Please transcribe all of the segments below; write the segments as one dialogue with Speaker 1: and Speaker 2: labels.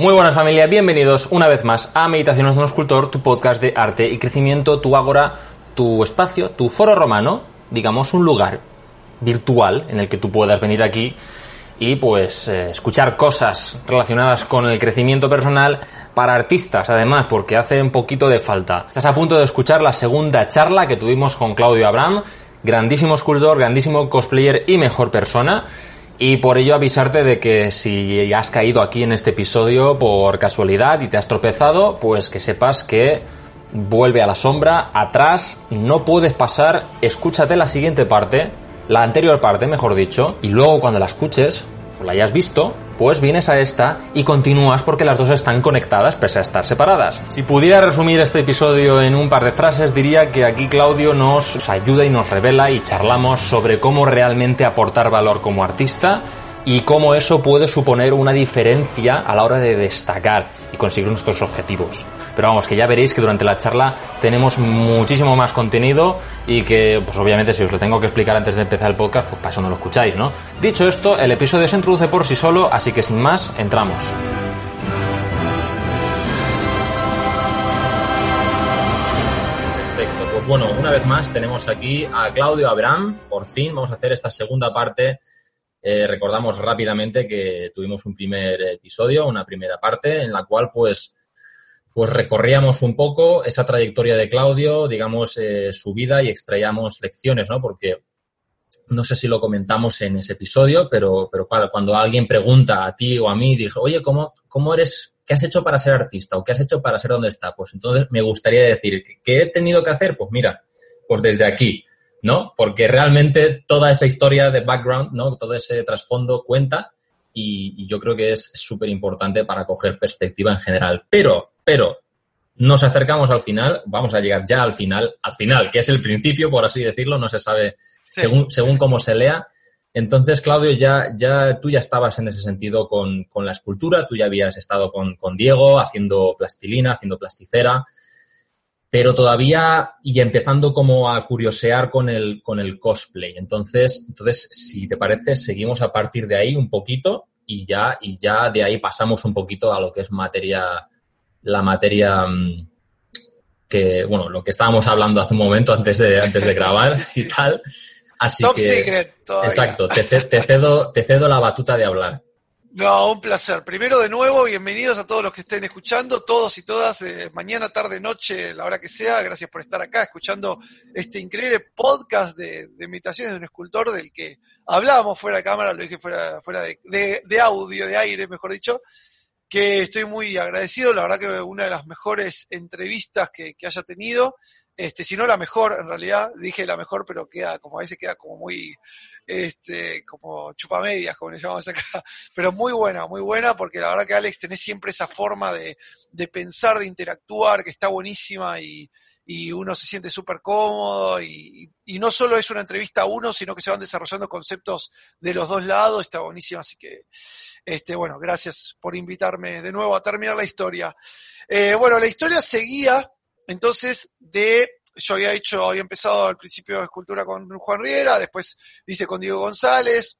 Speaker 1: Muy buenas familia, bienvenidos una vez más a Meditaciones de un escultor, tu podcast de arte y crecimiento, tu ágora, tu espacio, tu foro romano, digamos un lugar virtual en el que tú puedas venir aquí y pues eh, escuchar cosas relacionadas con el crecimiento personal para artistas, además, porque hace un poquito de falta. Estás a punto de escuchar la segunda charla que tuvimos con Claudio Abraham, grandísimo escultor, grandísimo cosplayer y mejor persona. Y por ello avisarte de que si has caído aquí en este episodio por casualidad y te has tropezado, pues que sepas que vuelve a la sombra, atrás, no puedes pasar, escúchate la siguiente parte, la anterior parte, mejor dicho, y luego cuando la escuches, la hayas visto, pues vienes a esta y continúas porque las dos están conectadas pese a estar separadas. Si pudiera resumir este episodio en un par de frases, diría que aquí Claudio nos ayuda y nos revela y charlamos sobre cómo realmente aportar valor como artista y cómo eso puede suponer una diferencia a la hora de destacar y conseguir nuestros objetivos. Pero vamos, que ya veréis que durante la charla tenemos muchísimo más contenido y que, pues obviamente, si os lo tengo que explicar antes de empezar el podcast, pues para eso no lo escucháis, ¿no? Dicho esto, el episodio se introduce por sí solo, así que sin más, entramos. Perfecto, pues bueno, una vez más tenemos aquí a Claudio Abraham. Por fin vamos a hacer esta segunda parte eh, recordamos rápidamente que tuvimos un primer episodio, una primera parte, en la cual pues, pues recorríamos un poco esa trayectoria de Claudio, digamos, eh, su vida y extraíamos lecciones, ¿no? Porque no sé si lo comentamos en ese episodio, pero, pero cuando alguien pregunta a ti o a mí, dijo, oye, ¿cómo, ¿cómo eres, qué has hecho para ser artista o qué has hecho para ser donde está? Pues entonces me gustaría decir, ¿qué he tenido que hacer? Pues mira, pues desde aquí, ¿no? Porque realmente toda esa historia de background, ¿no? Todo ese trasfondo cuenta y, yo creo que es súper importante para coger perspectiva en general. Pero, pero, nos acercamos al final, vamos a llegar ya al final, al final, que es el principio, por así decirlo, no se sabe según, según cómo se lea. Entonces, Claudio, ya, ya tú ya estabas en ese sentido con, con la escultura, tú ya habías estado con, con Diego haciendo plastilina, haciendo plasticera pero todavía y empezando como a curiosear con el, con el cosplay. Entonces, entonces, si te parece, seguimos a partir de ahí un poquito y ya, y ya de ahí pasamos un poquito a lo que es materia, la materia mm, que, bueno, lo que estábamos hablando hace un momento antes de, antes de grabar y tal. Así
Speaker 2: Top
Speaker 1: que,
Speaker 2: secret
Speaker 1: exacto, te, te, cedo, te cedo la batuta de hablar.
Speaker 2: No, un placer. Primero de nuevo, bienvenidos a todos los que estén escuchando, todos y todas, eh, mañana, tarde, noche, la hora que sea. Gracias por estar acá escuchando este increíble podcast de, de imitaciones de un escultor del que hablábamos fuera de cámara, lo dije fuera, fuera de, audio, de aire, mejor dicho, que estoy muy agradecido. La verdad que una de las mejores entrevistas que, que haya tenido este, si no la mejor, en realidad, dije la mejor, pero queda como a veces queda como muy, este, como chupamedias, como le llamamos acá, pero muy buena, muy buena, porque la verdad que Alex tenés siempre esa forma de, de pensar, de interactuar, que está buenísima y, y uno se siente súper cómodo y, y, no solo es una entrevista a uno, sino que se van desarrollando conceptos de los dos lados, está buenísima, así que, este, bueno, gracias por invitarme de nuevo a terminar la historia. Eh, bueno, la historia seguía entonces, de, yo había hecho, había empezado al principio escultura con Juan Riera, después hice con Diego González,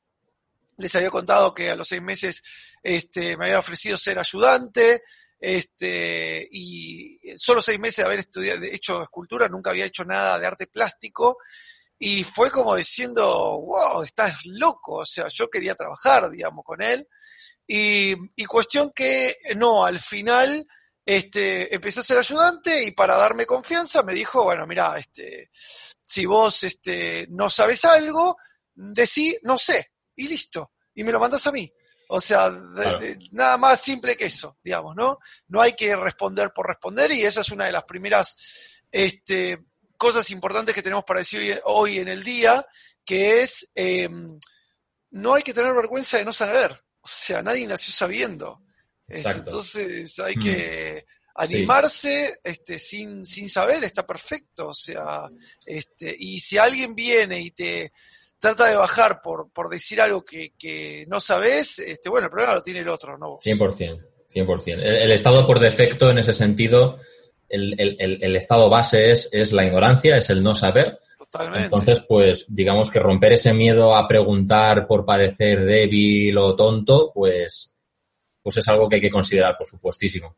Speaker 2: les había contado que a los seis meses este, me había ofrecido ser ayudante, este, y solo seis meses de haber estudiado, hecho escultura, nunca había hecho nada de arte plástico, y fue como diciendo, wow, estás loco, o sea, yo quería trabajar, digamos, con él, y, y cuestión que, no, al final este, empecé a ser ayudante y para darme confianza me dijo, bueno, mira, este, si vos este, no sabes algo, decí, no sé, y listo, y me lo mandas a mí. O sea, nada más simple que eso, digamos, ¿no? No hay que responder por responder y esa es una de las primeras este, cosas importantes que tenemos para decir hoy, en el día, que es, em, no hay que tener vergüenza de no saber. O sea, nadie nació sabiendo. Este, entonces hay mm. que animarse este, sin, sin saber, está perfecto. O sea, este, y si alguien viene y te trata de bajar por, por decir algo que, que no sabes, este, bueno, el problema lo tiene el otro, ¿no?
Speaker 1: 100%, 100%. El, el estado por defecto en ese sentido, el, el, el, estado base es, es la ignorancia, es el no saber.
Speaker 2: Totalmente.
Speaker 1: Entonces, pues digamos que romper ese miedo a preguntar por parecer débil o tonto, pues pues es algo que hay que considerar, por supuestísimo.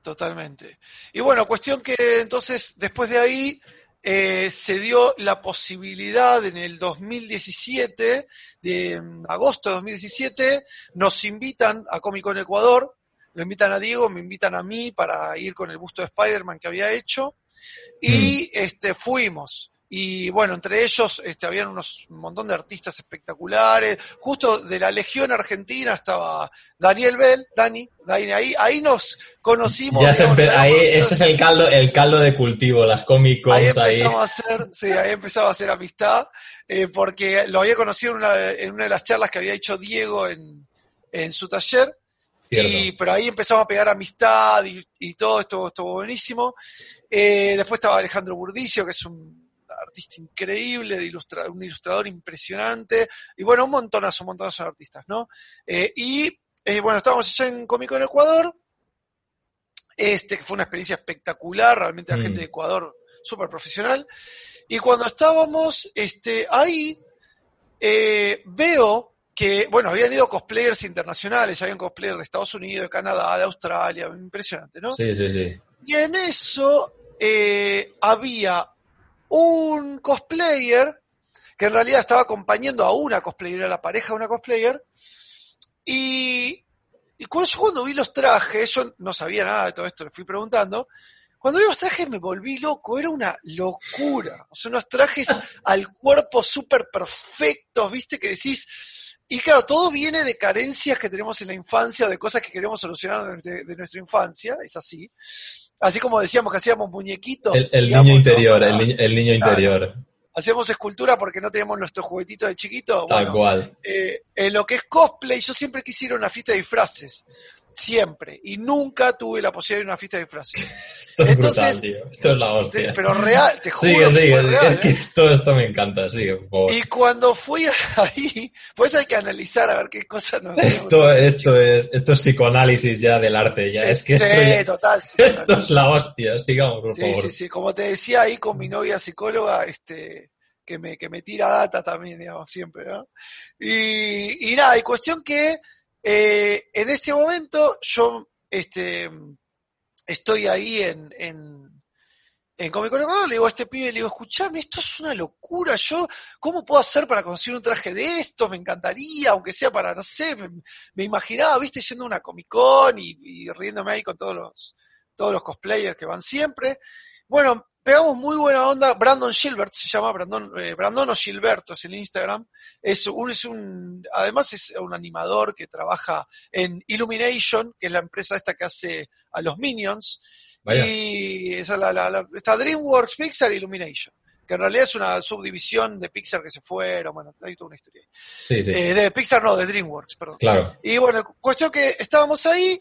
Speaker 2: Totalmente. Y bueno, cuestión que entonces, después de ahí, eh, se dio la posibilidad en el 2017, de agosto de 2017, nos invitan a Comic Con Ecuador, lo invitan a Diego, me invitan a mí para ir con el busto de Spider-Man que había hecho, y mm. este, fuimos. Y bueno, entre ellos este, habían unos, un montón de artistas espectaculares. Justo de la Legión Argentina estaba Daniel Bell, Dani, Dani ahí, ahí nos conocimos.
Speaker 1: Ya ahí, ese es el caldo, el caldo de cultivo, las Cons
Speaker 2: ahí. Empezamos A hacer, sí, ahí empezaba a hacer amistad, eh, porque lo había conocido en una, en una, de las charlas que había hecho Diego en, en su taller. Y, pero ahí empezamos a pegar amistad y, y todo esto estuvo buenísimo. Eh, después estaba Alejandro Burdicio, que es un artista increíble, de un ilustrador impresionante, y bueno, un montonazo, un montonazo de artistas, ¿no? Eh, y eh, bueno, estábamos allá en Cómico en Ecuador, este, que fue una experiencia espectacular, realmente la mm. gente de Ecuador súper profesional, y cuando estábamos este, ahí, eh, veo que, bueno, habían ido cosplayers internacionales, habían cosplayers de Estados Unidos, de Canadá, de Australia, impresionante, ¿no?
Speaker 1: Sí, sí, sí.
Speaker 2: Y en eso había un cosplayer que en realidad estaba acompañando a una cosplayer, a la pareja de una cosplayer, y, cuando, yo cuando vi los trajes, yo no sabía nada de todo esto, le fui preguntando, cuando vi los trajes me volví loco, era una locura, o sea, unos trajes al cuerpo súper perfectos, viste, que decís, y claro, todo viene de carencias que tenemos en la infancia, de cosas que queremos solucionar de nuestra infancia, es así. Así como decíamos que hacíamos muñequitos.
Speaker 1: El, niño interior, el, niño interior.
Speaker 2: Hacíamos escultura porque no teníamos nuestro juguetito de chiquito.
Speaker 1: Tal cual.
Speaker 2: Eh, en lo que es cosplay, yo siempre quisiera una fiesta de disfraces siempre. Y nunca tuve la posibilidad de una fiesta de disfraces.
Speaker 1: esto es Entonces, brutal, tío. Esto es la hostia.
Speaker 2: pero real, te juro.
Speaker 1: Sigue, sigue. es que esto, esto me encanta, sigue, por favor.
Speaker 2: Y cuando fui ahí, pues hay que analizar a ver qué cosas nos
Speaker 1: Esto, esto es, esto es psicoanálisis ya del arte, ya. Es que esto,
Speaker 2: sí, total,
Speaker 1: esto es la hostia. Sigamos, por
Speaker 2: sí,
Speaker 1: favor.
Speaker 2: Sí, sí, como te decía ahí con mi novia psicóloga, este, que me, que me tira data también, digamos, siempre, ¿no? Y, y nada, y cuestión que eh, en este momento yo este, estoy ahí en, en, en Comic Con le digo a este pibe, le digo, escuchame, esto es una locura, yo, ¿cómo puedo hacer para conseguir un traje de esto? Me encantaría, aunque sea para, no sé, me, imaginaba, viste, yendo a una Comic Con y, y, riéndome ahí con todos los, todos los cosplayers que van siempre. Bueno, pegamos muy buena onda. Brandon Gilbert se llama, Brandon, eh, Brandon o Gilberto es el Instagram. Es un, es un, además es un animador que trabaja en Illumination, que es la empresa esta que hace a los Minions. Y esa la, la, está DreamWorks, Pixar Illumination. Que en realidad es una subdivisión de Pixar que se fueron, bueno, hay toda una historia.
Speaker 1: Sí, sí.
Speaker 2: Eh, de Pixar no, de DreamWorks, perdón.
Speaker 1: Claro.
Speaker 2: Y bueno, cuestión que estábamos ahí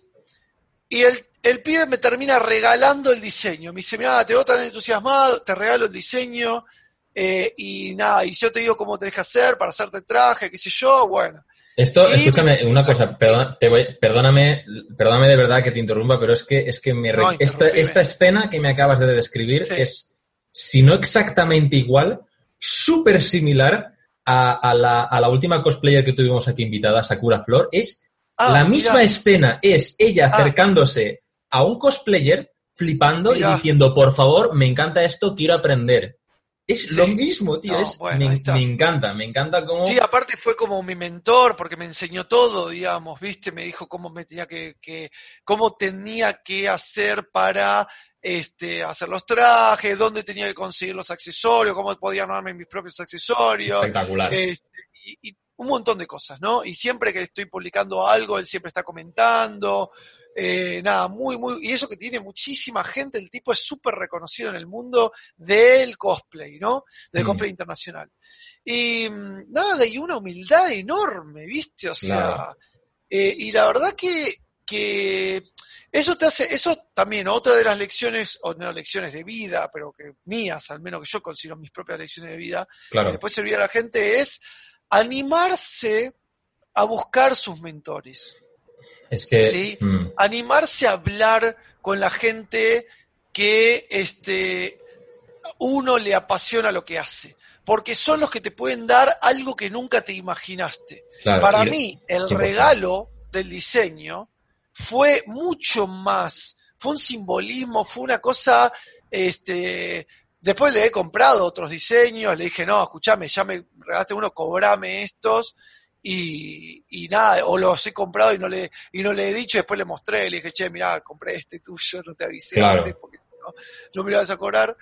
Speaker 2: y el el pibe me termina regalando el diseño. Me dice, mira, te veo tan entusiasmado, te regalo el diseño, eh, y nada, y yo te digo cómo te deja hacer para hacerte traje, qué sé yo, bueno.
Speaker 1: Esto, escúchame, una cosa, te voy, perdóname, perdóname de verdad que te interrumpa, pero es que, es que me esta, esta, escena que me acabas de describir es, si no exactamente igual, súper similar a, la, a la última cosplayer que tuvimos aquí invitada, Sakura Flor. Es ah, la misma escena, es ella ah. acercándose a un cosplayer flipando y diciendo, por favor, me encanta esto, quiero aprender. Es lo mismo, tío. me, encanta, me encanta cómo.
Speaker 2: Sí, aparte fue como mi mentor, porque me enseñó todo, digamos, ¿viste? Me dijo cómo me tenía que, que cómo tenía que hacer para este, hacer los trajes, dónde tenía que conseguir los accesorios, cómo podía armarme mis propios accesorios.
Speaker 1: Espectacular.
Speaker 2: Este, y, un montón de cosas, ¿no? Y siempre que estoy publicando algo, él siempre está comentando. Eh, nada, muy, muy, y eso que tiene muchísima gente, el tipo es súper reconocido en el mundo del cosplay, ¿no? Del mm. cosplay internacional. Y mm, nada, y una humildad enorme, ¿viste? O sea, eh, y la verdad que, que eso te hace, eso también, otra de las lecciones, o no lecciones de vida, pero que mías, al menos que yo considero mis propias lecciones de vida,
Speaker 1: claro.
Speaker 2: que después servir a la gente, es animarse a buscar sus mentores.
Speaker 1: Es que.
Speaker 2: ¿sí? Mm. Animarse a hablar con la gente que este, uno le apasiona lo que hace. Porque son los que te pueden dar algo que nunca te imaginaste. Para mí, el regalo del diseño fue mucho más, fue un simbolismo, fue una cosa, este, después le he comprado otros diseños, le dije, no, escúchame, ya me regalaste uno, cobrame estos, y, y, nada, o los he comprado y no le, y no le he dicho, después le mostré, le dije, che, mirá, compré este tuyo, no te avisé antes porque no, no me lo vas a cobrar.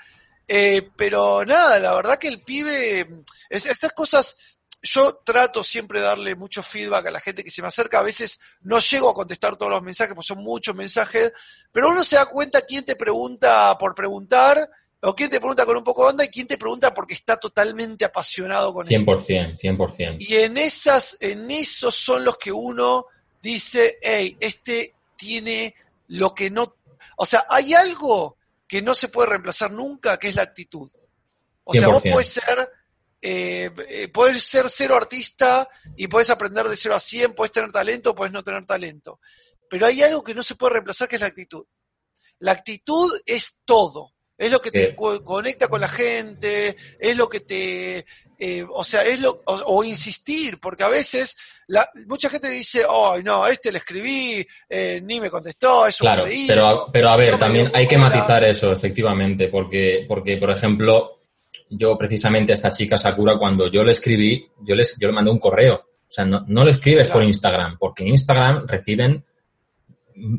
Speaker 2: Eh, pero nada, la verdad que el pibe, es, estas cosas, yo trato siempre de darle mucho feedback a la gente que se me acerca. A veces no llego a contestar todos los mensajes, porque son muchos mensajes, pero uno se da cuenta quién te pregunta por preguntar, o quién te pregunta con un poco de onda, y quién te pregunta porque está totalmente apasionado con
Speaker 1: 100%, esto. 100%.
Speaker 2: Y en esas, en esos son los que uno dice, hey, este tiene lo que no, o sea, hay algo que no se puede reemplazar nunca, que es la actitud. O sea, vos puedes ser, eh, eh, puedes ser cero artista y puedes aprender de cero a 100, puedes tener talento, puedes no tener talento. Pero hay algo que no se puede reemplazar, que es la actitud. La actitud es todo. Es lo que te conecta con la gente, es lo que te, eh, o sea, es lo, o, insistir, porque a veces la, mucha gente dice, ay no, este le escribí, eh, ni me contestó, eso
Speaker 1: claro, pero, pero a ver, también hay que matizar eso, efectivamente, porque, porque, por ejemplo, yo precisamente a esta chica Sakura, cuando yo le escribí, yo, les, yo le mandé un correo. O sea, no, no le escribes por Instagram, porque en Instagram reciben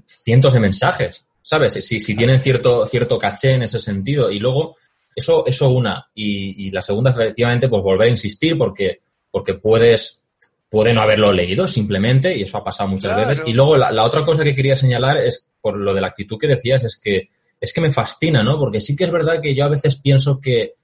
Speaker 1: cientos de mensajes. ¿Sabes? Si, si tienen cierto, cierto caché en ese sentido. Y luego, eso, eso una. Y, la segunda, efectivamente, pues volver a insistir porque, porque puedes, puede no haberlo leído simplemente, y eso ha pasado muchas veces. Y luego la, otra cosa que quería señalar es, por lo de la actitud que decías, es que, es que me fascina, ¿no? Porque sí que es verdad que yo a veces pienso que,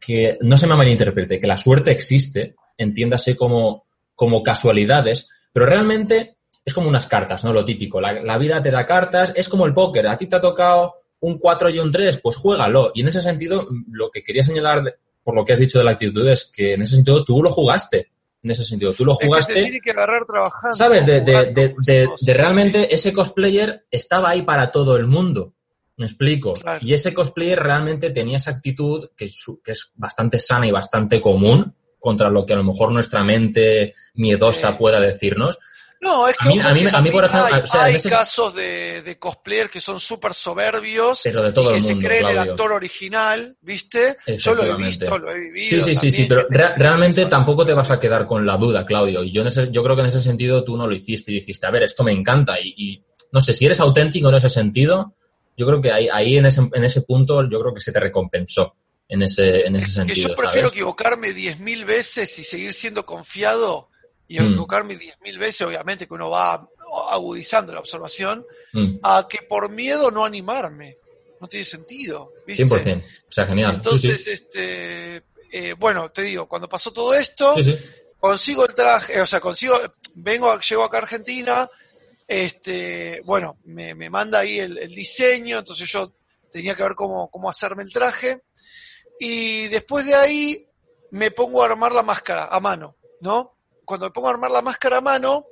Speaker 1: que no se me malinterprete, que la suerte existe, entiéndase como, como casualidades, pero realmente es como unas cartas, ¿no? Lo típico. La, vida te da cartas, es como el póker. A ti te ha tocado un 4 y un 3, pues juégalo. Y en ese sentido, lo que quería señalar por lo que has dicho de la actitud es que en ese sentido tú lo jugaste. En ese sentido, tú lo jugaste.
Speaker 2: Es que tiene que agarrar trabajando.
Speaker 1: ¿Sabes? De, de, de, de, realmente ese cosplayer estaba ahí para todo el mundo. Me explico. Y ese cosplayer realmente tenía esa actitud que, que, es bastante sana y bastante común contra lo que a lo mejor nuestra mente miedosa pueda decirnos.
Speaker 2: No, es que a mí, a mí, por ejemplo, hay, casos de, de cosplayers que son súper soberbios
Speaker 1: pero de todo
Speaker 2: y
Speaker 1: que
Speaker 2: se creen el actor original, ¿viste? Yo lo he visto, lo he vivido.
Speaker 1: Sí, sí, sí, sí, pero realmente tampoco te vas a quedar con la duda, Claudio. Y yo, en ese, yo creo que en ese sentido tú no lo hiciste y dijiste, a ver, esto me encanta. Y, y no sé, si eres auténtico en ese sentido, yo creo que ahí, ahí en, ese, en ese punto, yo creo que se te recompensó en ese, en ese sentido.
Speaker 2: Que yo prefiero equivocarme diez mil veces y seguir siendo confiado y mm. equivocarme diez mil veces, obviamente que uno va agudizando la observación, mm. a que por miedo no animarme. No tiene sentido. ¿viste?
Speaker 1: 100%. O sea, genial.
Speaker 2: Entonces, este, eh, bueno, te digo, cuando pasó todo esto, consigo el traje, o sea, consigo, vengo, llego acá a Argentina, este, bueno, me, me manda ahí el, el, diseño, entonces yo tenía que ver cómo, cómo hacerme el traje. Y después de ahí me pongo a armar la máscara a mano, ¿no? Cuando me pongo a armar la máscara a mano,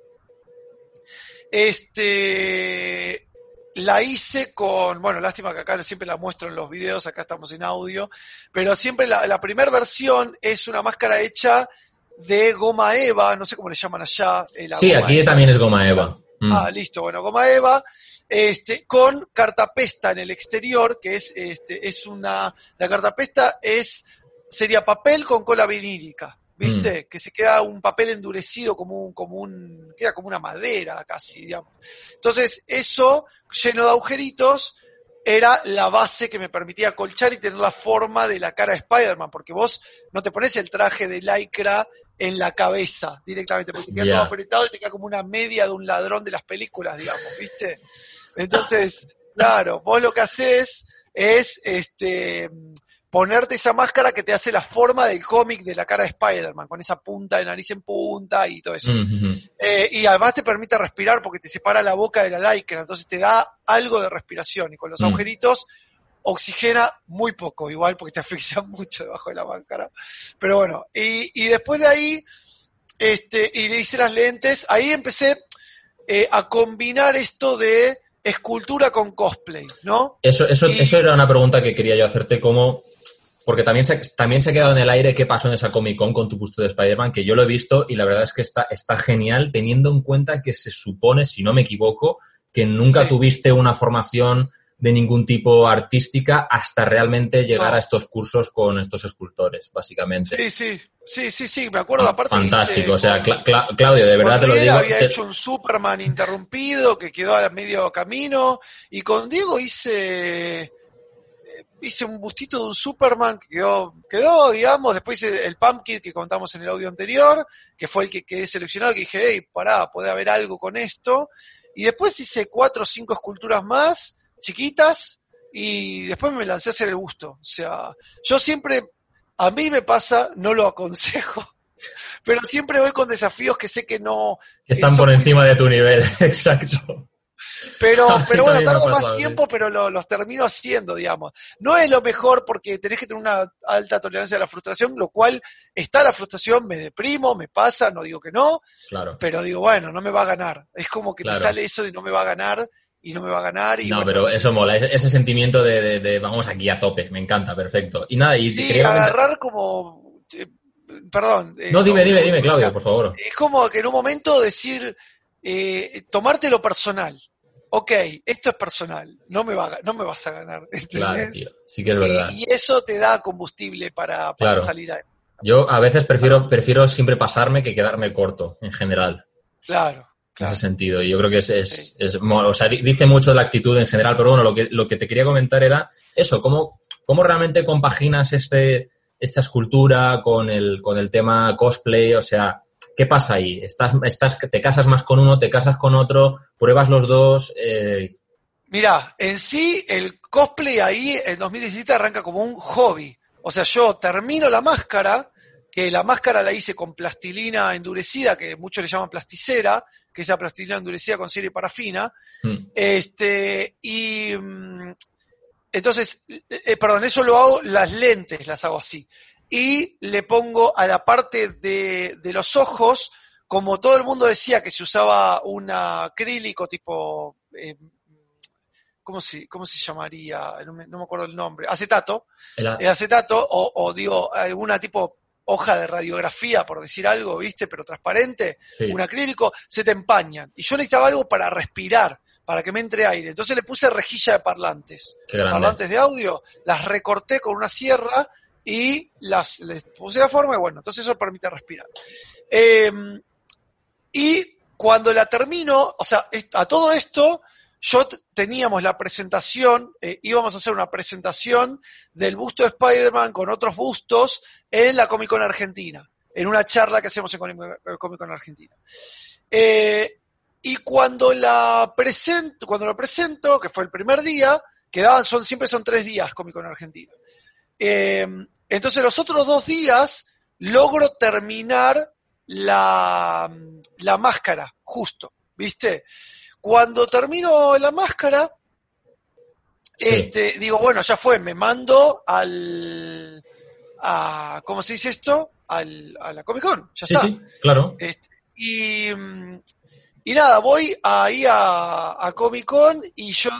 Speaker 2: este, la hice con, bueno, lástima que acá siempre la muestro en los videos, acá estamos en audio, pero siempre la, la primera versión es una máscara hecha de goma eva, no sé cómo le llaman allá.
Speaker 1: Eh, sí, aquí también es goma eva.
Speaker 2: Mm. Ah, listo, bueno, goma eva, este, con cartapesta en el exterior, que es, este, es una, la cartapesta es, sería papel con cola vinílica. ¿Viste? Mm. Que se queda un papel endurecido como un, como un, queda como una madera casi, digamos. Entonces, eso, lleno de agujeritos, era la base que me permitía colchar y tener la forma de la cara de Spider-Man, porque vos no te pones el traje de lycra en la cabeza directamente, porque te queda todo apretado y te queda como una media de un ladrón de las películas, digamos, ¿viste? Entonces, claro, vos lo que haces es, este, ponerte esa máscara que te hace la forma del cómic de la cara de Spider-Man, con esa punta de nariz en punta y todo eso. Eh, y además te permite respirar porque te separa la boca de la lycra, entonces te da algo de respiración y con los mm. agujeritos oxigena muy poco, igual porque te asfixia mucho debajo de la máscara. Pero bueno, y, y después de ahí, este, y le hice las lentes, ahí empecé eh, a combinar esto de escultura con cosplay, ¿no?
Speaker 1: Eso, eso, eso era una pregunta que quería yo hacerte, como porque también se, también se ha quedado en el aire qué pasó en esa Comic Con con tu puesto de Spider-Man, que yo lo he visto y la verdad es que está, está genial teniendo en cuenta que se supone, si no me equivoco, que nunca
Speaker 2: Sí.
Speaker 1: tuviste una formación de ningún tipo artística hasta realmente llegar
Speaker 2: No.
Speaker 1: a estos cursos con estos escultores, básicamente.
Speaker 2: Sí, sí, sí, sí, sí, me acuerdo. Aparte
Speaker 1: Fantástico,
Speaker 2: hice
Speaker 1: o sea, Cla- Cla- Claudio, de verdad te lo digo.
Speaker 2: había
Speaker 1: te-
Speaker 2: hecho un Superman interrumpido que quedó a medio camino. Y con Diego hice hice un bustito de un Superman que quedó, quedó, digamos. Después hice el Pumpkin que contamos en el audio anterior, que fue el que quedé seleccionado. Que dije, hey, pará, puede haber algo con esto. Y después hice cuatro o cinco esculturas más, chiquitas. Y después me lancé a hacer el busto. O sea, yo siempre, a mí me pasa, no lo aconsejo. Pero siempre voy con desafíos que sé que no,
Speaker 1: que están por
Speaker 2: muy
Speaker 1: encima de tu nivel, exacto.
Speaker 2: Pero, pero bueno, tardo más
Speaker 1: sí.
Speaker 2: tiempo, pero lo- los termino haciendo, digamos. No es lo mejor porque tenés que tener una alta tolerancia a la frustración, lo cual está la frustración, me deprimo, me pasa, no digo que no,
Speaker 1: Claro.
Speaker 2: pero digo, bueno, no me va a ganar. Es como que
Speaker 1: Claro.
Speaker 2: me sale eso de no me va a ganar y no me va a ganar. Y
Speaker 1: No,
Speaker 2: bueno,
Speaker 1: pero eso mola, ese, ese sentimiento de, de- de vamos aquí a tope, me encanta, perfecto. Y nada, y
Speaker 2: Sí, agarrar como... eh, perdón. eh,
Speaker 1: No, dime, dime, dime,
Speaker 2: o
Speaker 1: Claudio,
Speaker 2: sea,
Speaker 1: por favor.
Speaker 2: es como que en un momento decir, eh, tomártelo personal. Ok, esto es personal, no me, va, a ga- no me vas a ganar.
Speaker 1: Claro,
Speaker 2: ¿entendés?
Speaker 1: tío, sí que es verdad.
Speaker 2: Y, y eso te da combustible para, para
Speaker 1: Claro.
Speaker 2: salir a...
Speaker 1: Yo a veces prefiero, prefiero siempre pasarme que quedarme corto, en general,
Speaker 2: Claro,
Speaker 1: en
Speaker 2: claro.
Speaker 1: ese sentido. Y yo creo que es, es,
Speaker 2: Sí.
Speaker 1: es o sea, di- dice mucho de la actitud en general, pero bueno, lo que, lo que te quería comentar era eso, cómo, cómo realmente compaginas este, esta escultura con el, con el tema cosplay, o sea, ¿qué pasa ahí? ¿Estás, estás, te casas más con uno, te casas con otro, pruebas los dos? Eh,
Speaker 2: Mira, en sí el cosplay ahí en 2017 arranca como un hobby. O sea, yo termino la máscara, que la máscara la hice con plastilina endurecida, que muchos le llaman plasticera, que es la plastilina endurecida con y parafina.
Speaker 1: mm,
Speaker 2: Este, y mm, entonces, eh, eh, perdón, eso lo hago, las lentes las hago así. Y le pongo a la parte de, de los ojos, como todo el mundo decía que se usaba un acrílico tipo, eh, ¿cómo, se, ¿cómo se llamaría? No me, no me acuerdo el nombre. Acetato.
Speaker 1: el-
Speaker 2: El acetato, o, o digo, alguna tipo hoja de radiografía, por decir algo, ¿viste? Pero transparente
Speaker 1: sí,
Speaker 2: un acrílico, se te empañan. Y yo necesitaba algo para respirar, para que me entre aire. Entonces le puse rejilla de parlantes. Parlantes de audio, las recorté con una sierra y las puse la forma y bueno, entonces eso permite respirar. Eh, y cuando la termino, o sea, a todo esto, yo teníamos la presentación, eh, íbamos a hacer una presentación del busto de Spider-Man con otros bustos en la Comic Con Argentina, en una charla que hacemos en Comic eh, Con Argentina. Eh, y cuando la presento, cuando la presento, que fue el primer día, quedaban, son, siempre son tres días Comic Con Argentina. Eh, entonces los otros dos días logro terminar la, la máscara, justo, ¿viste? Cuando termino la máscara,
Speaker 1: Sí.
Speaker 2: este, digo, bueno, ya fue, me mando al, a, ¿cómo se dice esto? Al, a la Comic Con, ya
Speaker 1: Sí,
Speaker 2: está.
Speaker 1: sí, claro.
Speaker 2: Este, y, y nada, voy ahí a, a Comic Con y yo,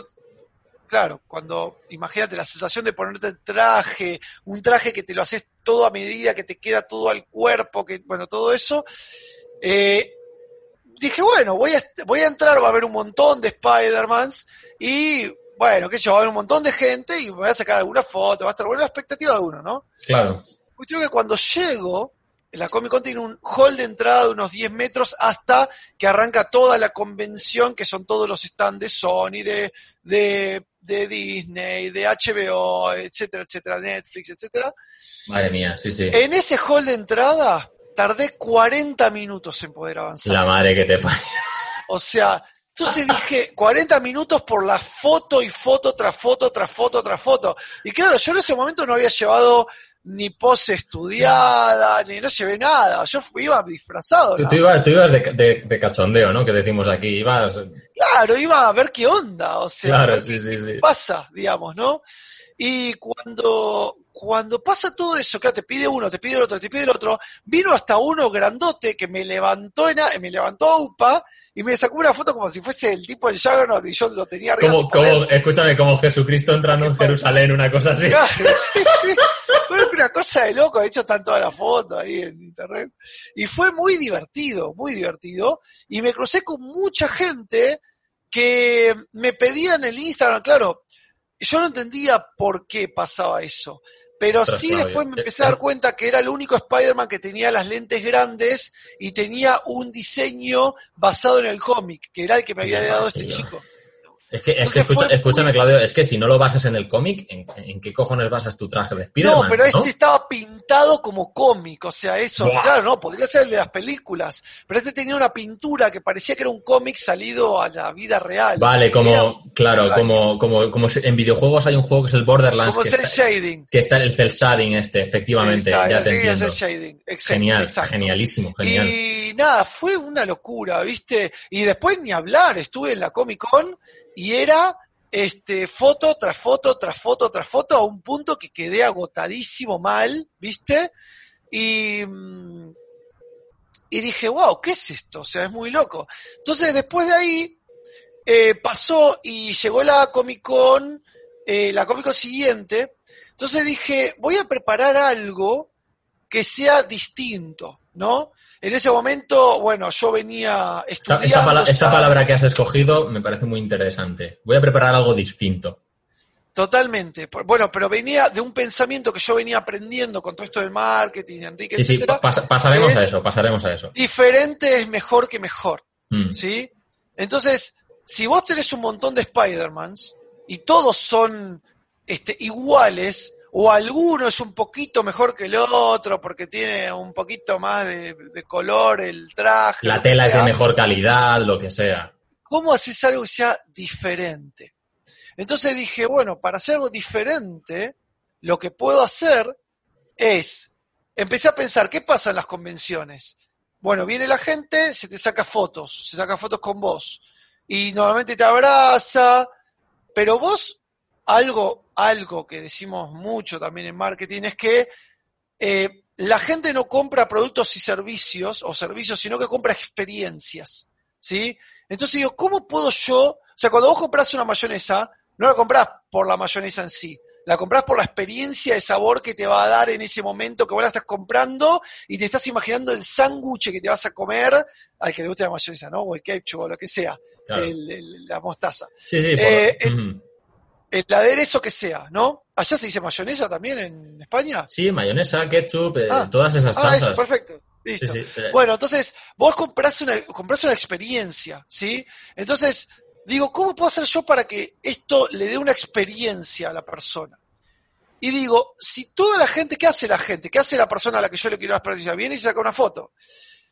Speaker 2: claro, cuando, imagínate la sensación de ponerte el traje, un traje que te lo haces todo a medida, que te queda todo al cuerpo, que, bueno, todo eso, eh, dije, bueno, voy a, voy a entrar, va a haber un montón de Spider-Mans y, bueno, qué sé yo, va a haber un montón de gente y me voy a sacar alguna foto, va a estar buena la expectativa de uno, ¿no?
Speaker 1: Claro.
Speaker 2: Cuestión que cuando llego, la Comic Con tiene un hall de entrada de unos 10 metros hasta que arranca toda la convención, que son todos los stands de Sony, de, de, de Disney, de HBO, etcétera, etcétera, Netflix, etcétera.
Speaker 1: Madre mía, sí, sí.
Speaker 2: En ese hall de entrada tardé 40 minutos en poder avanzar.
Speaker 1: La madre que te pasa.
Speaker 2: O sea, entonces dije 40 minutos por la foto y foto tras foto tras foto tras foto. Y claro, yo en ese momento no había llevado ni pose estudiada, ni no llevé nada. Yo fui, iba disfrazado.
Speaker 1: Tú, ibas, tú ibas de, de- de cachondeo, ¿no? Que decimos aquí. Ibas.
Speaker 2: Claro, iba a ver qué onda. O sea,
Speaker 1: Claro, sí,
Speaker 2: qué,
Speaker 1: sí,
Speaker 2: qué
Speaker 1: sí.
Speaker 2: pasa, digamos, ¿no? Y cuando, cuando pasa todo eso, claro, te pide uno, te pide el otro, te pide el otro, vino hasta uno grandote que me levantó en, a- me levantó a UPA y me sacó una foto como si fuese el tipo del Juggernaut y yo lo tenía arriba.
Speaker 1: Como, como, escúchame, como Jesucristo entrando en Jerusalén, una cosa así.
Speaker 2: Claro, sí, sí. Fue una cosa de loco, de hecho están todas las fotos ahí en internet. Y fue muy divertido, muy divertido. Y me crucé con mucha gente que me pedían el Instagram, claro, yo no entendía por qué pasaba eso. Pero sí después me
Speaker 1: Eh,
Speaker 2: empecé a dar
Speaker 1: eh.
Speaker 2: cuenta que era el único Spider-Man que tenía las lentes grandes y tenía un diseño basado en el cómic, que era el que me había dado este chico.
Speaker 1: Es que, es que escucha-
Speaker 2: fue
Speaker 1: escúchame, Claudio, es que si no lo basas en el cómic, ¿en, en qué cojones basas tu traje de Spider-Man?
Speaker 2: No, pero este estaba pintado como cómic, o sea, eso,
Speaker 1: Buah.
Speaker 2: claro, no, podría ser el de las películas, pero este tenía una pintura que parecía que era un cómic salido a la vida real.
Speaker 1: Vale,
Speaker 2: Era
Speaker 1: como, claro,
Speaker 2: extraño.
Speaker 1: como, como, como en videojuegos hay un juego que es el Borderlands,
Speaker 2: como
Speaker 1: que
Speaker 2: cel
Speaker 1: está,
Speaker 2: shading.
Speaker 1: que está el cel shading este, efectivamente,
Speaker 2: Está,
Speaker 1: ya te entiendo.
Speaker 2: shading, exacto,
Speaker 1: Genial,
Speaker 2: exacto.
Speaker 1: genialísimo, genial.
Speaker 2: Y nada, fue una locura, ¿viste? Y después ni hablar, estuve en la Comic Con y era este foto tras foto tras foto tras foto a un punto que quedé agotadísimo mal, ¿viste? Y, mm, y dije, wow, ¿qué es esto? O sea, es muy loco. Entonces, después de ahí, eh, pasó y llegó la Comic Con, eh, la Comic Con siguiente. Entonces dije, voy a preparar algo que sea distinto, ¿no? En ese momento, bueno, yo venía
Speaker 1: Esta,
Speaker 2: estudiando.
Speaker 1: esta pala- esta
Speaker 2: ya-
Speaker 1: palabra que has escogido me parece muy interesante. Voy a preparar algo distinto.
Speaker 2: Totalmente. Bueno, pero venía de un pensamiento que yo venía aprendiendo con todo esto del marketing, Enrique,
Speaker 1: Sí, sí, pas- pasaremos a
Speaker 2: es-
Speaker 1: eso, pasaremos a eso.
Speaker 2: Diferente es mejor que mejor.
Speaker 1: Mm.
Speaker 2: ¿sí? Entonces, si vos tenés un montón de Spider-Mans y todos son este, iguales, o alguno es un poquito mejor que el otro porque tiene un poquito más de, de color el traje.
Speaker 1: La tela es de mejor calidad, lo que sea.
Speaker 2: ¿Cómo haces algo que sea diferente? Entonces dije, bueno, para hacer algo diferente, lo que puedo hacer es, empecé a pensar, ¿qué pasa en las convenciones? Bueno, viene la gente, se te saca fotos, se saca fotos con vos, y normalmente te abraza, pero vos, algo, algo que decimos mucho también en marketing, es que eh, la gente no compra productos y servicios, o servicios, sino que compra experiencias, ¿sí? Entonces digo, ¿cómo puedo yo? O sea, cuando vos compras una mayonesa, no la compras por la mayonesa en sí, la compras por la experiencia de sabor que te va a dar en ese momento que vos la estás comprando y te estás imaginando el sándwich que te vas a comer, al que le guste la mayonesa, ¿no? O el ketchup o lo que sea,
Speaker 1: Claro.
Speaker 2: el- el- la mostaza.
Speaker 1: Sí, sí, por-
Speaker 2: Eh. El aderezo que sea, ¿no? ¿Allá se dice mayonesa también en España?
Speaker 1: Sí, mayonesa, ketchup, eh,
Speaker 2: Ah.
Speaker 1: todas esas
Speaker 2: Ah, eso,
Speaker 1: salsas.
Speaker 2: perfecto. Listo.
Speaker 1: sí, eh,
Speaker 2: Bueno, entonces, vos comprás una, comprás una experiencia, ¿sí? Entonces, digo, ¿cómo puedo hacer yo para que esto le dé una experiencia a la persona? Y digo, si toda la gente, ¿qué hace la gente? ¿Qué hace la persona a la que yo le quiero dar experiencia? Viene y se saca una foto.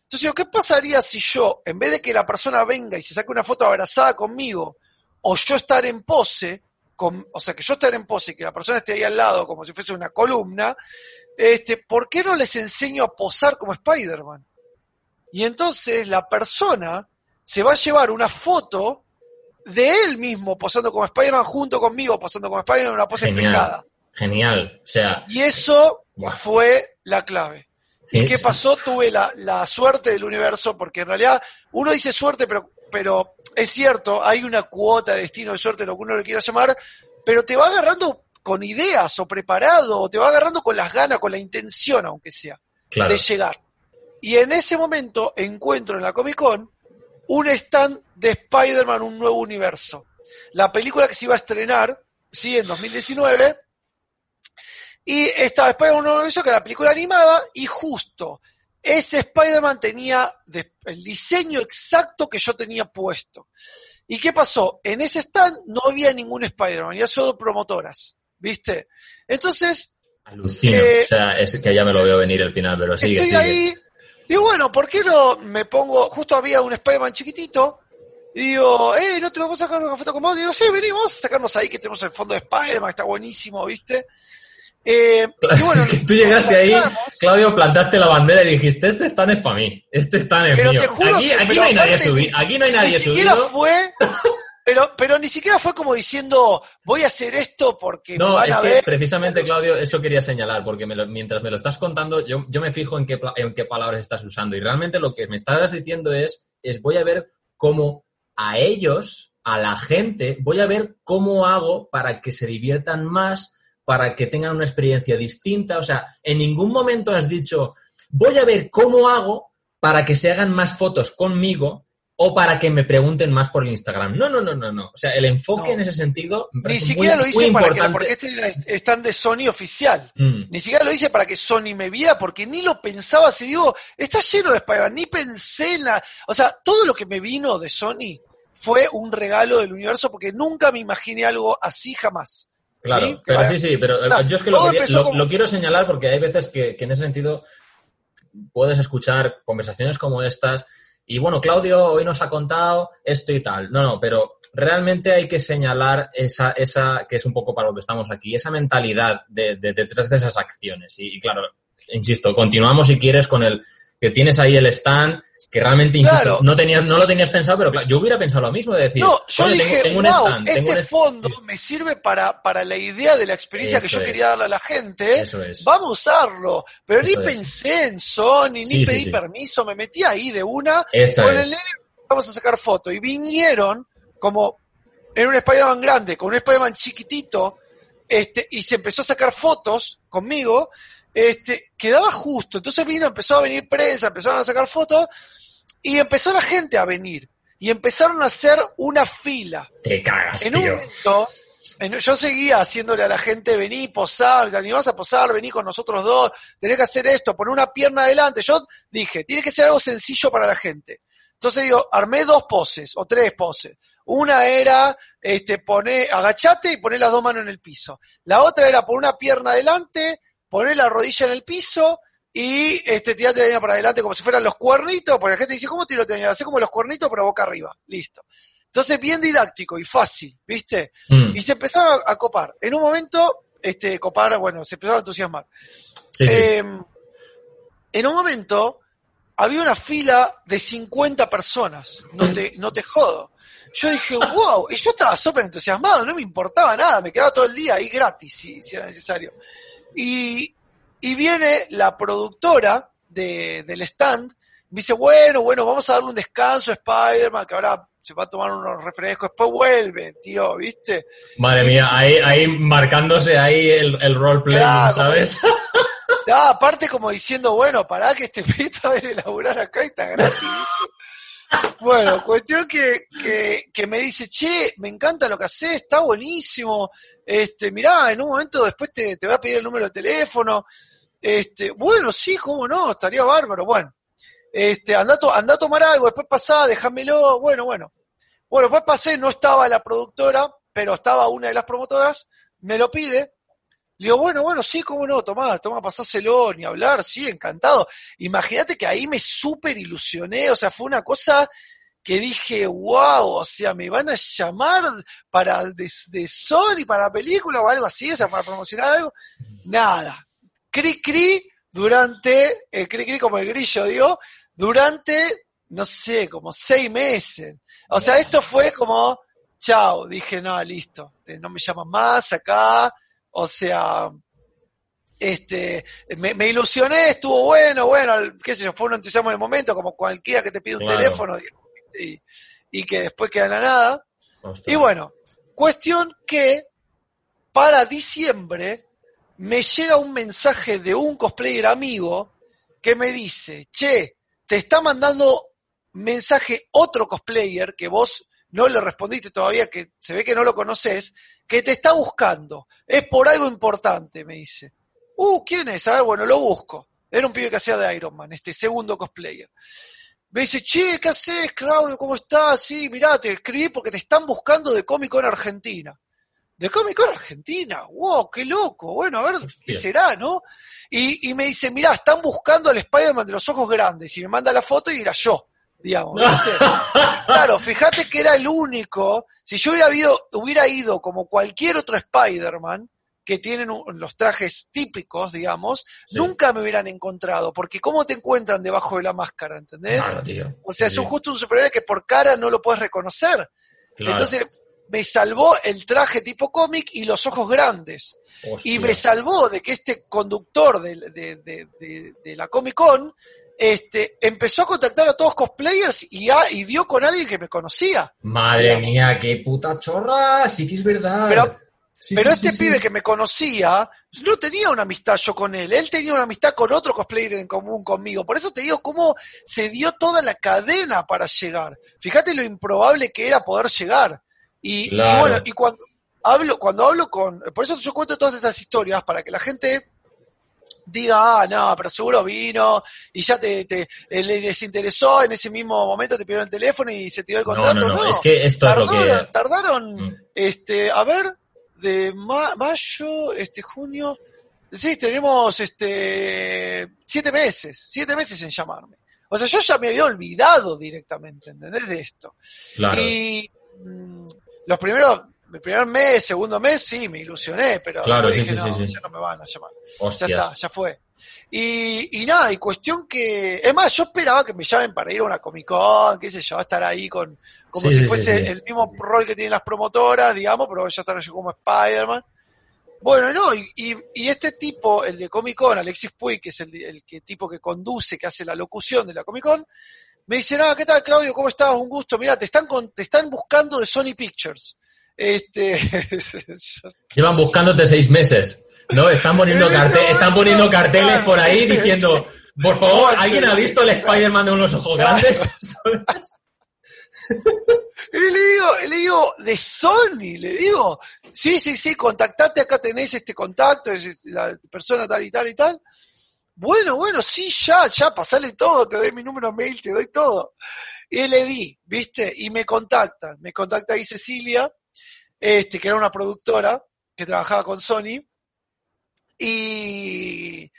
Speaker 2: Entonces digo, ¿qué pasaría si yo, en vez de que la persona venga y se saque una foto abrazada conmigo, o yo estar en pose, con, o sea, que yo estar en pose y que la persona esté ahí al lado como si fuese una columna, este, ¿por qué no les enseño a posar como Spider-Man? Y entonces la persona se va a llevar una foto de él mismo posando como Spider-Man junto conmigo posando como Spider-Man en una pose
Speaker 1: Genial.
Speaker 2: espejada.
Speaker 1: Genial. O sea,
Speaker 2: Y eso fue la clave. ¿Y qué pasó? Tuve la, la suerte del universo, porque en realidad uno dice suerte, pero, pero es cierto, hay una cuota de destino de suerte, lo que uno le quiera llamar, pero te va agarrando con ideas o preparado, o te va agarrando con las ganas, con la intención, aunque sea,
Speaker 1: claro.
Speaker 2: de llegar. Y en ese momento encuentro en la Comic Con un stand de Spider-Man, un nuevo universo. La película que se iba a estrenar, sí, en 2019. Y estaba Spider-Man, un nuevo universo, que era la película animada, y justo ese Spider-Man tenía el diseño exacto que yo tenía puesto. ¿Y qué pasó? En ese stand no había ningún Spider-Man, ya solo promotoras, ¿viste? Entonces,
Speaker 1: Alucino.
Speaker 2: Eh,
Speaker 1: o sea, es que ya me lo veo venir el final, pero sigue,
Speaker 2: estoy
Speaker 1: sigue.
Speaker 2: ahí. Digo, bueno, ¿por qué no me pongo? Justo había un Spider-Man chiquitito. Y digo, eh, ¿no te vamos a sacar una foto con vos? digo, sí, venimos a sacarnos ahí que tenemos el fondo de Spider-Man, está buenísimo, ¿viste? Eh, y bueno,
Speaker 1: Es que tú llegaste ahí, Claudio, plantaste la bandera y dijiste, este stand es para mí, este stand es
Speaker 2: Pero
Speaker 1: mío.
Speaker 2: te juro
Speaker 1: aquí
Speaker 2: que-
Speaker 1: aquí
Speaker 2: pero
Speaker 1: no hay nadie subido. Aquí no hay nadie subido.
Speaker 2: fue, pero, pero ni siquiera fue como diciendo, voy a hacer esto porque me
Speaker 1: No,
Speaker 2: van
Speaker 1: es
Speaker 2: a
Speaker 1: que
Speaker 2: ver.
Speaker 1: precisamente, Claudio, eso quería señalar, porque me lo- mientras me lo estás contando, yo, yo me fijo en qué, en qué palabras estás usando. Y realmente lo que me estás diciendo es, es voy a ver cómo a ellos, a la gente, voy a ver cómo hago para que se diviertan más, para que tengan una experiencia distinta. O sea, en ningún momento has dicho, voy a ver cómo hago para que se hagan más fotos conmigo o para que me pregunten más por el Instagram. No, no, no, no, no. O sea, el enfoque
Speaker 2: No.
Speaker 1: en ese sentido.
Speaker 2: Ni siquiera
Speaker 1: muy-
Speaker 2: lo hice para que, porque este era stand de Sony oficial.
Speaker 1: Mm.
Speaker 2: Ni siquiera lo hice para que Sony me viera, porque ni lo pensaba. Si digo, está lleno de Spider-Man, ni pensé en la. O sea, todo lo que me vino de Sony fue un regalo del universo, porque nunca me imaginé algo así jamás.
Speaker 1: Claro,
Speaker 2: ¿Sí?
Speaker 1: Pero sí, sí, pero
Speaker 2: No,
Speaker 1: yo es que lo, quería- lo-
Speaker 2: como-
Speaker 1: lo quiero señalar porque hay veces que, que en ese sentido puedes escuchar conversaciones como estas y bueno, Claudio hoy nos ha contado esto y tal. No, no, pero realmente hay que señalar esa, esa que es un poco para lo que estamos aquí, esa mentalidad de, de- detrás de esas acciones. Y, y claro, insisto, continuamos si quieres con el que tienes ahí el stand, que realmente, insisto,
Speaker 2: Claro.
Speaker 1: no, tenías, no lo tenías pensado, pero claro, yo hubiera pensado lo mismo, de decir,
Speaker 2: No, yo
Speaker 1: "Coño,
Speaker 2: dije,
Speaker 1: tengo, un stand,
Speaker 2: este
Speaker 1: tengo un stand".
Speaker 2: fondo me sirve para, para la idea de la experiencia que yo
Speaker 1: es.
Speaker 2: quería darle a la gente.
Speaker 1: Eso es.
Speaker 2: Vamos a usarlo. Pero
Speaker 1: Eso
Speaker 2: ni
Speaker 1: es.
Speaker 2: pensé en Sony, ni
Speaker 1: Sí,
Speaker 2: pedí
Speaker 1: sí.
Speaker 2: permiso, me metí ahí de una.
Speaker 1: Esa
Speaker 2: con el vamos a sacar fotos. Y vinieron como en un Spider-Man grande, con un Spider-Man chiquitito, este, y se empezó a sacar fotos conmigo, este, quedaba justo. Entonces vino, empezó a venir prensa, empezaron a sacar fotos, y empezó la gente a venir. Y empezaron a hacer una fila.
Speaker 1: Te cagas,
Speaker 2: En un momento, en- yo seguía haciéndole a la gente, vení, posar, te animás a posar, vení con nosotros dos, tenés que hacer esto, poner una pierna adelante. Yo dije, tiene que ser algo sencillo para la gente. Entonces digo, armé dos poses o tres poses. Una era, este, poner, agachate y poner las dos manos en el piso. La otra era poner una pierna adelante, poner la rodilla en el piso y este, tirarte la línea para adelante como si fueran los cuernitos, porque la gente dice, ¿cómo tiro la línea? Hace como los cuernitos, pero boca arriba. Listo. Entonces, bien didáctico y fácil, ¿viste?
Speaker 1: Mm,
Speaker 2: Y se empezaron a, a copar. En un momento, este, copar, bueno, se empezaron a entusiasmar.
Speaker 1: sí, sí.
Speaker 2: Eh, en un momento, había una fila de 50 personas. No te, no te jodo. Yo dije, wow, y yo estaba súper entusiasmado, no me importaba nada, me quedaba todo el día ahí gratis si, si era necesario. Y, y viene la productora de, del stand, me dice, bueno, bueno, vamos a darle un descanso a Spider-Man, que ahora se va a tomar unos refrescos, después vuelve, tío, ¿viste?
Speaker 1: Madre mía,
Speaker 2: dice-
Speaker 1: ahí, ahí marcándose ahí el, el roleplay,
Speaker 2: Claro,
Speaker 1: ¿sabes?
Speaker 2: Aparte como diciendo, bueno, pará que este pita de elaborar acá y está gratis. Bueno, cuestión que, que, que me dice, che, me encanta lo que haces, está buenísimo. Este, mirá, en un momento después te, te voy a pedir el número de teléfono. Este, bueno, sí, cómo no, estaría bárbaro. Bueno, este, anda, to- anda a tomar algo, después pasá, déjamelo. Bueno, bueno. Bueno, después pasé, no estaba la productora, pero estaba una de las promotoras, me lo pide. Le digo, bueno, bueno, sí, cómo no, tomá, toma, pasáselo, ni hablar, sí, encantado. Imagínate que ahí me súper ilusioné, o sea, fue una cosa que dije, wow, o sea, me van a llamar para de, de Sony, para la película o algo así, o sea, para promocionar algo. Nada. Cri cri durante, eh, cri cri como el grillo, digo, durante, no sé, como seis meses. O sea, esto fue como, chao, dije, no, listo, eh, no me llaman más acá, o sea, este, me, me ilusioné, estuvo bueno, bueno, qué sé yo, fue un entusiasmo en el momento, como cualquiera que te pide un
Speaker 1: Claro.
Speaker 2: teléfono y, y que después queda en la nada.
Speaker 1: Ostras.
Speaker 2: Y bueno, cuestión que para diciembre me llega un mensaje de un cosplayer amigo que me dice, che, te está mandando mensaje otro cosplayer que vos no le respondiste todavía, que se ve que no lo conoces, que te está buscando. Es por algo importante, me dice. Uh, ¿quién es? A ver, bueno, lo busco. Era un pibe que hacía de Iron Man, este segundo cosplayer. Me dice, che, ¿qué haces, Claudio? ¿Cómo estás? Sí, mirá, te escribí porque te están buscando de Comic Con Argentina. ¿De Comic Con Argentina? ¡Wow, qué loco! Bueno, a ver, ¿qué será, no? Y, y me dice, mirá, están buscando al Spider-Man de los ojos grandes. Y me manda la foto y era yo, digamos. ¿viste? claro, fíjate que era el único. Si yo hubiera ido, hubiera ido como cualquier otro Spider-Man, que tienen los trajes típicos, digamos,
Speaker 1: Sí.
Speaker 2: nunca me hubieran encontrado. Porque ¿cómo te encuentran debajo de la máscara, entendés?
Speaker 1: Claro, tío.
Speaker 2: O sea,
Speaker 1: Sí,
Speaker 2: es un justo un superhéroe que por cara no lo puedes reconocer.
Speaker 1: Claro.
Speaker 2: Entonces, me salvó el traje tipo cómic y los ojos grandes.
Speaker 1: Hostia.
Speaker 2: Y me salvó de que este conductor de, de- de- la Comic Con este, empezó a contactar a todos cosplayers y, a- y dio con alguien que me conocía.
Speaker 1: Madre mía, qué puta chorra. Sí que es verdad.
Speaker 2: Pero-
Speaker 1: Sí,
Speaker 2: Pero
Speaker 1: sí,
Speaker 2: este
Speaker 1: sí,
Speaker 2: pibe que me conocía no tenía una amistad yo con él, él tenía una amistad con otro cosplayer en común conmigo. Por eso te digo cómo se dio toda la cadena para llegar. Fíjate lo improbable que era poder llegar. Y, bueno, y cuando hablo, cuando hablo con, por eso yo cuento todas estas historias para que la gente diga, ah, no, pero seguro vino y ya te, te le desinteresó en ese mismo momento, te pidieron el teléfono y se te dio el contrato. No, no, no,
Speaker 1: es que esto
Speaker 2: tardaron,
Speaker 1: es lo que...
Speaker 2: Tardaron, mm. este, a ver, de mayo, este, junio, sí, tenemos, este, siete meses, siete meses en llamarme. O sea, yo ya me había olvidado directamente, ¿entendés? De esto.
Speaker 1: Claro.
Speaker 2: Y mm, los primeros el primer mes, segundo mes, sí, me ilusioné, pero
Speaker 1: claro,
Speaker 2: dije,
Speaker 1: sí, sí,
Speaker 2: no,
Speaker 1: sí,
Speaker 2: ya no me van a llamar.
Speaker 1: Hostias.
Speaker 2: Ya está, ya fue. Y, y nada, y cuestión que, es más, yo esperaba que me llamen para ir a una Comic Con, qué sé yo, estar ahí con, como si fuese el mismo rol que tienen las promotoras, digamos, pero ya están yo como Spider-Man. Bueno, no, y, y, este tipo, el de Comic Con, Alexis Puig, que es el, el que, tipo que conduce, que hace la locución de la Comic Con, me dice, nada, ¿qué tal Claudio? ¿Cómo estás? Un gusto. Mira, te están, con, te están buscando de Sony Pictures. Este.
Speaker 1: Llevan buscándote seis meses, ¿no? Están poniendo, están poniendo carteles por ahí diciendo, por favor, ¿alguien ha visto el Spider-Man de unos ojos grandes?
Speaker 2: Y le digo, le digo, de Sony, le digo, sí, sí, sí, contactate, acá tenés este contacto, es la persona tal y tal y tal. Bueno, bueno, sí, ya, ya, pasale todo, te doy mi número mail, te doy todo. Y le di, ¿viste? Y me contactan, me contacta ahí Cecilia, este, que era una productora que trabajaba con Sony. Y,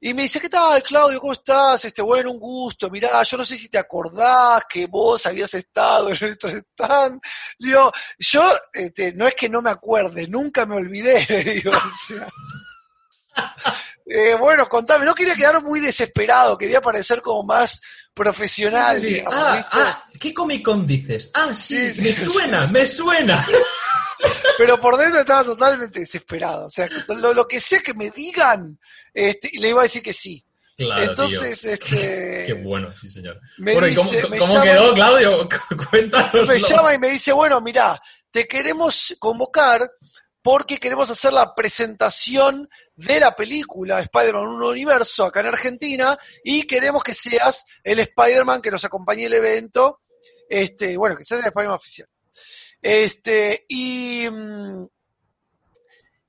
Speaker 2: y me dice, ¿qué tal, Claudio? ¿Cómo estás? Este, bueno, un gusto. Mirá, yo no sé si te acordás que vos habías estado en nuestro stand. Digo, yo, este, no es que no me acuerde, nunca me olvidé. Eh, bueno, contame, no quería quedar muy desesperado, quería parecer como más profesional.
Speaker 1: ah, ah, ¿qué Comic Con dices? Ah, sí, me suena, me suena.
Speaker 2: Pero por dentro estaba totalmente desesperado. O sea, lo, que sea que me digan, este, le iba a decir que sí.
Speaker 1: Claro,
Speaker 2: Entonces, este.
Speaker 1: Qué bueno, sí, señor. bueno, ¿y cómo, quedó, Claudio? Cuéntanos.
Speaker 2: Me llama y me dice, bueno, mira, te queremos convocar porque queremos hacer la presentación de la película Spider-Man Un Universo acá en Argentina y queremos que seas el Spider-Man que nos acompañe el evento, este, bueno, que seas el Spider-Man oficial. Este, y, mm,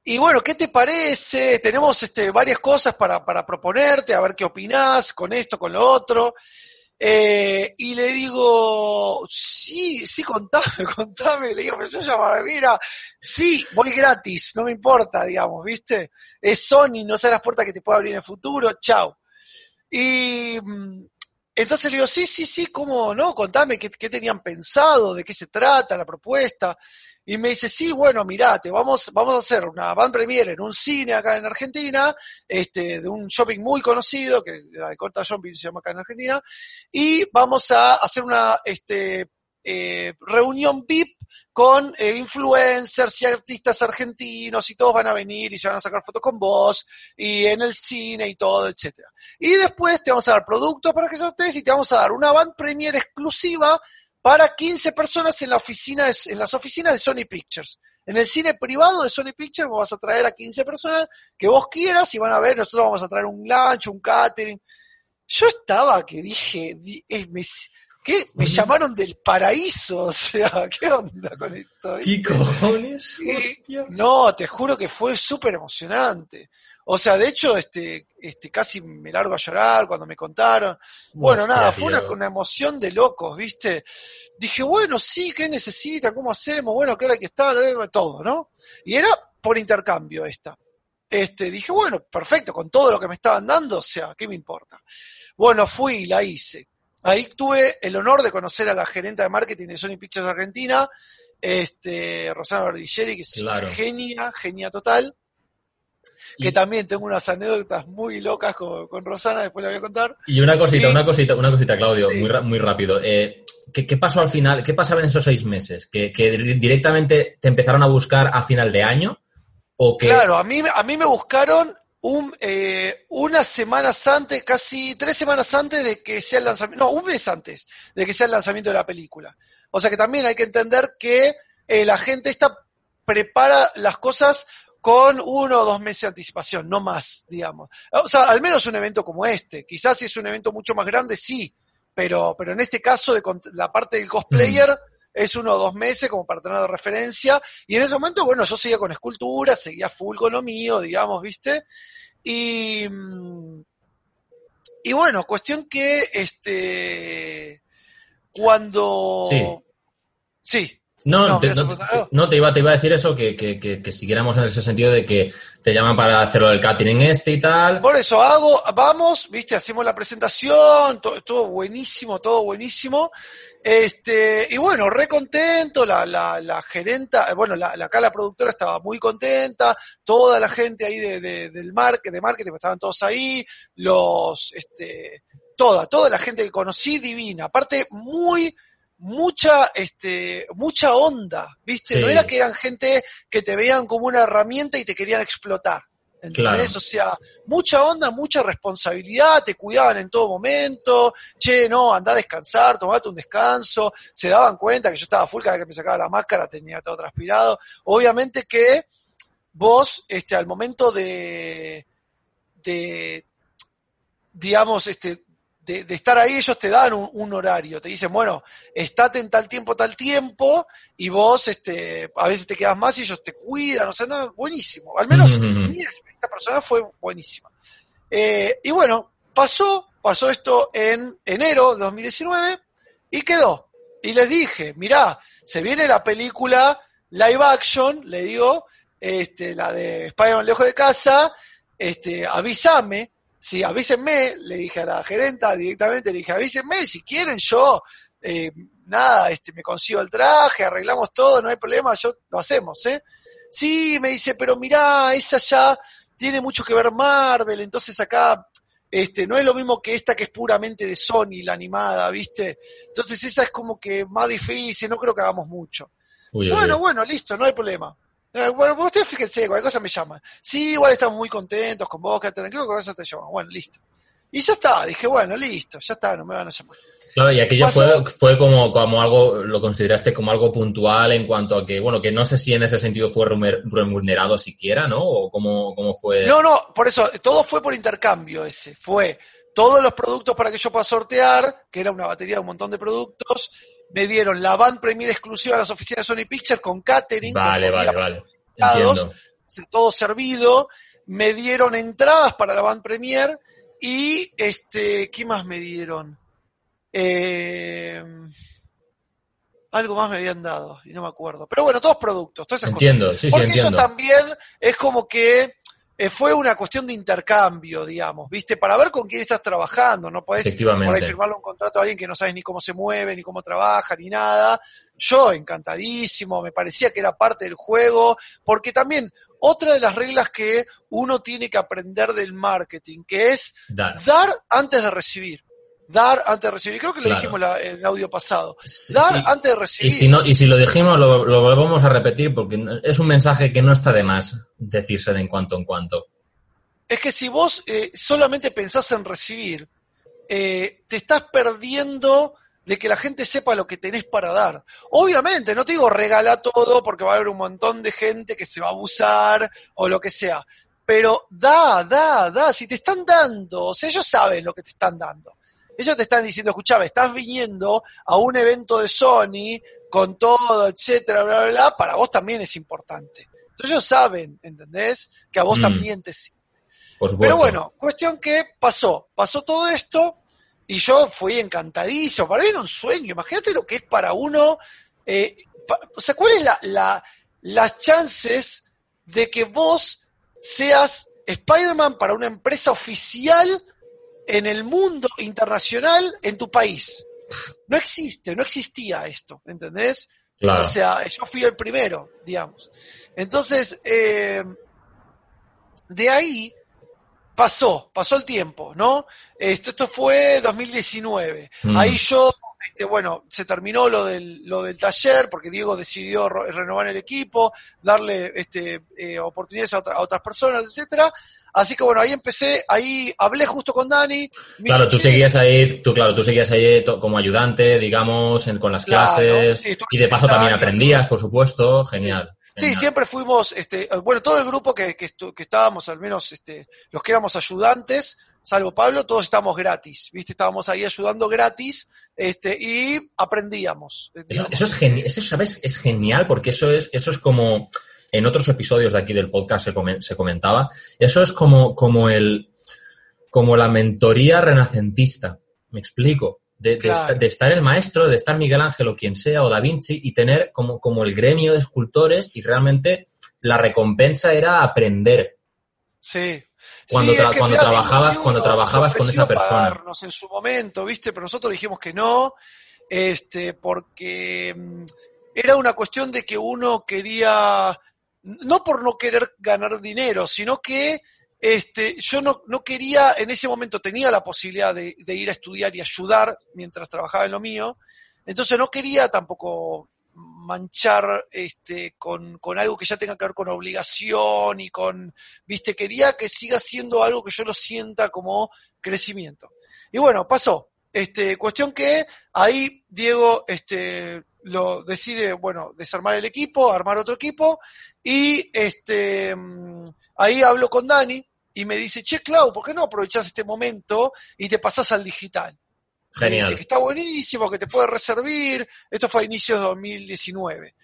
Speaker 2: y bueno, ¿qué te parece? Tenemos este, varias cosas para, para proponerte, a ver qué opinás con esto, con lo otro. Eh, y le digo, sí, sí, contame, contame. Le digo, pero yo llamaba, mira, sí, voy gratis, no me importa, digamos, ¿viste? Es Sony, no sé las puertas que te puede abrir en el futuro, chao. Y mm, entonces le digo, sí, sí, sí, ¿cómo no? Contame qué tenían pensado, de qué se trata la propuesta. Y me dice, sí, bueno, mirate, vamos, vamos a hacer una band premiere en un cine acá en Argentina, este, de un shopping muy conocido, que la de Corta Shopping se llama acá en Argentina, y vamos a hacer una, este, eh, reunión VIP con eh, influencers y artistas argentinos y todos van a venir y se van a sacar fotos con vos y en el cine y todo, etcétera. Y después te vamos a dar productos para que sortees y te vamos a dar una band premiere exclusiva para 15 personas en, la oficina en las oficinas de Sony Pictures. En el cine privado de Sony Pictures vos vas a traer a 15 personas que vos quieras y van a ver, nosotros vamos a traer un lunch, un catering. Yo estaba que dije, me, ¿qué? Me llamaron del paraíso, o sea, ¿qué onda con esto?
Speaker 1: ¿Qué cojones?
Speaker 2: no, te juro que fue súper emocionante. O sea, de hecho, este, este, casi me largo a llorar cuando me contaron. Bueno, nada, fue una, emoción de locos, ¿viste? Dije, bueno, sí, ¿qué necesita? ¿Cómo hacemos? Bueno, ¿qué hora hay que estar? Todo, ¿no? Y era por intercambio esta. Este, dije, bueno, perfecto, con todo lo que me estaban dando, o sea, ¿qué me importa? Bueno, fui y la hice. Ahí tuve el honor de conocer a la gerente de marketing de Sony Pictures Argentina, este, Rosana Verdigeri, que es una genia, genia total que también tengo unas anécdotas muy locas con, Rosana, después la voy a contar.
Speaker 1: Y una cosita, una cosita, una cosita, Claudio, muy, muy rápido. Eh, ¿qué, pasó al final? ¿Qué pasaba en esos seis meses? ¿Que, directamente te empezaron a buscar a final de año? ¿O que...
Speaker 2: Claro, a mí, a mí me buscaron un, eh, unas semanas antes, casi tres semanas antes de que sea el lanzamiento, no, un mes antes de que sea el lanzamiento de la película. O sea que también hay que entender que eh, la gente está prepara las cosas con uno o dos meses de anticipación, no más, digamos. O sea, al menos un evento como este. Quizás si es un evento mucho más grande, sí, pero, pero en este caso de la parte del cosplayer es uno o dos meses como para tener de referencia. Y en ese momento, bueno, yo seguía con escultura, seguía full con lo mío, digamos, ¿viste? Y, y bueno, cuestión que este cuando
Speaker 1: sí, sí no, no, te, no, te, iba, te iba a decir eso, que, que, que, siguiéramos en ese sentido de que te llaman para hacerlo del catering este y tal.
Speaker 2: Por eso hago, vamos, viste, hacemos la presentación, todo, buenísimo, todo buenísimo. Este, y bueno, re contento, la, la, la gerenta, bueno, la, acá la productora estaba muy contenta, toda la gente ahí de, de, del market, de marketing, estaban todos ahí, los, este, toda, toda la gente que conocí divina, aparte muy, mucha, este, mucha onda, ¿viste? No era que eran gente que te veían como una herramienta y te querían explotar. ¿Entendés? O sea, mucha onda, mucha responsabilidad, te cuidaban en todo momento, che, no, anda a descansar, tomate un descanso, se daban cuenta que yo estaba full, cada vez que me sacaba la máscara tenía todo transpirado. Obviamente que vos, este, al momento de, de digamos, este, de, estar ahí, ellos te dan un, horario, te dicen, bueno, estate en tal tiempo, tal tiempo, y vos este, a veces te quedas más y ellos te cuidan, o sea, no, buenísimo. Al menos mi experiencia personal fue buenísima. Eh, y bueno, pasó, pasó esto en enero de 2019 y quedó. Y les dije, mirá, se viene la película live action, le digo, este, la de Spider-Man lejos de casa, este, avísame, Sí, avísenme, le dije a la gerenta directamente, le dije, avísenme, si quieren yo, eh, nada, este, me consigo el traje, arreglamos todo, no hay problema, yo lo hacemos, ¿eh? Sí, me dice, pero mirá, esa ya tiene mucho que ver Marvel, entonces acá este, no es lo mismo que esta que es puramente de Sony, la animada, ¿viste? Entonces esa es como que más difícil, no creo que hagamos mucho. bueno, bueno, listo, no hay problema. Eh, bueno, pues ustedes fíjense, cualquier cosa me llaman. Sí, igual estamos muy contentos con vos, que tranquilo, con eso te llaman. Bueno, listo. Y ya está, dije, bueno, listo, ya está, no me van a llamar.
Speaker 1: Claro, y aquello fue, fue como, como algo, lo consideraste como algo puntual en cuanto a que, bueno, que no sé si en ese sentido fue remunerado siquiera, ¿no? O cómo, cómo fue.
Speaker 2: No, no, por eso, todo fue por intercambio ese. Fue todos los productos para que yo pueda sortear, que era una batería de un montón de productos, me dieron la band premier exclusiva a las oficinas de Sony Pictures con catering.
Speaker 1: Vale, vale, vale.
Speaker 2: Sea, todo servido. Me dieron entradas para la band premier y este, ¿qué más me dieron? Eh, algo más me habían dado y no me acuerdo. Pero bueno, todos productos, todas esas
Speaker 1: entiendo, Sí,
Speaker 2: Porque
Speaker 1: sí, eso
Speaker 2: también es como que eh, fue una cuestión de intercambio, digamos, ¿viste? Para ver con quién estás trabajando, no podés por firmarle un contrato a alguien que no sabes ni cómo se mueve, ni cómo trabaja, ni nada. Yo encantadísimo, me parecía que era parte del juego, porque también otra de las reglas que uno tiene que aprender del marketing, que es dar antes de recibir dar antes de recibir. Creo que lo dijimos en el audio pasado. Dar antes de recibir.
Speaker 1: Y si, no, y si lo dijimos, lo, lo, volvemos a repetir porque es un mensaje que no está de más decirse de en cuanto en cuanto.
Speaker 2: Es que si vos eh, solamente pensás en recibir, eh, te estás perdiendo de que la gente sepa lo que tenés para dar. Obviamente, no te digo regala todo porque va a haber un montón de gente que se va a abusar o lo que sea. Pero da, da, da, si te están dando, o sea, ellos saben lo que te están dando ellos te están diciendo, escuchame, estás viniendo a un evento de Sony con todo, etcétera, bla, bla, bla, para vos también es importante. Entonces ellos saben, ¿entendés? Que a vos mm. también te sirve. Pero bueno, cuestión que pasó, pasó todo esto y yo fui encantadísimo. Para mí era un sueño. Imagínate lo que es para uno. Eh, o sea, ¿cuáles la, la, las chances de que vos seas Spider-Man para una empresa oficial en el mundo internacional en tu país. No existe, no existía esto, ¿entendés? O sea, yo fui el primero, digamos. Entonces, eh, de ahí pasó, pasó el tiempo, ¿no? Esto, esto fue 2019. Mm. Ahí yo, este, bueno, se terminó lo del, lo del taller porque Diego decidió renovar el equipo, darle este, eh, oportunidades a, a, otras personas, etcétera. Así que bueno, ahí empecé, ahí hablé justo con Dani.
Speaker 1: Claro, tú seguías ahí, tú claro, tú seguías ahí como ayudante, digamos, con las clases y de paso también aprendías, por supuesto, genial.
Speaker 2: Sí, siempre fuimos, este, bueno, todo el grupo que, que, que, estábamos, al menos este, los que éramos ayudantes, salvo Pablo, todos estábamos gratis, ¿viste? Estábamos ahí ayudando gratis este, y aprendíamos.
Speaker 1: Eso, eso es genial, eso, ¿sabes? Es genial porque eso es, eso es como, en otros episodios de aquí del podcast se, comentaba, eso es como, como el, como la mentoría renacentista, me explico. De, estar, el maestro, de estar Miguel Ángel o quien sea, o Da Vinci, y tener como, como el gremio de escultores y realmente la recompensa era aprender.
Speaker 2: Sí.
Speaker 1: Cuando, cuando trabajabas, cuando trabajabas con esa persona.
Speaker 2: En su momento, ¿viste? Pero nosotros dijimos que no, este, porque mm, era una cuestión de que uno quería, no por no querer ganar dinero, sino que este, yo no, no, quería, en ese momento tenía la posibilidad de, ir a estudiar y ayudar mientras trabajaba en lo mío, entonces no quería tampoco manchar este, con, algo que ya tenga que ver con obligación y con, viste, quería que siga siendo algo que yo lo sienta como crecimiento. Y bueno, pasó. Este, cuestión que ahí Diego este, lo decide, bueno, desarmar el equipo, armar otro equipo, y este, mm, ahí hablo con Dani, y me dice, che, Clau, ¿por qué no aprovechás este momento y te pasás al digital?
Speaker 1: Genial.
Speaker 2: dice que está buenísimo, que te puede reservir. Esto fue a inicios de 2019.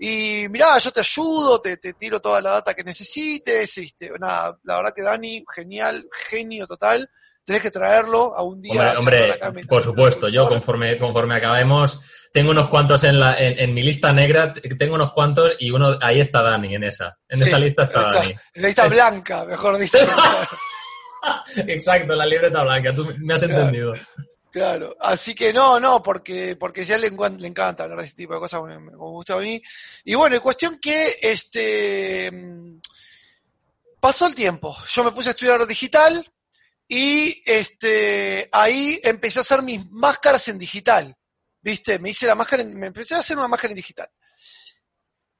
Speaker 2: Y mirá, yo te ayudo, te, te tiro toda la data que necesites. Este, nada, la verdad que Dani, genial, genio total tenés que traerlo a un día.
Speaker 1: Hombre, por supuesto, yo conforme, conforme acabemos, tengo unos cuantos en, la, en, mi lista negra, tengo unos cuantos y uno, ahí está Dani, en esa. En esa lista está, Dani.
Speaker 2: En la lista blanca, mejor dicho.
Speaker 1: Exacto, la libreta blanca, tú me has entendido.
Speaker 2: Claro, así que no, no, porque, porque si a él le, le encanta hablar de este tipo de cosas, me, me, gusta a mí. Y bueno, en cuestión que este pasó el tiempo. Yo me puse a estudiar digital, y este, ahí empecé a hacer mis máscaras en digital. ¿Viste? Me hice la máscara, me empecé a hacer una máscara en digital.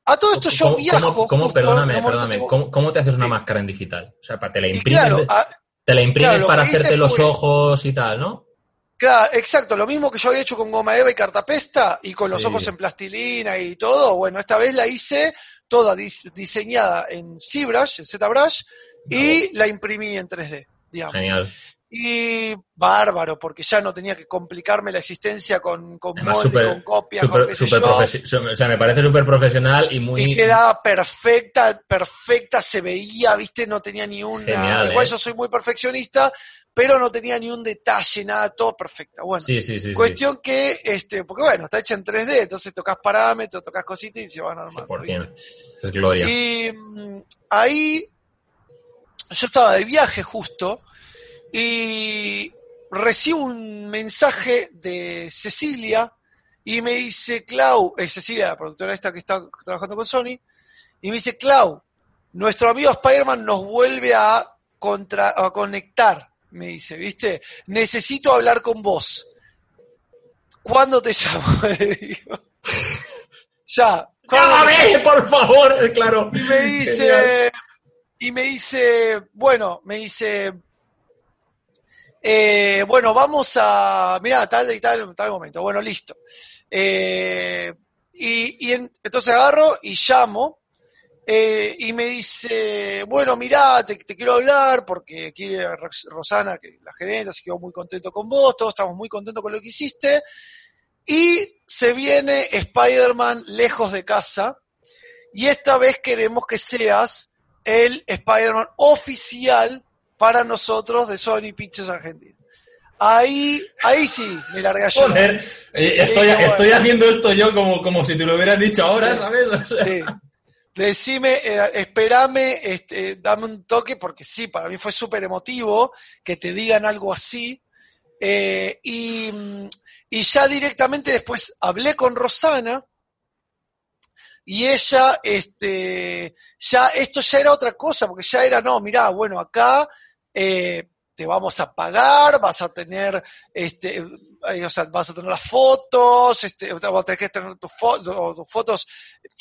Speaker 2: A todo esto yo viajo.
Speaker 1: ¿Cómo, perdóname, perdóname, ¿cómo, te haces una máscara en digital? O sea, te la imprimes, te la imprimes para hacerte los ojos y tal, ¿no?
Speaker 2: Claro, exacto, lo mismo que yo había hecho con goma eva y cartapesta y con los ojos en plastilina y todo, bueno, esta vez la hice toda diseñada en ZBrush, en ZBrush, y la imprimí en 3D.
Speaker 1: Genial.
Speaker 2: Y bárbaro, porque ya no tenía que complicarme la existencia con, con con copias, con
Speaker 1: qué O sea, me parece súper profesional y muy...
Speaker 2: Y quedaba perfecta, perfecta, se veía, viste, no tenía ni una... Igual ¿eh? yo soy muy perfeccionista, pero no tenía ni un detalle, nada, todo perfecto. Bueno,
Speaker 1: sí, sí, sí,
Speaker 2: cuestión que, este, porque bueno, está hecha en 3D, entonces tocas parámetros, tocas cositas y se van a armar.
Speaker 1: Es gloria.
Speaker 2: Y mm, ahí yo estaba de viaje justo y recibo un mensaje de Cecilia y me dice, Clau, es Cecilia, la productora esta que está trabajando con Sony, y me dice, Clau, nuestro amigo Spider-Man nos vuelve a, contra, a conectar, me dice, ¿viste? Necesito hablar con vos. ¿Cuándo te llamo? Le digo. ya.
Speaker 1: Llámame, por favor, claro.
Speaker 2: Y me dice, y me dice, bueno, me dice, eh, bueno, vamos a, mira, tal y tal, tal momento, bueno, listo. Eh, y, entonces agarro y llamo eh, y me dice, bueno, mira, te, quiero hablar porque quiere Rosana, que la gerente, se quedó muy contento con vos, todos estamos muy contentos con lo que hiciste. Y se viene Spider-Man lejos de casa y esta vez queremos que seas el Spider-Man oficial para nosotros de Sony Pictures Argentina. Ahí, ahí sí, me largué a
Speaker 1: Joder, eh, estoy, estoy haciendo esto yo como, como si te lo hubieras dicho ahora, ¿sabes?
Speaker 2: Sí. Decime, eh, espérame, este, dame un toque, porque sí, para mí fue súper emotivo que te digan algo así. Eh, y, y ya directamente después hablé con Rosana, y ella, este, ya, esto ya era otra cosa, porque ya era, no, mirá, bueno, acá eh, te vamos a pagar, vas a tener, este, eh, o sea, vas a tener las fotos, este, vas a tener que tener tus, fotos,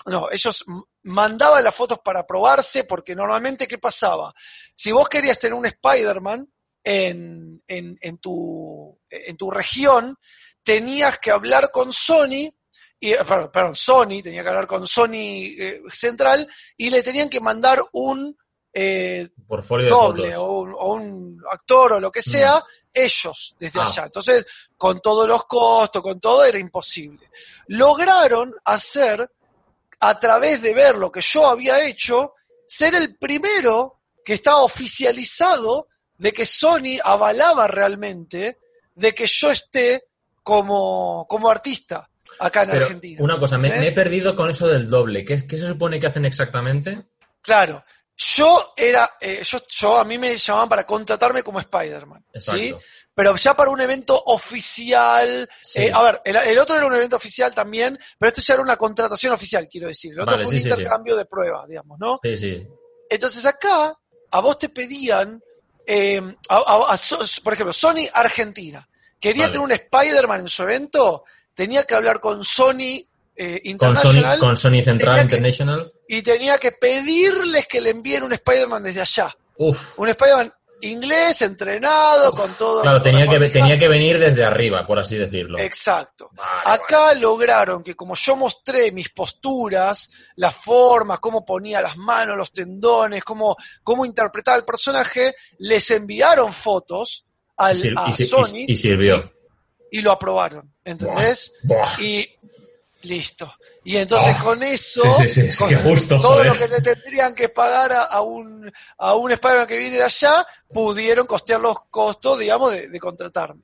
Speaker 2: no, ellos mandaban las fotos para probarse, porque normalmente, ¿qué pasaba? Si vos querías tener un Spider-Man en, en, tu, en tu región, tenías que hablar con Sony eh, perdón, Sony, tenía que hablar con Sony Central, y le tenían que mandar un eh, doble o un, o un actor o lo que sea, ellos desde
Speaker 1: Ah.
Speaker 2: allá. Entonces, con todos los costos, con todo, era imposible. Lograron hacer, a través de ver lo que yo había hecho, ser el primero que estaba oficializado de que Sony avalaba realmente de que yo esté como, como artista acá en
Speaker 1: Pero
Speaker 2: Argentina.
Speaker 1: una cosa, me he perdido con eso del doble. ¿Qué, qué se supone que hacen exactamente?
Speaker 2: Claro, yo era, eh, yo, yo a mí me llamaban para contratarme como Spider-Man, ¿sí? Pero ya para un evento oficial,
Speaker 1: Sí.
Speaker 2: eh, a ver, el, el otro era un evento oficial también, pero esto ya era una contratación oficial, quiero decir. El otro
Speaker 1: Vale,
Speaker 2: fue un
Speaker 1: sí, sí.
Speaker 2: intercambio de pruebas, digamos, ¿no?
Speaker 1: Sí, sí.
Speaker 2: Entonces acá, a vos te pedían, eh, a- a- a por ejemplo, Sony Argentina. Quería
Speaker 1: Vale.
Speaker 2: tener un Spider-Man en su evento, tenía que hablar con Sony eh,
Speaker 1: Con Sony,
Speaker 2: International
Speaker 1: con Sony Central
Speaker 2: que-
Speaker 1: International.
Speaker 2: Y tenía que pedirles que le envíen un Spider-Man desde allá.
Speaker 1: Uf.
Speaker 2: Un Spider-Man inglés, entrenado, con todo.
Speaker 1: Claro, tenía que, tenía que venir desde arriba, por así decirlo.
Speaker 2: Exacto.
Speaker 1: Vale,
Speaker 2: Acá lograron que como yo mostré mis posturas, las formas, cómo ponía las manos, los tendones, cómo, cómo interpretaba el personaje, les enviaron fotos al,
Speaker 1: Y,
Speaker 2: a
Speaker 1: y si- y-
Speaker 2: Sony
Speaker 1: y sirvió.
Speaker 2: y lo aprobaron, ¿entendés?
Speaker 1: Buah.
Speaker 2: Y listo. Y entonces
Speaker 1: Oh,
Speaker 2: con eso,
Speaker 1: sí, sí, sí,
Speaker 2: con
Speaker 1: qué justo,
Speaker 2: todo
Speaker 1: joder.
Speaker 2: lo que te tendrían que pagar a, a un, a un Spider-Man que viene de allá, pudieron costear los costos, digamos, de, de contratarme.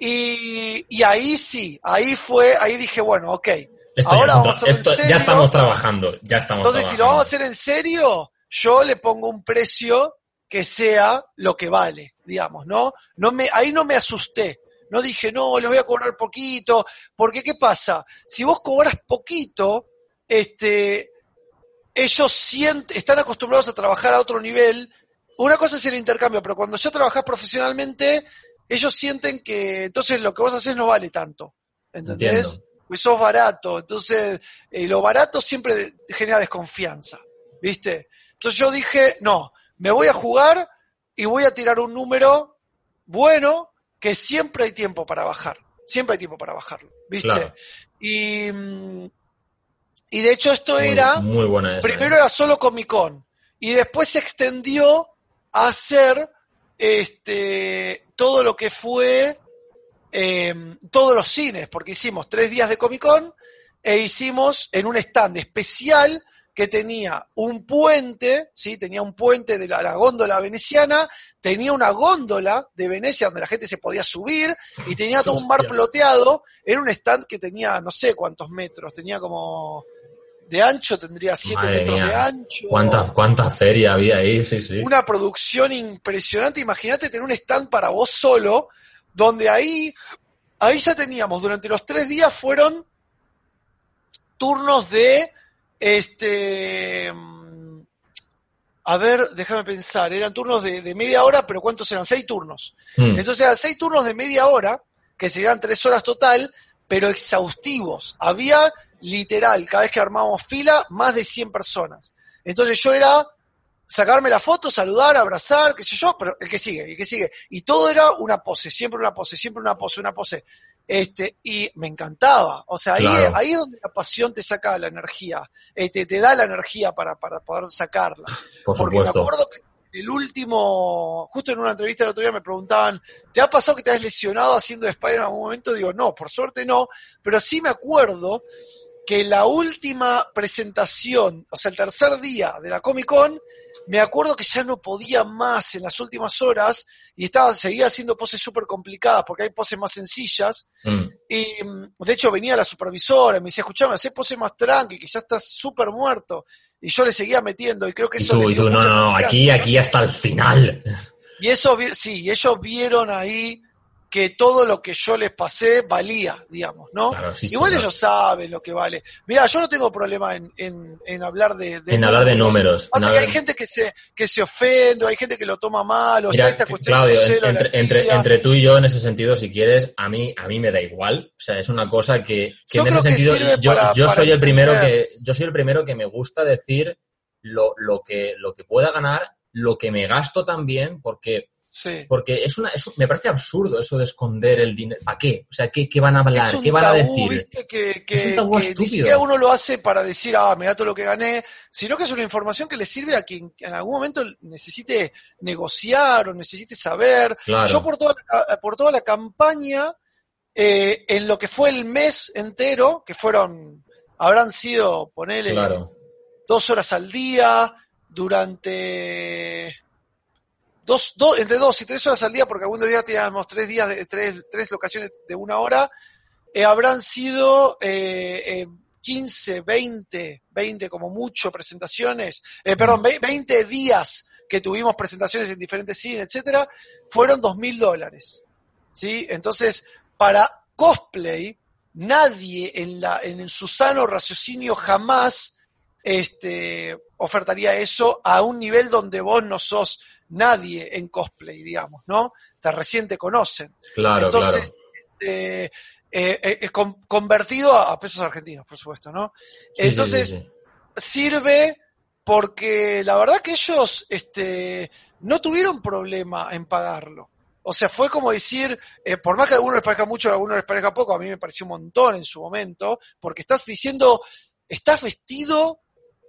Speaker 2: Y, y ahí sí, ahí fue, ahí dije, bueno, ok.
Speaker 1: Esto
Speaker 2: ahora
Speaker 1: ya,
Speaker 2: vamos a en
Speaker 1: esto- ya estamos trabajando. Ya estamos
Speaker 2: Entonces, si lo vamos a hacer en serio, yo le pongo un precio que sea lo que vale, digamos, ¿no? no me, ahí no me asusté. No dije, no, les voy a cobrar poquito. Porque, ¿qué pasa? Si vos cobras poquito, este, ellos sienten, están acostumbrados a trabajar a otro nivel. Una cosa es el intercambio, pero cuando ya trabajás profesionalmente, ellos sienten que entonces lo que vos haces no vale tanto. ¿Entendés?
Speaker 1: Entiendo.
Speaker 2: Pues sos barato. Entonces, eh, lo barato siempre genera desconfianza. ¿Viste? Entonces yo dije, no, me voy a jugar y voy a tirar un número bueno que siempre hay tiempo para bajar. Siempre hay tiempo para bajarlo. ¿Viste?
Speaker 1: Claro.
Speaker 2: Y, y de hecho esto
Speaker 1: Muy-
Speaker 2: era,
Speaker 1: Muy buena esa.
Speaker 2: primero
Speaker 1: ¿eh?
Speaker 2: era solo Comic Con y después se extendió a hacer este, todo lo que fue eh, todos los cines, porque hicimos tres días de Comic Con e hicimos en un stand especial que tenía un puente, ¿sí? tenía un puente de la, la góndola veneciana, tenía una góndola de Venecia donde la gente se podía subir y tenía todo un mar
Speaker 1: Hostia.
Speaker 2: ploteado. Era un stand que tenía no sé cuántos metros, tenía como de ancho, tendría 7
Speaker 1: Madre
Speaker 2: metros
Speaker 1: mía.
Speaker 2: de ancho.
Speaker 1: ¿Cuánta, ¿Cuánta feria había ahí? Sí, sí.
Speaker 2: Una producción impresionante. Imagínate tener un stand para vos solo, donde ahí, ahí ya teníamos, durante los tres días fueron turnos de, este, mm, a ver, déjame pensar, eran turnos de, de media hora, pero ¿cuántos eran? Seis turnos.
Speaker 1: Mm.
Speaker 2: Entonces eran seis turnos de media hora, que serían tres horas total, pero exhaustivos. Había literal, cada vez que armábamos fila, más de 100 personas. Entonces yo era sacarme la foto, saludar, abrazar, qué sé yo, pero el que sigue, el que sigue. Y todo era una pose, siempre una pose, siempre una pose, una pose. Este, y me encantaba. O sea, ahí,
Speaker 1: Claro.
Speaker 2: ahí es donde la pasión te saca la energía, este, te da la energía para, para poder sacarla.
Speaker 1: Por
Speaker 2: Porque me acuerdo que el último, justo en una entrevista el otro día me preguntaban, ¿te ha pasado que te has lesionado haciendo Spider en algún momento? Digo, no, por suerte no, pero sí me acuerdo que la última presentación, o sea, el tercer día de la Comic Con, me acuerdo que ya no podía más en las últimas horas y estaba, seguía haciendo poses súper complicadas porque hay poses más sencillas
Speaker 1: Mm.
Speaker 2: y mm, de hecho venía la supervisora y me decía, escuchame, hacé pose más tranqui, que ya estás súper muerto. Y yo le seguía metiendo y creo que eso
Speaker 1: tú,
Speaker 2: dio
Speaker 1: no, no, aquí, aquí hasta el final.
Speaker 2: Y eso, sí, ellos vieron ahí que todo lo que yo les pasé valía, digamos, ¿no?
Speaker 1: Claro, sí,
Speaker 2: Igual ellos saben lo que vale. Mira, yo no tengo problema en, en, en hablar de, de
Speaker 1: En hablar de números.
Speaker 2: Pasa que
Speaker 1: hablar-
Speaker 2: hay gente que se, que se ofende, hay gente que lo toma mal, o
Speaker 1: Mira,
Speaker 2: está esta cuestión
Speaker 1: Claudio,
Speaker 2: celo,
Speaker 1: entre, entre, entre tú y yo, en ese sentido, si quieres, a mí, a mí me da igual. O sea, es una cosa que, que
Speaker 2: Yo
Speaker 1: en ese sentido, yo,
Speaker 2: para-
Speaker 1: yo
Speaker 2: para
Speaker 1: soy el primero que, yo soy el primero que me gusta decir lo, lo que, lo que pueda ganar, lo que me gasto también, porque
Speaker 2: Sí.
Speaker 1: Porque es una, es- me parece absurdo eso de esconder el dinero. ¿Para qué? O sea, ¿qué, qué van a
Speaker 2: Es
Speaker 1: hablar? ¿Qué van a decir?
Speaker 2: ¿viste? Que,
Speaker 1: Es
Speaker 2: que-
Speaker 1: un tabú
Speaker 2: que ni
Speaker 1: estúpido.
Speaker 2: siquiera uno lo hace para decir, ah, mira todo lo que gané, sino que es una información que le sirve a quien en algún momento necesite negociar o necesite saber.
Speaker 1: Claro.
Speaker 2: Yo por toda la, por toda la campaña, eh, en lo que fue el mes entero, que fueron, habrán sido, ponele,
Speaker 1: Claro.
Speaker 2: dos horas al día, durante dos, dos, entre dos y tres horas al día, porque algunos días teníamos tres días de tres, tres locaciones de una hora, eh, habrán sido eh, eh, 15, 20, 20 como mucho presentaciones, eh, perdón, ve- 20 días que tuvimos presentaciones en diferentes cines, etcétera, fueron dos mil dólares. ¿Sí? Entonces, para cosplay, nadie en, la, en su sano raciocinio jamás este, ofertaría eso a un nivel donde vos no sos nadie en cosplay, digamos, ¿no? Te recién te conocen.
Speaker 1: Claro,
Speaker 2: Entonces,
Speaker 1: claro.
Speaker 2: eh, eh, eh, con- convertido a, pesos argentinos, por supuesto, ¿no?
Speaker 1: Sí,
Speaker 2: Entonces,
Speaker 1: sí, sí.
Speaker 2: sirve porque la verdad que ellos este, no tuvieron problema en pagarlo. O sea, fue como decir, eh, por más que a algunos les parezca mucho, a algunos les parezca poco, a mí me pareció un montón en su momento, porque estás diciendo, estás vestido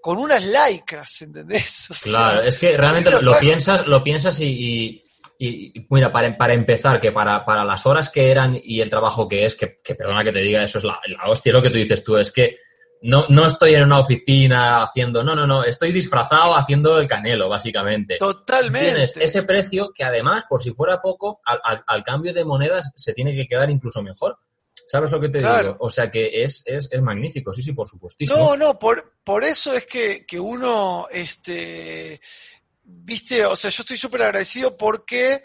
Speaker 2: con unas lycras, ¿entendés? O sea,
Speaker 1: Claro, es que realmente lo, piensas, lo piensas y- y, mira, para, para empezar, que para, para las horas que eran y el trabajo que es, que, que perdona que te diga, eso es la, la hostia, lo que tú dices tú, es que no, no estoy en una oficina haciendo, no, no, no, estoy disfrazado haciendo el canelo, básicamente.
Speaker 2: totalmente.
Speaker 1: Tienes ese precio que además, por si fuera poco, al, al- al cambio de monedas se tiene que quedar incluso mejor. ¿Sabes lo que te
Speaker 2: Claro.
Speaker 1: digo? O sea que es, es, es magnífico, sí, sí, por supuestísimo.
Speaker 2: No, no, por, por eso es que, que uno, este, viste, o sea, yo estoy súper agradecido porque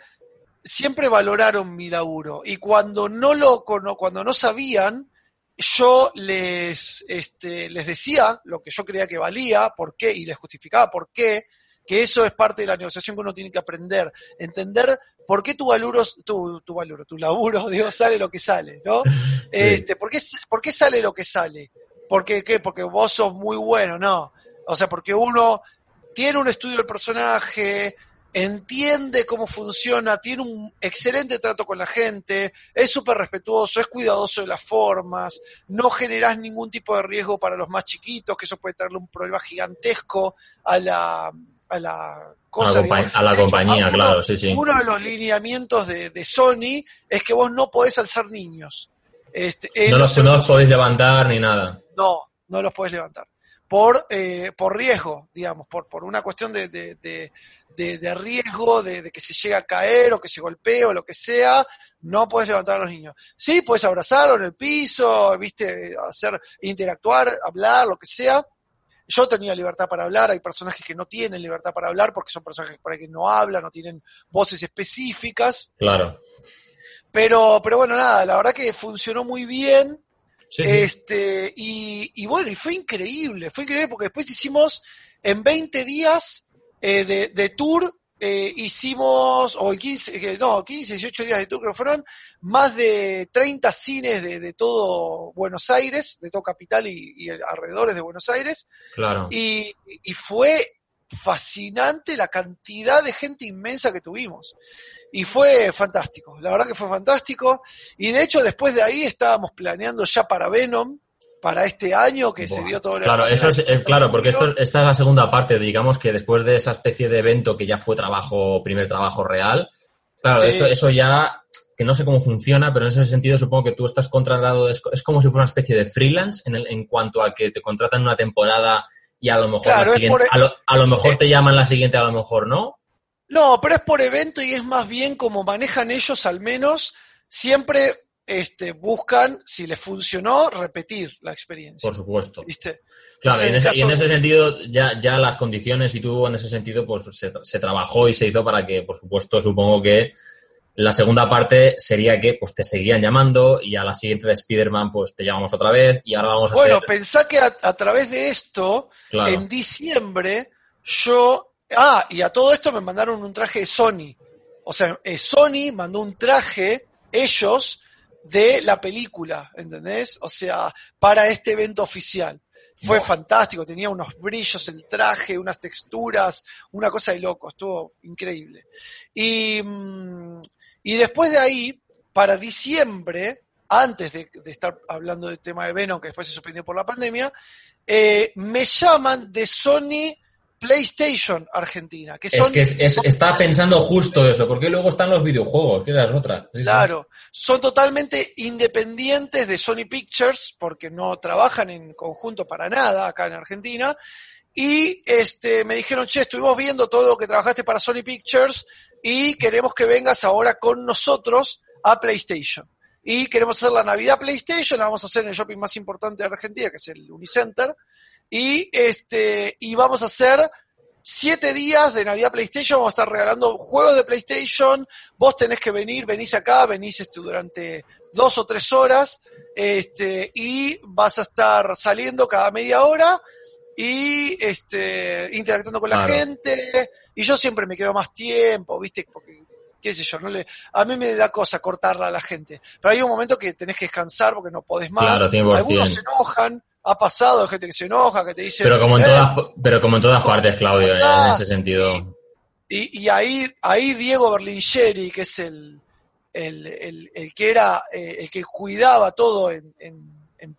Speaker 2: siempre valoraron mi laburo y cuando no lo, cuando no sabían, yo les, este, les decía lo que yo creía que valía, por qué, y les justificaba por qué, que eso es parte de la negociación que uno tiene que aprender, entender por qué tu valuro, tu, tu valuro, tu laburo, digo, sale lo que sale, ¿no? Este, ¿por qué, ¿Por qué sale lo que sale? ¿Porque qué? Porque vos sos muy bueno, no. O sea, porque uno tiene un estudio del personaje, entiende cómo funciona, tiene un excelente trato con la gente, es súper respetuoso, es cuidadoso de las formas, no generás ningún tipo de riesgo para los más chiquitos, que eso puede traerle un problema gigantesco a la, a la
Speaker 1: a
Speaker 2: cosa.
Speaker 1: la,
Speaker 2: digamos.
Speaker 1: compa- a la
Speaker 2: hecho,
Speaker 1: compañía,
Speaker 2: uno-
Speaker 1: claro, sí, sí.
Speaker 2: uno de los lineamientos de, de Sony es que vos no podés alzar niños. Este,
Speaker 1: No
Speaker 2: los
Speaker 1: los, no os
Speaker 2: eventos-
Speaker 1: podéis levantar ni nada.
Speaker 2: no, no los podés levantar. Por, eh, por riesgo, digamos, por, por una cuestión de, de, de, de- de riesgo, de, de que se llegue a caer o que se golpee o lo que sea, no podés levantar a los niños. Sí, puedes abrazarlo en el piso, viste, hacer, interactuar, hablar, lo que sea. Yo tenía libertad para hablar, hay personajes que no tienen libertad para hablar porque son personajes para que no hablan, no tienen voces específicas.
Speaker 1: Claro.
Speaker 2: Pero, pero bueno, nada, la verdad que funcionó muy bien.
Speaker 1: Sí, sí.
Speaker 2: Este, y, y bueno, y fue increíble, fue increíble porque después hicimos en 20 días eh, de, de tour, eh, hicimos, o en 15, eh, no, 15, 18 días de tour que fueron, más de 30 cines de, de todo Buenos Aires, de todo Capital y, y alrededores de Buenos Aires,
Speaker 1: claro.
Speaker 2: y, y fue fascinante la cantidad de gente inmensa que tuvimos. Y fue fantástico, la verdad que fue fantástico. Y de hecho, después de ahí estábamos planeando ya para Venom, para este año que se dio todo el
Speaker 1: Claro, eso es, eh, claro, porque esto, esta es la segunda parte, digamos que después de esa especie de evento que ya fue trabajo, primer trabajo real, claro,
Speaker 2: Sí.
Speaker 1: eso, eso ya, que no sé cómo funciona, pero en ese sentido supongo que tú estás contratado, es, es como si fuera una especie de freelance en, el, en cuanto a que te contratan una temporada y a lo mejor
Speaker 2: Claro,
Speaker 1: la
Speaker 2: es
Speaker 1: siguiente,
Speaker 2: por-
Speaker 1: a, lo, a lo mejor
Speaker 2: eh,
Speaker 1: te llaman la siguiente, a lo mejor no.
Speaker 2: No, pero es por evento y es más bien como manejan ellos al menos, siempre este, buscan, si les funcionó, repetir la experiencia.
Speaker 1: Por supuesto.
Speaker 2: ¿Viste?
Speaker 1: Claro, en ese,
Speaker 2: caso-
Speaker 1: y en ese sentido ya, ya las condiciones y tú en ese sentido pues se, tra- se trabajó y se hizo para que, por supuesto, supongo que la segunda parte sería que pues te seguirían llamando y a la siguiente de Spider-Man pues te llamamos otra vez y ahora vamos a
Speaker 2: Bueno,
Speaker 1: hacer...
Speaker 2: pensá que a, a través de esto,
Speaker 1: Claro,
Speaker 2: en diciembre, yo. Ah, y a todo esto me mandaron un traje de Sony. O sea, eh, Sony mandó un traje, ellos, de la película, ¿entendés? O sea, para este evento oficial. Fue fantástico, tenía unos brillos el traje, unas texturas, una cosa de loco, estuvo increíble. Y, mm, y después de ahí, para diciembre, antes de, estar hablando del tema de Venom, que después se suspendió por la pandemia, eh, me llaman de Sony PlayStation Argentina. Que son,
Speaker 1: es que estaba pensando justo eso, porque luego están los videojuegos, que las otras.
Speaker 2: claro, son totalmente independientes de Sony Pictures, porque no trabajan en conjunto para nada acá en Argentina. Y este, me dijeron, che, estuvimos viendo todo lo que trabajaste para Sony Pictures y queremos que vengas ahora con nosotros a PlayStation. Y queremos hacer la Navidad PlayStation, la vamos a hacer en el shopping más importante de Argentina, que es el Unicenter y, este, y vamos a hacer siete días de Navidad PlayStation, vamos a estar regalando juegos de PlayStation, vos tenés que venir, venís acá, venís este, durante dos o tres horas, este, y vas a estar saliendo cada media hora y este, interactuando con la gente, y yo siempre me quedo más tiempo, viste, porque qué sé yo, no le, a mí me da cosa cortarla a la gente, pero hay un momento que tenés que descansar porque no podés más, algunos se enojan, ha pasado gente que se enoja, que te dice...
Speaker 1: Pero como en todas, pero como en todas partes, Claudio, en ese sentido.
Speaker 2: Y, y, ahí, ahí Diego Berlingeri, que es el, el, el, que era, eh, el que cuidaba todo en, en,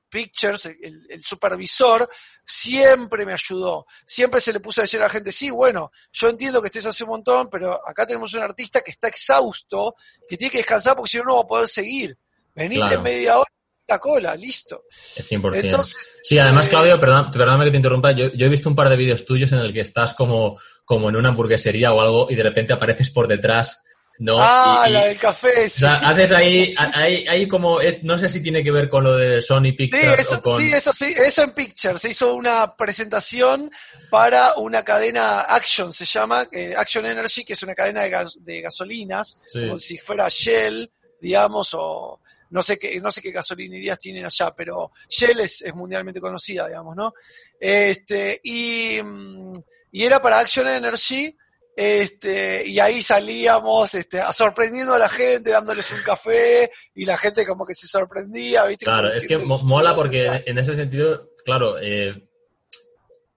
Speaker 2: Pictures, el, el, supervisor, siempre me ayudó. Siempre se le puso a decir a la gente, sí, bueno, yo entiendo que estés hace un montón, pero acá tenemos un artista que está exhausto, que tiene que descansar porque si no, no va a poder seguir. Venite en media hora la cola, listo.
Speaker 1: 100%. Entonces, sí, además, eh, Claudio, perdón, perdóname que te interrumpa, yo, he visto un par de vídeos tuyos en el que estás como, como en una hamburguesería o algo y de repente apareces por detrás. ¿no?
Speaker 2: Ah, la del café.
Speaker 1: Sí. O sea, haces ahí, ahí, ahí como, es, no sé si tiene que ver con lo de Sony Pictures.
Speaker 2: Sí, eso, sí, eso sí, eso en Pictures. Se hizo una presentación para una cadena Action, se llama, eh, Action Energy, que es una cadena de, de gasolinas, como si fuera Shell, digamos, o, no sé qué, no sé qué gasolinerías tienen allá, pero Shell es, mundialmente conocida, digamos, ¿no? Este, y, mm, y era para Action Energy, este, y ahí salíamos este, sorprendiendo a la gente, dándoles un café, y la gente como que se sorprendía, ¿viste?
Speaker 1: Claro, es que mola porque en ese sentido, claro, eh,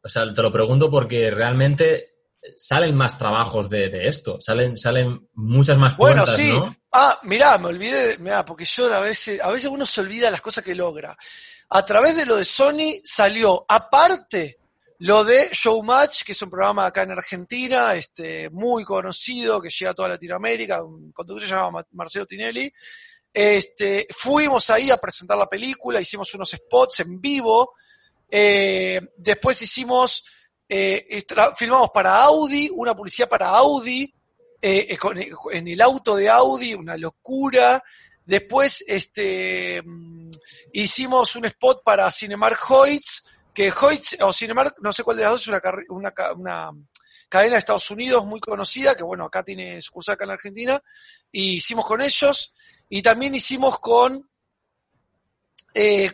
Speaker 1: o sea, te lo pregunto porque realmente salen más trabajos de, esto, salen, salen muchas más puertas, bueno, sí.
Speaker 2: Ah, mirá, me olvidé, mirá, porque yo a veces, a veces uno se olvida las cosas que logra. A través de lo de Sony salió, aparte, lo de Showmatch, que es un programa acá en Argentina, este, muy conocido, que llega a toda Latinoamérica, un conductor se llama Marcelo Tinelli. Este, fuimos ahí a presentar la película, hicimos unos spots en vivo. Eh, después hicimos eh, filmamos para Audi, una publicidad para Audi, eh, eh, en el auto de Audi, una locura. Después este, mm, hicimos un spot para Cinemark Hoyts, que Hoyts o Cinemark, no sé cuál de las dos, es una, cadena de Estados Unidos muy conocida, que bueno, acá tiene sucursal acá en Argentina, y hicimos con ellos, y también hicimos con,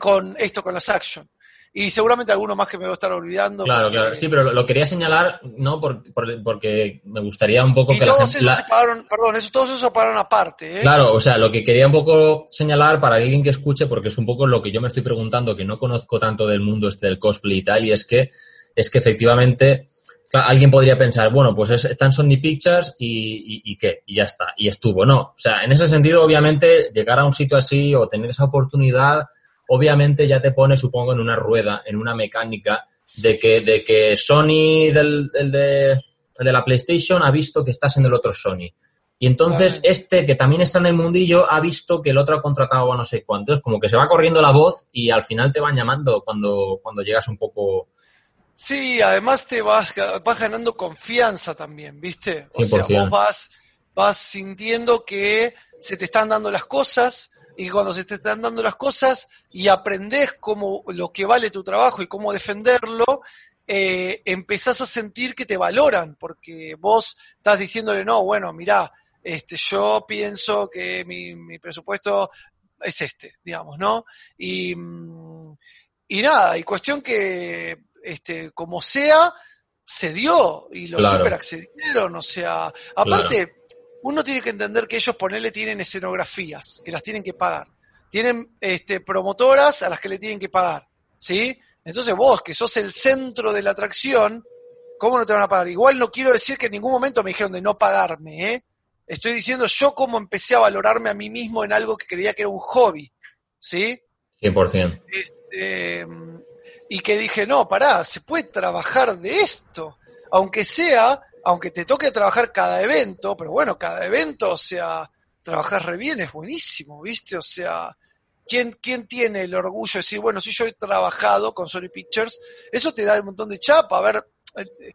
Speaker 2: con esto, con las Action y seguramente alguno más que me voy a estar olvidando.
Speaker 1: Claro, claro, sí, pero lo, quería señalar, ¿no? porque me gustaría un poco
Speaker 2: que todos la gente, esos se pagaron, perdón, eso, todos esos se pagaron aparte, ¿eh?
Speaker 1: Claro, o sea, lo que quería un poco señalar para alguien que escuche, porque es un poco lo que yo me estoy preguntando, que no conozco tanto del mundo este del cosplay y tal, y es que, es que efectivamente alguien podría pensar, bueno, pues es, están Sony Pictures y, y, qué, y ya está, y estuvo. No, o sea, en ese sentido, obviamente, llegar a un sitio así o tener esa oportunidad obviamente ya te pone, supongo, en una rueda, en una mecánica de que, de que Sony del, de, la PlayStation ha visto que estás en el otro Sony. Y entonces este, que también está en el mundillo, ha visto que el otro ha contratado a no sé cuánto. Es como que se va corriendo la voz y al final te van llamando cuando, cuando llegas un poco...
Speaker 2: Sí, además te vas, vas ganando confianza también, ¿viste? O sea, vos vas, vas sintiendo que se te están dando las cosas, y cuando se te están dando las cosas y aprendes cómo lo que vale tu trabajo y cómo defenderlo, eh, empezás a sentir que te valoran, porque vos estás diciéndole, no, bueno, mirá, este, yo pienso que mi, presupuesto es este, digamos, ¿no? Y, mm, y nada, y cuestión que, este, como sea, se dio y los super accedieron, o sea, aparte, uno tiene que entender que ellos, ponerle, tienen escenografías, que las tienen que pagar. Tienen este, promotoras a las que le tienen que pagar, ¿sí? Entonces vos, que sos el centro de la atracción, ¿cómo no te van a pagar? Igual no quiero decir que en ningún momento me dijeron de no pagarme, ¿eh? Estoy diciendo yo cómo empecé a valorarme a mí mismo en algo que creía que era un hobby, ¿sí?
Speaker 1: 100%.
Speaker 2: Este, y que dije, no, pará, se puede trabajar de esto, aunque sea, aunque te toque trabajar cada evento, pero bueno, cada evento, o sea, trabajar re bien es buenísimo, ¿viste? O sea, ¿quién, ¿quién tiene el orgullo de decir, bueno, si yo he trabajado con Sony Pictures, eso te da un montón de chapa, a ver, eh,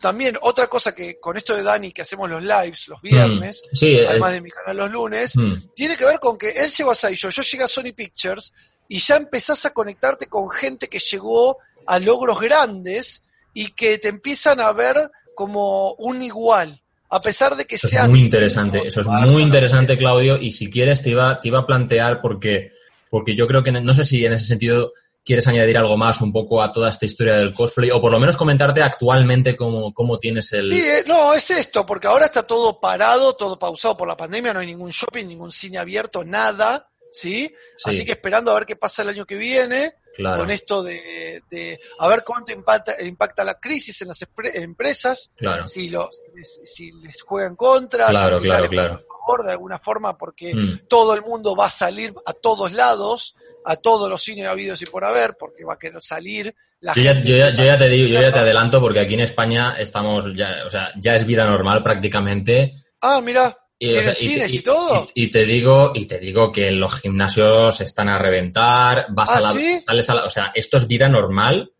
Speaker 2: también otra cosa que con esto de Dani que hacemos los lives los viernes,
Speaker 1: Mm, sí, eh,
Speaker 2: además de mi canal los lunes,
Speaker 1: Mm.
Speaker 2: tiene que ver con que él llegó a Saillo, yo llegué a Sony Pictures y ya empezás a conectarte con gente que llegó a logros grandes y que te empiezan a ver como un igual, a pesar de que
Speaker 1: Eso
Speaker 2: seas
Speaker 1: es muy interesante, eso es muy interesante. Claudio, y si quieres te iba, te iba a plantear porque, porque yo creo que, no sé si en ese sentido quieres añadir algo más un poco a toda esta historia del cosplay, o por lo menos comentarte actualmente cómo, cómo tienes el...
Speaker 2: Sí, eh, no, es esto, porque ahora está todo parado, todo pausado por la pandemia, no hay ningún shopping, ningún cine abierto, nada, ¿sí?
Speaker 1: Sí.
Speaker 2: Así que esperando a ver qué pasa el año que viene,
Speaker 1: claro,
Speaker 2: con esto de, de a ver cuánto impacta, impacta la crisis en las empresas,
Speaker 1: claro.
Speaker 2: si, los, si, les- juegan contra,
Speaker 1: Claro,
Speaker 2: si
Speaker 1: claro,
Speaker 2: les
Speaker 1: claro.
Speaker 2: juegan a favor de alguna forma, porque
Speaker 1: Mm.
Speaker 2: todo el mundo va a salir a todos lados, a todos los cines habidos y por haber, porque va a querer salir. La
Speaker 1: Yo ya, yo, ya, yo ya te digo, yo ya te adelanto porque aquí en España estamos ya, o sea, ya es vida normal prácticamente.
Speaker 2: Ah, mira,
Speaker 1: Y, o
Speaker 2: tienen
Speaker 1: sea, y-
Speaker 2: cines y,
Speaker 1: y-
Speaker 2: todo.
Speaker 1: Y, te digo, y te digo que los gimnasios están a reventar, vas
Speaker 2: ¿Ah,
Speaker 1: a la,
Speaker 2: sí?
Speaker 1: sales a la, o sea, esto es vida normal,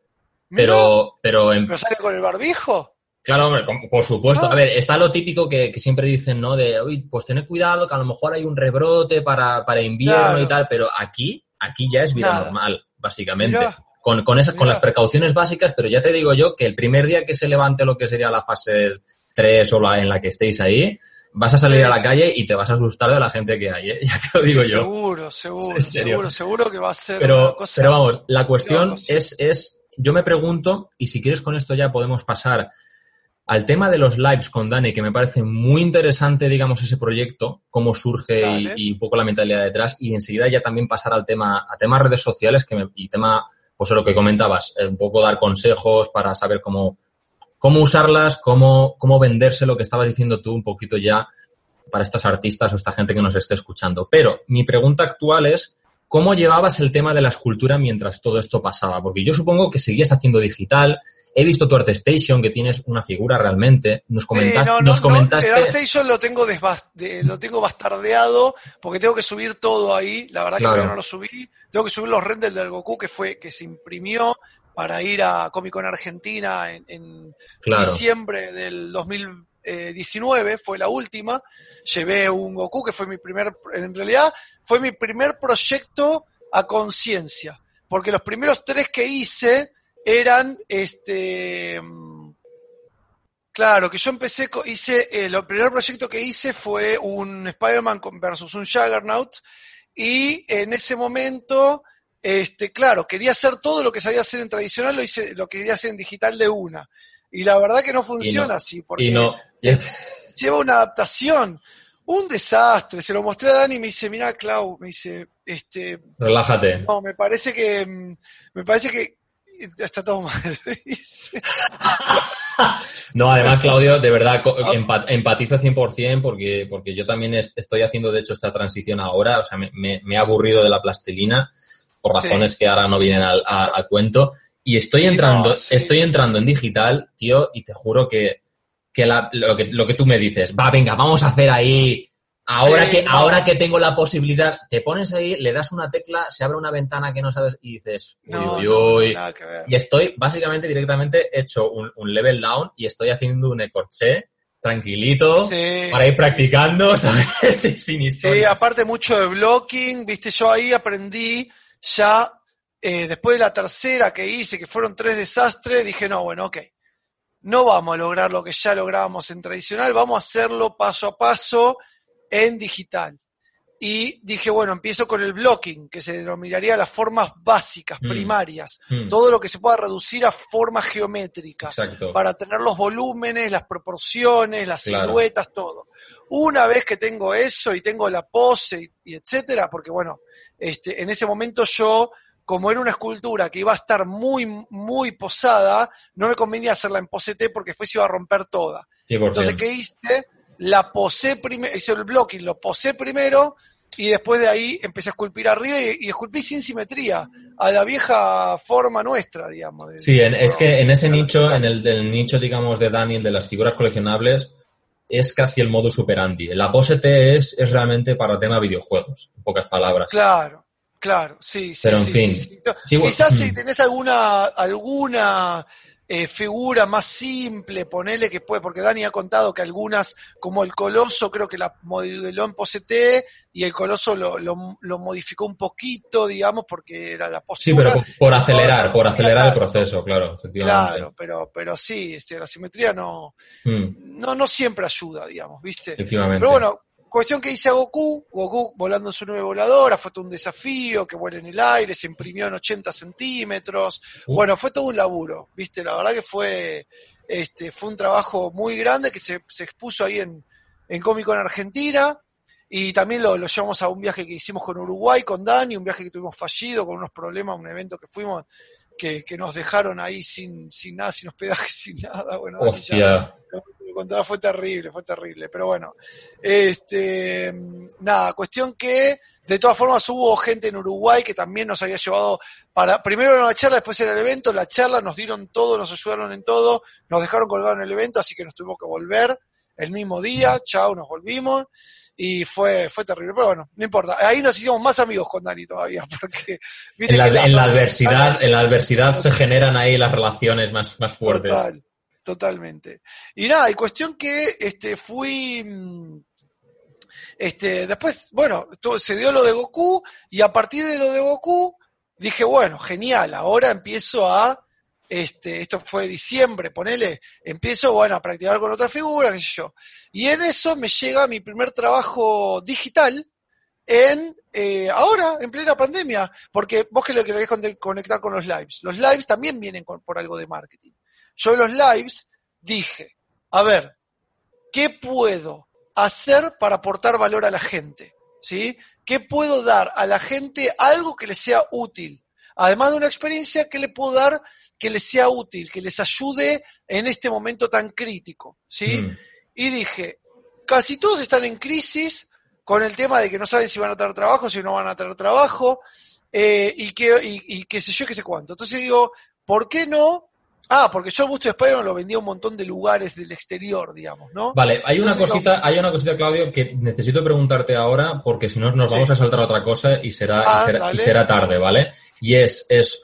Speaker 2: Mira,
Speaker 1: pero, pero en,
Speaker 2: pero sale con el barbijo.
Speaker 1: Claro, hombre, por supuesto.
Speaker 2: Ah.
Speaker 1: A ver, está lo típico que, que siempre dicen, ¿no? De, uy, pues tener cuidado, que a lo mejor hay un rebrote para, para invierno
Speaker 2: Claro.
Speaker 1: y tal, pero aquí, aquí ya es vida
Speaker 2: Nada.
Speaker 1: normal, básicamente. Con, con, esas, con las precauciones básicas, pero ya te digo yo que el primer día que se levante lo que sería la fase 3 o la en la que estéis ahí, vas a salir a la calle y te vas a asustar de la gente que hay, ¿eh? Ya te lo digo yo.
Speaker 2: Seguro, seguro, seguro, seguro que va a ser una
Speaker 1: Pero,
Speaker 2: cosa.
Speaker 1: pero vamos, la cuestión es, es, yo me pregunto, y si quieres con esto ya podemos pasar al tema de los lives con Dani, que me parece muy interesante, digamos, ese proyecto, cómo surge y un poco la mentalidad detrás, y enseguida ya también pasar al tema, a temas redes sociales que me- y tema, pues lo que comentabas, eh, un poco dar consejos para saber cómo, cómo usarlas, cómo, cómo venderse lo que estabas diciendo tú un poquito ya para estas artistas o esta gente que nos esté escuchando. Pero mi pregunta actual es, ¿cómo llevabas el tema de la escultura mientras todo esto pasaba? Porque yo supongo que seguías haciendo digital. He visto tu ArtStation, que tienes una figura realmente. Nos
Speaker 2: Sí,
Speaker 1: comentaste...
Speaker 2: no, no,
Speaker 1: nos
Speaker 2: no,
Speaker 1: comentaste
Speaker 2: el ArtStation lo tengo de- lo tengo bastardeado porque tengo que subir todo ahí. La verdad que
Speaker 1: Claro.
Speaker 2: todavía no lo subí. Tengo que subir los renders del Goku que fue que se imprimió para ir a Comic Con Argentina en, en
Speaker 1: claro,
Speaker 2: diciembre del 2019, fue la última. Llevé un Goku que fue mi primer, en realidad fue mi primer proyecto a conciencia, porque los primeros tres que hice eran, este, claro, que yo empecé, hice, eh, el primer proyecto que hice fue un Spider-Man versus un Juggernaut, y en ese momento, este, claro, quería hacer todo lo que sabía hacer en tradicional, lo hice, lo quería hacer en digital de una. Y la verdad que no funciona así, porque
Speaker 1: y no...
Speaker 2: lleva una adaptación. Un desastre. Se lo mostré a Dani y me dice, mira, Clau, me dice, este,
Speaker 1: Relájate.
Speaker 2: no, me parece que, mm, me parece que está todo mal.
Speaker 1: No, además, Claudio, de verdad,
Speaker 2: Ah.
Speaker 1: empa- empatizo 100% porque, porque yo también es- estoy haciendo, de hecho, esta transición ahora. O sea, me, me- me he aburrido de la plastilina por
Speaker 2: Sí.
Speaker 1: razones que ahora no vienen al, a- cuento. Y estoy entrando,
Speaker 2: no, sí.
Speaker 1: estoy entrando en digital, tío, y te juro que, que, la- lo, que lo que tú me dices, va, venga, vamos a hacer ahí. Ahora,
Speaker 2: Sí,
Speaker 1: que,
Speaker 2: no.
Speaker 1: ahora que tengo la posibilidad, te pones ahí, le das una tecla, se abre una ventana que no sabes y dices, uy,
Speaker 2: No,
Speaker 1: uy, uy. Y estoy básicamente directamente hecho un, un level down y estoy haciendo un ecorché tranquilito
Speaker 2: Sí,
Speaker 1: para ir
Speaker 2: sí,
Speaker 1: practicando, ¿sabes? Sin
Speaker 2: Sí, aparte mucho de blocking, viste, yo ahí aprendí ya, eh, después de la tercera que hice, que fueron tres desastres, dije, no, bueno, ok, no vamos a lograr lo que ya lográbamos en tradicional, vamos a hacerlo paso a paso en digital. Y dije, bueno, empiezo con el blocking, que se denominaría las formas básicas,
Speaker 1: Mm.
Speaker 2: primarias,
Speaker 1: Mm,
Speaker 2: todo lo que se pueda reducir a formas geométricas
Speaker 1: Exacto.
Speaker 2: para tener los volúmenes, las proporciones, las
Speaker 1: Claro.
Speaker 2: siluetas, todo. Una vez que tengo eso y tengo la pose y, y etcétera, porque bueno, este, en ese momento yo como era una escultura que iba a estar muy, muy posada, no me convenía hacerla en posete porque después se iba a romper toda. Entonces, ¿qué hice? La posé primero, hice el blocking, lo posé primero y después de ahí empecé a esculpir arriba y, esculpí sin simetría, a la vieja forma nuestra, digamos.
Speaker 1: sí, es que en ese nicho, en el, nicho, digamos, de Daniel, de las figuras coleccionables, es casi el modo superandi. La pose T es, es realmente para tema videojuegos, en pocas palabras.
Speaker 2: Claro, claro, sí, sí.
Speaker 1: Pero en fin.
Speaker 2: Quizás si tenés alguna, alguna eh, figura más simple, ponele que puede, porque Dani ha contado que algunas, como el Coloso, creo que la modeló en pose T y el Coloso lo, lo, modificó un poquito, digamos, porque era la postura.
Speaker 1: Sí, pero por, acelerar, por acelerar el proceso, claro, efectivamente.
Speaker 2: Claro, pero, pero sí, este, la simetría no, hmm. no, no siempre ayuda, digamos, ¿viste?
Speaker 1: Efectivamente.
Speaker 2: Pero bueno, Cuestión que hice a Goku, Goku volando en su nube voladora, fue todo un desafío, que vuela en el aire, se imprimió en 80 centímetros. Uh. Bueno, fue todo un laburo, ¿viste? La verdad que fue, este, fue un trabajo muy grande que se, expuso ahí en, en Cómico en Argentina. Y también lo, llevamos a un viaje que hicimos con Uruguay, con Dani, un viaje que tuvimos fallido, con unos problemas, un evento que fuimos, que, nos dejaron ahí sin, sin nada, sin hospedaje, sin nada. Bueno,
Speaker 1: Hostia
Speaker 2: fue terrible, fue terrible. Pero bueno, este, nada, cuestión que de todas formas hubo gente en Uruguay que también nos había llevado para, primero era la charla, después era el evento, la charla nos dieron todo, nos ayudaron en todo, nos dejaron colgados en el evento, así que nos tuvimos que volver el mismo día, chao, nos volvimos y fue, fue terrible. Pero bueno, no importa. Ahí nos hicimos más amigos con Dani todavía, porque
Speaker 1: en la, en la adversidad, en la adversidad se generan ahí las relaciones más, más fuertes.
Speaker 2: Totalmente. Y nada, y cuestión que este fui mm, este después, bueno, se dio lo de Goku y a partir de lo de Goku dije, bueno, genial, ahora empiezo a este, esto fue diciembre, ponele, empiezo, bueno, a practicar con otra figura, qué sé yo. Y en eso me llega mi primer trabajo digital en, eh, ahora, en plena pandemia, porque vos que lo querés conectar con los lives. Los lives también vienen por algo de marketing. Yo en los lives dije, a ver, ¿qué puedo hacer para aportar valor a la gente? ¿Sí? ¿Qué puedo dar a la gente algo que les sea útil? Además de una experiencia, ¿qué le puedo dar que les sea útil, que les ayude en este momento tan crítico? ¿Sí? Mm. Y dije, casi todos están en crisis con el tema de que no saben si van a tener trabajo, si no van a tener trabajo, eh, y, que, y, qué sé yo, qué sé cuánto. Entonces digo, ¿por qué no Ah, porque yo de Spider-Man lo vendía a un montón de lugares del exterior, digamos, ¿no?
Speaker 1: Vale, hay una cosita, hay una cosita, Claudio, que necesito preguntarte ahora, porque si no nos vamos a saltar a otra cosa y será, y será, tarde, ¿vale? Y es, es.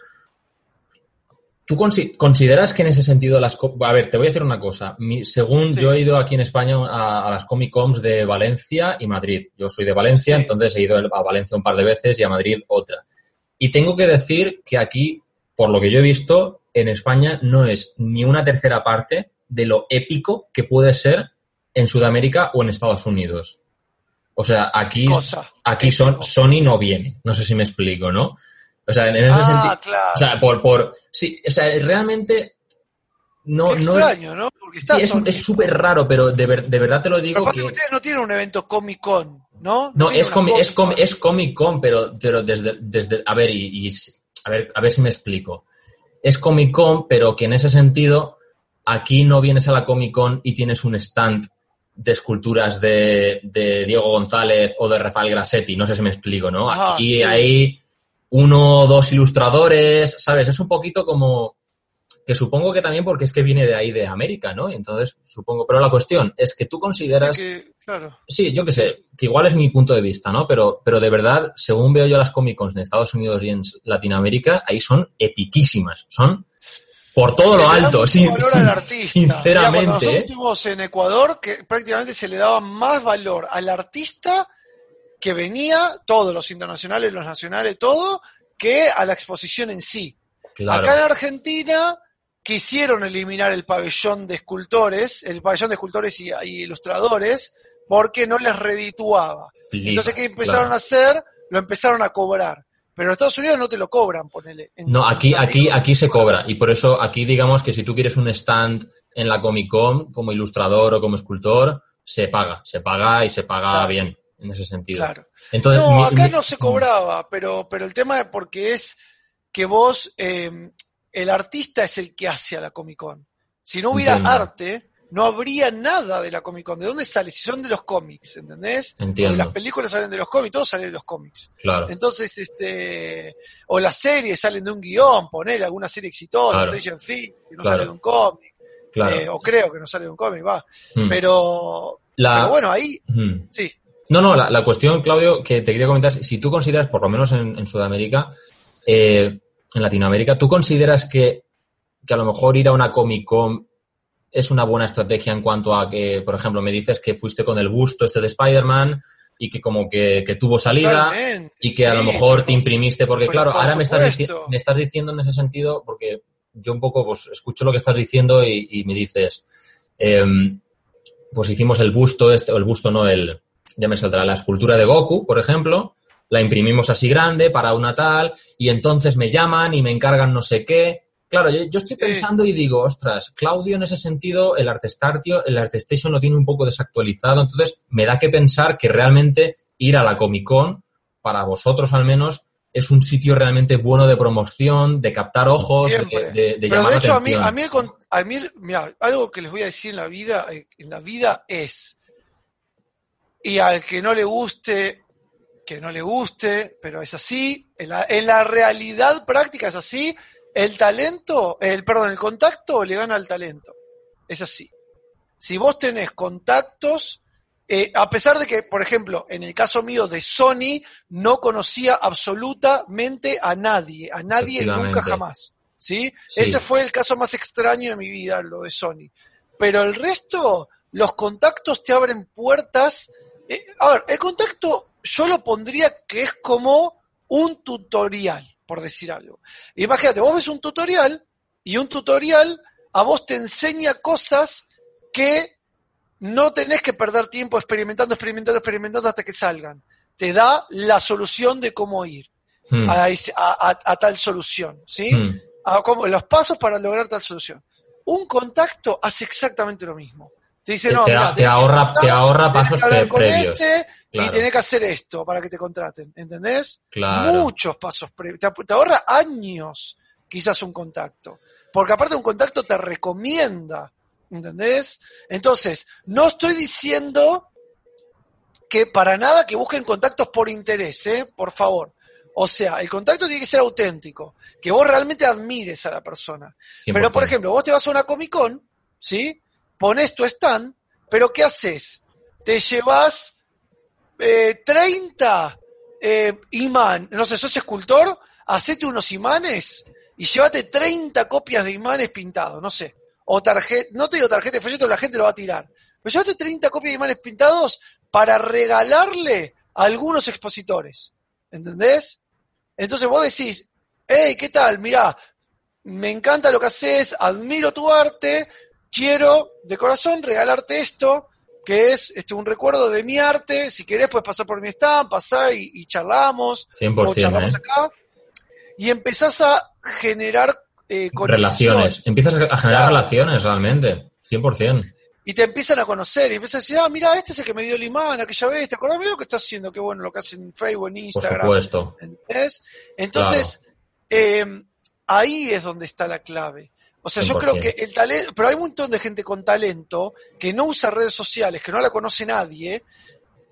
Speaker 1: ¿Tú consideras que en ese sentido las... A ver, te voy a decir una cosa. según yo he ido aquí en España a, las Comic Cons de Valencia y Madrid. Yo soy de Valencia, entonces he ido a Valencia un par de veces y a Madrid otra. Y tengo que decir que aquí, por lo que yo he visto, en España no es ni una tercera parte de lo épico que puede ser en Sudamérica o en Estados Unidos. O sea, aquí, aquí son, Sony no viene. No sé si me explico, ¿no? O sea, en ese
Speaker 2: ah,
Speaker 1: sentido.
Speaker 2: Claro.
Speaker 1: O sea, por, por. Sí, o sea, realmente. No,
Speaker 2: extraño, ¿no?
Speaker 1: Porque está es súper raro, pero de, de, verdad te lo digo.
Speaker 2: Pero que... ustedes no tienen un evento Comic Con, ¿no?
Speaker 1: No, es, comi es, es Comic Con, pero, pero desde, desde. A ver, y, y, a ver, a ver si me explico es Comic Con, pero que en ese sentido aquí no vienes a la Comic Con y tienes un stand de esculturas de, Diego González o de Rafael Grassetti, no sé si me explico, ¿no? aquí hay uno o dos ilustradores, ¿sabes? Es un poquito como que supongo que también porque es que viene de ahí de América, ¿no? Entonces, supongo, pero la cuestión es que tú consideras...
Speaker 2: Sí, claro.
Speaker 1: sí yo qué sé, que igual es mi punto de vista, ¿no? Pero, pero de verdad, según veo yo las Comic Cons en Estados Unidos y en Latinoamérica, ahí son epiquísimas, son por todo lo alto, sí, sinceramente.
Speaker 2: nosotros ¿eh? estuvimos en Ecuador, que prácticamente se le daba más valor al artista que venía, todos los internacionales, los nacionales, todo, que a la exposición en sí. Acá en Argentina quisieron eliminar el pabellón de escultores, el pabellón de escultores y, ilustradores, porque no les redituaba. Entonces, ¿qué empezaron a hacer? Lo empezaron a cobrar. Pero en Estados Unidos no te lo cobran, ponele.
Speaker 1: no, aquí, aquí, aquí se cobra. Y por eso aquí digamos que si tú quieres un stand en la Comic Con como ilustrador o como escultor, se paga. Se paga y se paga bien en ese sentido.
Speaker 2: Claro. Entonces, no, acá no se cobraba, pero, pero el tema es porque es que vos, eh, el artista es el que hace a la Comic Con. Si no hubiera
Speaker 1: Entiendo.
Speaker 2: arte, no habría nada de la Comic Con. ¿De dónde sale? Si son de los cómics, ¿entendés?
Speaker 1: Entiendo.
Speaker 2: las películas salen de los cómics, todo sale de los cómics.
Speaker 1: Claro.
Speaker 2: Entonces, este, o las series salen de un guion, poner alguna serie exitosa,
Speaker 1: Claro.
Speaker 2: Things, que no
Speaker 1: Claro.
Speaker 2: sale de un cómic,
Speaker 1: Claro.
Speaker 2: eh, o creo que no sale de un cómic, va.
Speaker 1: Mm.
Speaker 2: Pero,
Speaker 1: La-
Speaker 2: pero bueno, ahí,
Speaker 1: Mm.
Speaker 2: sí.
Speaker 1: No, no, la, la cuestión, Claudio, que te quería comentar, si tú consideras, por lo menos en, en Sudamérica, eh, en Latinoamérica, ¿tú consideras que, que a lo mejor ir a una Comic Con es una buena estrategia en cuanto a que, por ejemplo, me dices que fuiste con el busto este de Spider-Man y que como que, que tuvo salida
Speaker 2: Totalmente,
Speaker 1: y que a lo mejor te imprimiste, porque claro,
Speaker 2: por
Speaker 1: ahora me estás, me estás diciendo en ese sentido, porque yo un poco pues escucho lo que estás diciendo y, y me dices, em, pues hicimos el busto, este, o el busto no, el, ya me saldrá, la escultura de Goku, por ejemplo, la imprimimos así grande para una tal, y entonces me llaman y me encargan no sé qué. Claro, yo, yo estoy pensando y digo, ostras, Claudio en ese sentido, el Artestartio, el Artestation lo tiene un poco desactualizado, entonces me da que pensar que realmente ir a la Comic Con, para vosotros al menos, es un sitio realmente bueno de promoción, de captar ojos, de,
Speaker 2: Siempre.
Speaker 1: de- de
Speaker 2: Pero
Speaker 1: llamar
Speaker 2: de hecho, a mí, a mí, el con- a mí, mira, algo que les voy a decir en la vida, eh, en la vida es, y al que no le guste, que no le guste, pero es así, en la, en la realidad práctica es así, el talento, el, perdón, el contacto le gana al talento. Es así. Si vos tenés contactos, eh, a pesar de que, por ejemplo, en el caso mío de Sony, no conocía absolutamente a nadie, a nadie nunca jamás. ¿sí?
Speaker 1: Sí.
Speaker 2: Ese fue el caso más extraño de mi vida, lo de Sony. Pero el resto, los contactos te abren puertas. Eh, a ver, el contacto yo lo pondría que es como un tutorial, por decir algo. Imagínate, vos ves un tutorial y un tutorial a vos te enseña cosas que no tenés que perder tiempo experimentando, experimentando, experimentando hasta que salgan. Te da la solución de cómo ir
Speaker 1: Hmm,
Speaker 2: a, tal solución, ¿sí?
Speaker 1: hmm.
Speaker 2: a cómo- los pasos para lograr tal solución. Un contacto hace exactamente lo mismo. Te dice, no,
Speaker 1: te-
Speaker 2: mirá,
Speaker 1: te ahorra- te ahorra pasos previos.
Speaker 2: este
Speaker 1: Claro.
Speaker 2: Y tenés que hacer esto para que te contraten, ¿entendés?
Speaker 1: Claro.
Speaker 2: Muchos pasos previos. Te, te ahorra años quizás un contacto. Porque aparte un contacto te recomienda, ¿entendés? Entonces, no estoy diciendo que para nada que busquen contactos por interés, ¿eh? Por favor. O sea, el contacto tiene que ser auténtico, que vos realmente admires a la persona. Pero, por
Speaker 1: 100%.
Speaker 2: ejemplo, vos te vas a una Comic Con, ¿sí? Pones tu stand, pero ¿qué haces? Te llevas eh, 30 eh, imán, no sé, sos escultor, hacete unos imanes y llévate 30 copias de imanes pintados, no sé. O tarjeta, no te digo tarjeta de folleto, la gente lo va a tirar. Pero llévate 30 copias de imanes pintados para regalarle a algunos expositores. ¿Entendés? Entonces vos decís, hey, ¿qué tal? Mirá, me encanta lo que haces, admiro tu arte, quiero de corazón regalarte esto, que es este, un recuerdo de mi arte. Si querés, puedes pasar por mi stand, pasar y, y charlamos,
Speaker 1: 100%,
Speaker 2: o charlamos
Speaker 1: ¿eh?
Speaker 2: acá. Y empezás a generar eh.
Speaker 1: Relaciones. Empiezas a generar
Speaker 2: Claro.
Speaker 1: relaciones realmente. 100%.
Speaker 2: Y te empiezan a conocer y empiezas a decir, ah, mira, este es el que me dio el imán, aquella vez, ¿te acordás? Mira lo que está haciendo, qué bueno lo que hace en Facebook, en
Speaker 1: Por
Speaker 2: Instagram.
Speaker 1: supuesto.
Speaker 2: ¿Entendés? Entonces, eh, ahí es donde está la clave. O sea, yo
Speaker 1: 100%.
Speaker 2: creo que el talento, pero hay un montón de gente con talento que no usa redes sociales, que no la conoce nadie,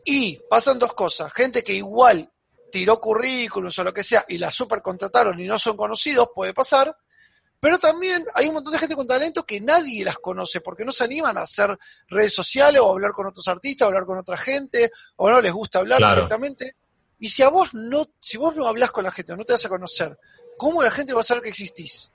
Speaker 2: y pasan dos cosas. Gente que igual tiró currículums o lo que sea y la super contrataron y no son conocidos, puede pasar. Pero también hay un montón de gente con talento que nadie las conoce porque no se animan a hacer redes sociales o a hablar con otros artistas, o hablar con otra gente, o no les gusta hablar
Speaker 1: Claro.
Speaker 2: directamente. Y si a vos no, si vos no hablas con la gente, no te vas a conocer, ¿cómo la gente va a saber que existís?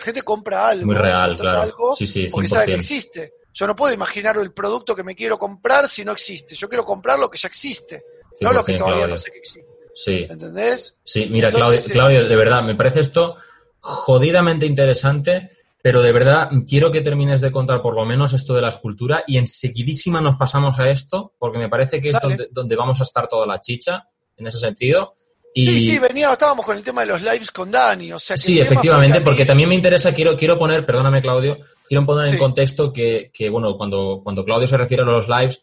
Speaker 2: La gente compra algo,
Speaker 1: Muy real, claro.
Speaker 2: algo
Speaker 1: Sí, sí,
Speaker 2: porque sabe que
Speaker 1: 100%.
Speaker 2: existe. Yo no puedo imaginar el producto que me quiero comprar si no existe. Yo quiero comprar lo que ya existe, no lo que
Speaker 1: 100%,
Speaker 2: todavía
Speaker 1: Claudio.
Speaker 2: no sé que existe.
Speaker 1: Sí.
Speaker 2: ¿Entendés?
Speaker 1: Sí, mira,
Speaker 2: Entonces,
Speaker 1: Claudio,
Speaker 2: eh,
Speaker 1: Claudio, de verdad, me parece esto jodidamente interesante, pero de verdad quiero que termines de contar por lo menos esto de la escultura y enseguidísima nos pasamos a esto, porque me parece que es donde, donde vamos a estar toda la chicha, en ese sentido. Y,
Speaker 2: Sí, sí, venía, estábamos con el tema de los lives con Dani, o sea que
Speaker 1: Sí, efectivamente, porque también me interesa, quiero, quiero poner, perdóname Claudio, quiero poner en
Speaker 2: Sí.
Speaker 1: contexto que, que, bueno, cuando, cuando Claudio se refiere a los lives,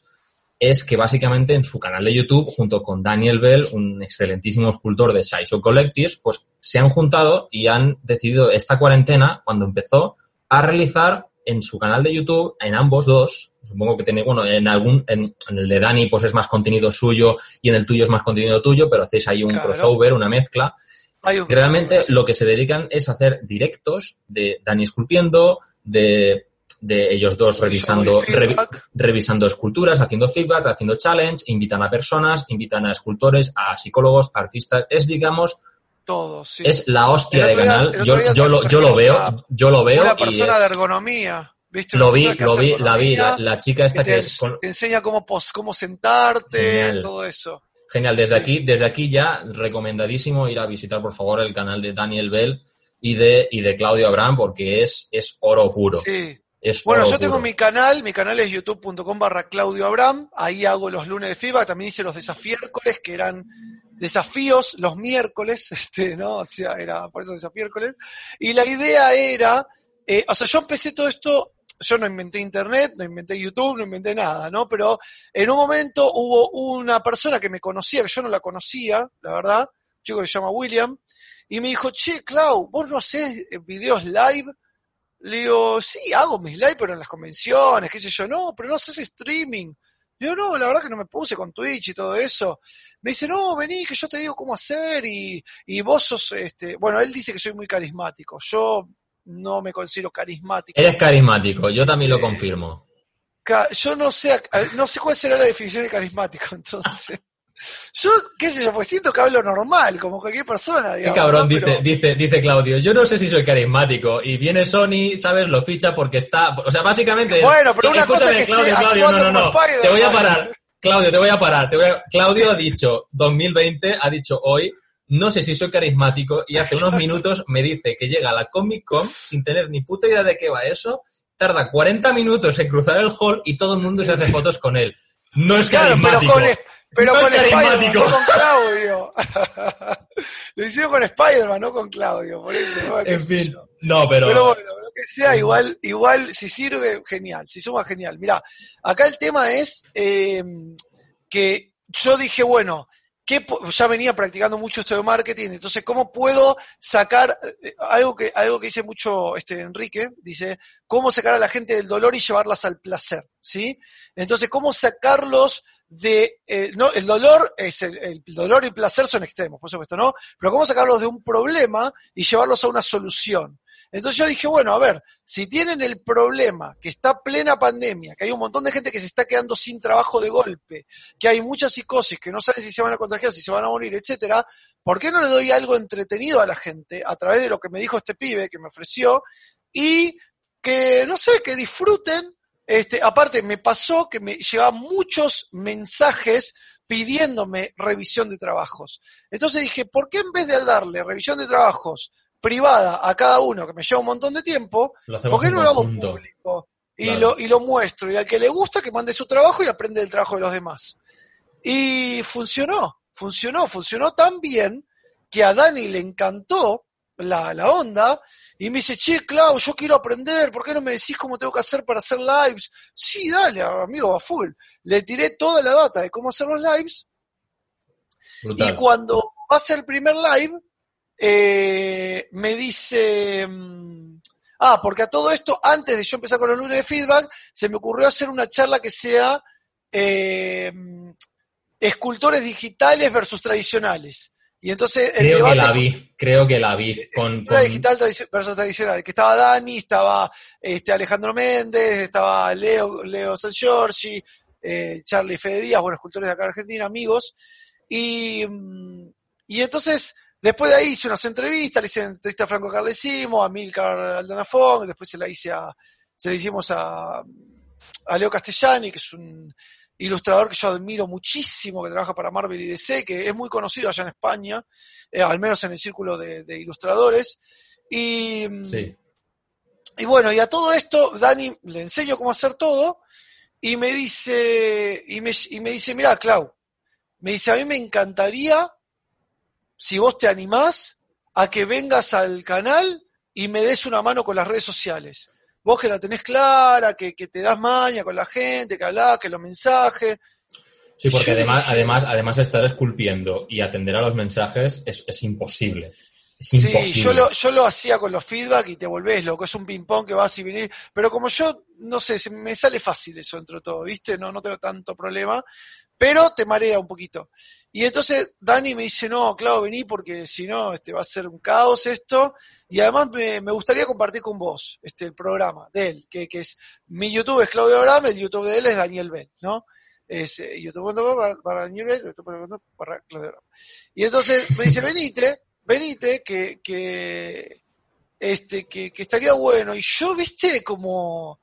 Speaker 1: es que básicamente en su canal de YouTube, junto con Daniel Bell, un excelentísimo escultor de Sideshow Collectives, pues se han juntado y han decidido esta cuarentena, cuando empezó, a realizar en su canal de YouTube, en ambos dos, supongo que tenéis, bueno, en algún, en, el de Dani pues es más contenido suyo y en el tuyo es más contenido tuyo, pero hacéis ahí un crossover, una mezcla. Realmente lo que se dedican es hacer directos de Dani esculpiendo, de de ellos dos revisando, revisando esculturas, haciendo feedback, haciendo challenge, invitan a personas, invitan a escultores, a psicólogos, artistas. Es, digamos,
Speaker 2: todo,
Speaker 1: es la hostia de canal. Yo, yo, lo, yo lo veo, yo lo veo.
Speaker 2: Una persona de ergonomía. ¿Viste?
Speaker 1: Lo vi, lo vi, la vi, la, chica esta que,
Speaker 2: es... Te enseña cómo, cómo sentarte, todo eso.
Speaker 1: Genial, desde aquí, desde aquí ya recomendadísimo ir a visitar por favor el canal de Daniel Bell y de, y de Claudio Abraham porque es, es oro puro.
Speaker 2: Sí, bueno, yo tengo mi canal, mi canal es youtube.com barra Claudio Abraham, ahí hago los lunes de FIBA, también hice los desafiércoles, que eran desafíos los miércoles, este, ¿no? O sea, era por eso desafiércoles. Y la idea era, eh, o sea, yo empecé todo esto, yo no inventé internet, no inventé YouTube, no inventé nada, ¿no? Pero en un momento hubo una persona que me conocía, que yo no la conocía, la verdad, un chico que se llama William, y me dijo, che, Clau, vos no haces videos live le digo, sí, hago mis live, pero en las convenciones, qué sé yo, no, pero no haces streaming. Digo, no, la verdad que no me puse con Twitch y todo eso. Me dice, no, vení, que yo te digo cómo hacer y, y vos sos, este, bueno, él dice que soy muy carismático. Yo no me considero carismático.
Speaker 1: Eres carismático, yo también lo eh, confirmo.
Speaker 2: Yo no sé, no sé cuál será la definición de carismático, entonces. Yo, qué sé yo, pues siento que hablo normal, como cualquier persona,
Speaker 1: digamos. Qué cabrón, dice, dice, dice Claudio. Yo no sé si soy carismático. Y viene Sony, ¿sabes? Lo ficha porque está. O sea, básicamente.
Speaker 2: Bueno, pero una cosa es que
Speaker 1: Claudio, Claudio, no, no, no. Te voy a parar. Claudio, te voy a parar. Te voy Claudio ha dicho 2020, ha dicho hoy, no sé si soy carismático, y hace unos minutos me dice que llega a la Comic Con sin tener ni puta idea de qué va eso, tarda 40 minutos en cruzar el hall y todo el mundo se hace fotos con él. No es carismático.
Speaker 2: Pero con Spider-Man, no con Claudio. lo hicieron con Spider-Man, no con Claudio. Por eso,
Speaker 1: en fin, no, pero...
Speaker 2: Pero bueno, lo que sea, igual, igual, si sirve, genial. Si suma, genial. Mira, acá el tema es eh, que yo dije, bueno, que ya venía practicando mucho esto de marketing, entonces, ¿cómo puedo sacar eh, algo que algo que dice mucho este Enrique? Dice, ¿cómo sacar a la gente del dolor y llevarlas al placer? ¿Sí? Entonces, ¿cómo sacarlos de, eh, no, el dolor es el, dolor y el placer son extremos, por supuesto, ¿no? Pero cómo sacarlos de un problema y llevarlos a una solución. Entonces yo dije, bueno, a ver, si tienen el problema, que está plena pandemia, que hay un montón de gente que se está quedando sin trabajo de golpe, que hay mucha psicosis, que no saben si se van a contagiar, si se van a morir, etcétera, ¿por qué no le doy algo entretenido a la gente a través de lo que me dijo este pibe que me ofreció y que, no sé, que disfruten este, aparte, me pasó que me llevaba muchos mensajes pidiéndome revisión de trabajos. Entonces dije, ¿por qué en vez de darle revisión de trabajos privada a cada uno, que me lleva un montón de tiempo, ¿por qué no lo hago público? Y, lo, y lo muestro. Y al que le gusta, que mande su trabajo y aprende el trabajo de los demás. Y funcionó, funcionó, funcionó tan bien que a Dani le encantó la, la onda y me dice, che, Clau, yo quiero aprender, ¿por qué no me decís cómo tengo que hacer para hacer lives? Sí, dale, amigo, a full. Le tiré toda la data de cómo hacer los lives. Y cuando va a ser el primer live, eh, me dice, mm, ah, porque a todo esto, antes de yo empezar con los lunes de feedback, se me ocurrió hacer una charla que sea eh, escultores digitales versus tradicionales. Y entonces
Speaker 1: creo que la vi, creo que la vi con,
Speaker 2: con... digital versus tradicional, que estaba Dani, estaba este Alejandro Méndez, estaba Leo, Leo San Giorgi, eh, Charlie Fede Díaz, buenos escultores de acá en Argentina, amigos. Y, mm, y entonces, después de ahí hice unas entrevistas, le hice entrevista a Franco Carlesimo, a Milcar Aldanafón, después se la hice a, se la hicimos a, a Leo Castellani, que es un ilustrador que yo admiro muchísimo, que trabaja para Marvel y DC, que es muy conocido allá en España, eh, al menos en el círculo de, ilustradores. Y,
Speaker 1: sí.
Speaker 2: y bueno, y a todo esto, Dani le enseño cómo hacer todo, y me dice, y me, y me dice, mira, Clau, me dice, a mí me encantaría, si vos te animás, a que vengas al canal y me des una mano con las redes sociales vos que la tenés clara, que, te das maña con la gente, que hablás, que los mensajes.
Speaker 1: Sí, porque además, además, además estar esculpiendo y atender a los mensajes es, es imposible. Es
Speaker 2: Sí,
Speaker 1: imposible.
Speaker 2: yo lo, yo lo hacía con los feedback y te volvés loco, es un ping-pong que vas y venís, pero como yo, no sé, me sale fácil eso entre todo, ¿viste? No, no tengo tanto problema, pero te marea un poquito. Y entonces Dani me dice, no, claro, vení porque si no, este, va a ser un caos esto, y además me, me gustaría compartir con vos este, el programa de él, que, que es, mi YouTube es Claudio Abraham, el YouTube de él es Daniel Bell, ¿no? Es eh, youtube.com barra Daniel Bell, youtube.com barra Claudio Abraham. Y entonces me dice, venite, venite, que, que, este, que, que estaría bueno. Y yo, viste, como,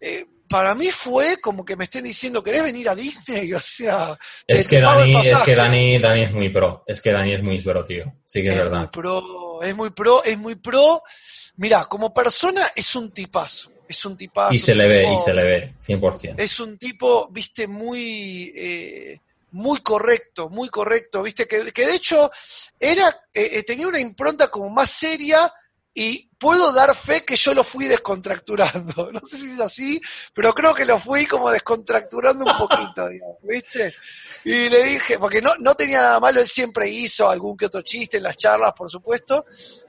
Speaker 2: eh, para mí fue como que me estén diciendo, ¿querés venir a Disney? O sea,
Speaker 1: Es que Dani, es que Dani, Dani es muy pro. Es que Dani es muy pro, tío. Sí que es,
Speaker 2: es muy
Speaker 1: verdad.
Speaker 2: pro, es muy pro, es muy pro. Mirá, como persona es un tipazo, es un tipazo.
Speaker 1: Y se le ve,
Speaker 2: tipo-
Speaker 1: y se le ve, 100%.
Speaker 2: Es un tipo, viste, muy, eh, muy correcto, muy correcto, viste, que, que de hecho era, eh, eh, tenía una impronta como más seria y puedo dar fe que yo lo fui descontracturando. No sé si es así, pero creo que lo fui como descontracturando un poquito, digamos, ¿viste? Y le dije, porque no, no tenía nada malo, él siempre hizo algún que otro chiste en las charlas, por supuesto,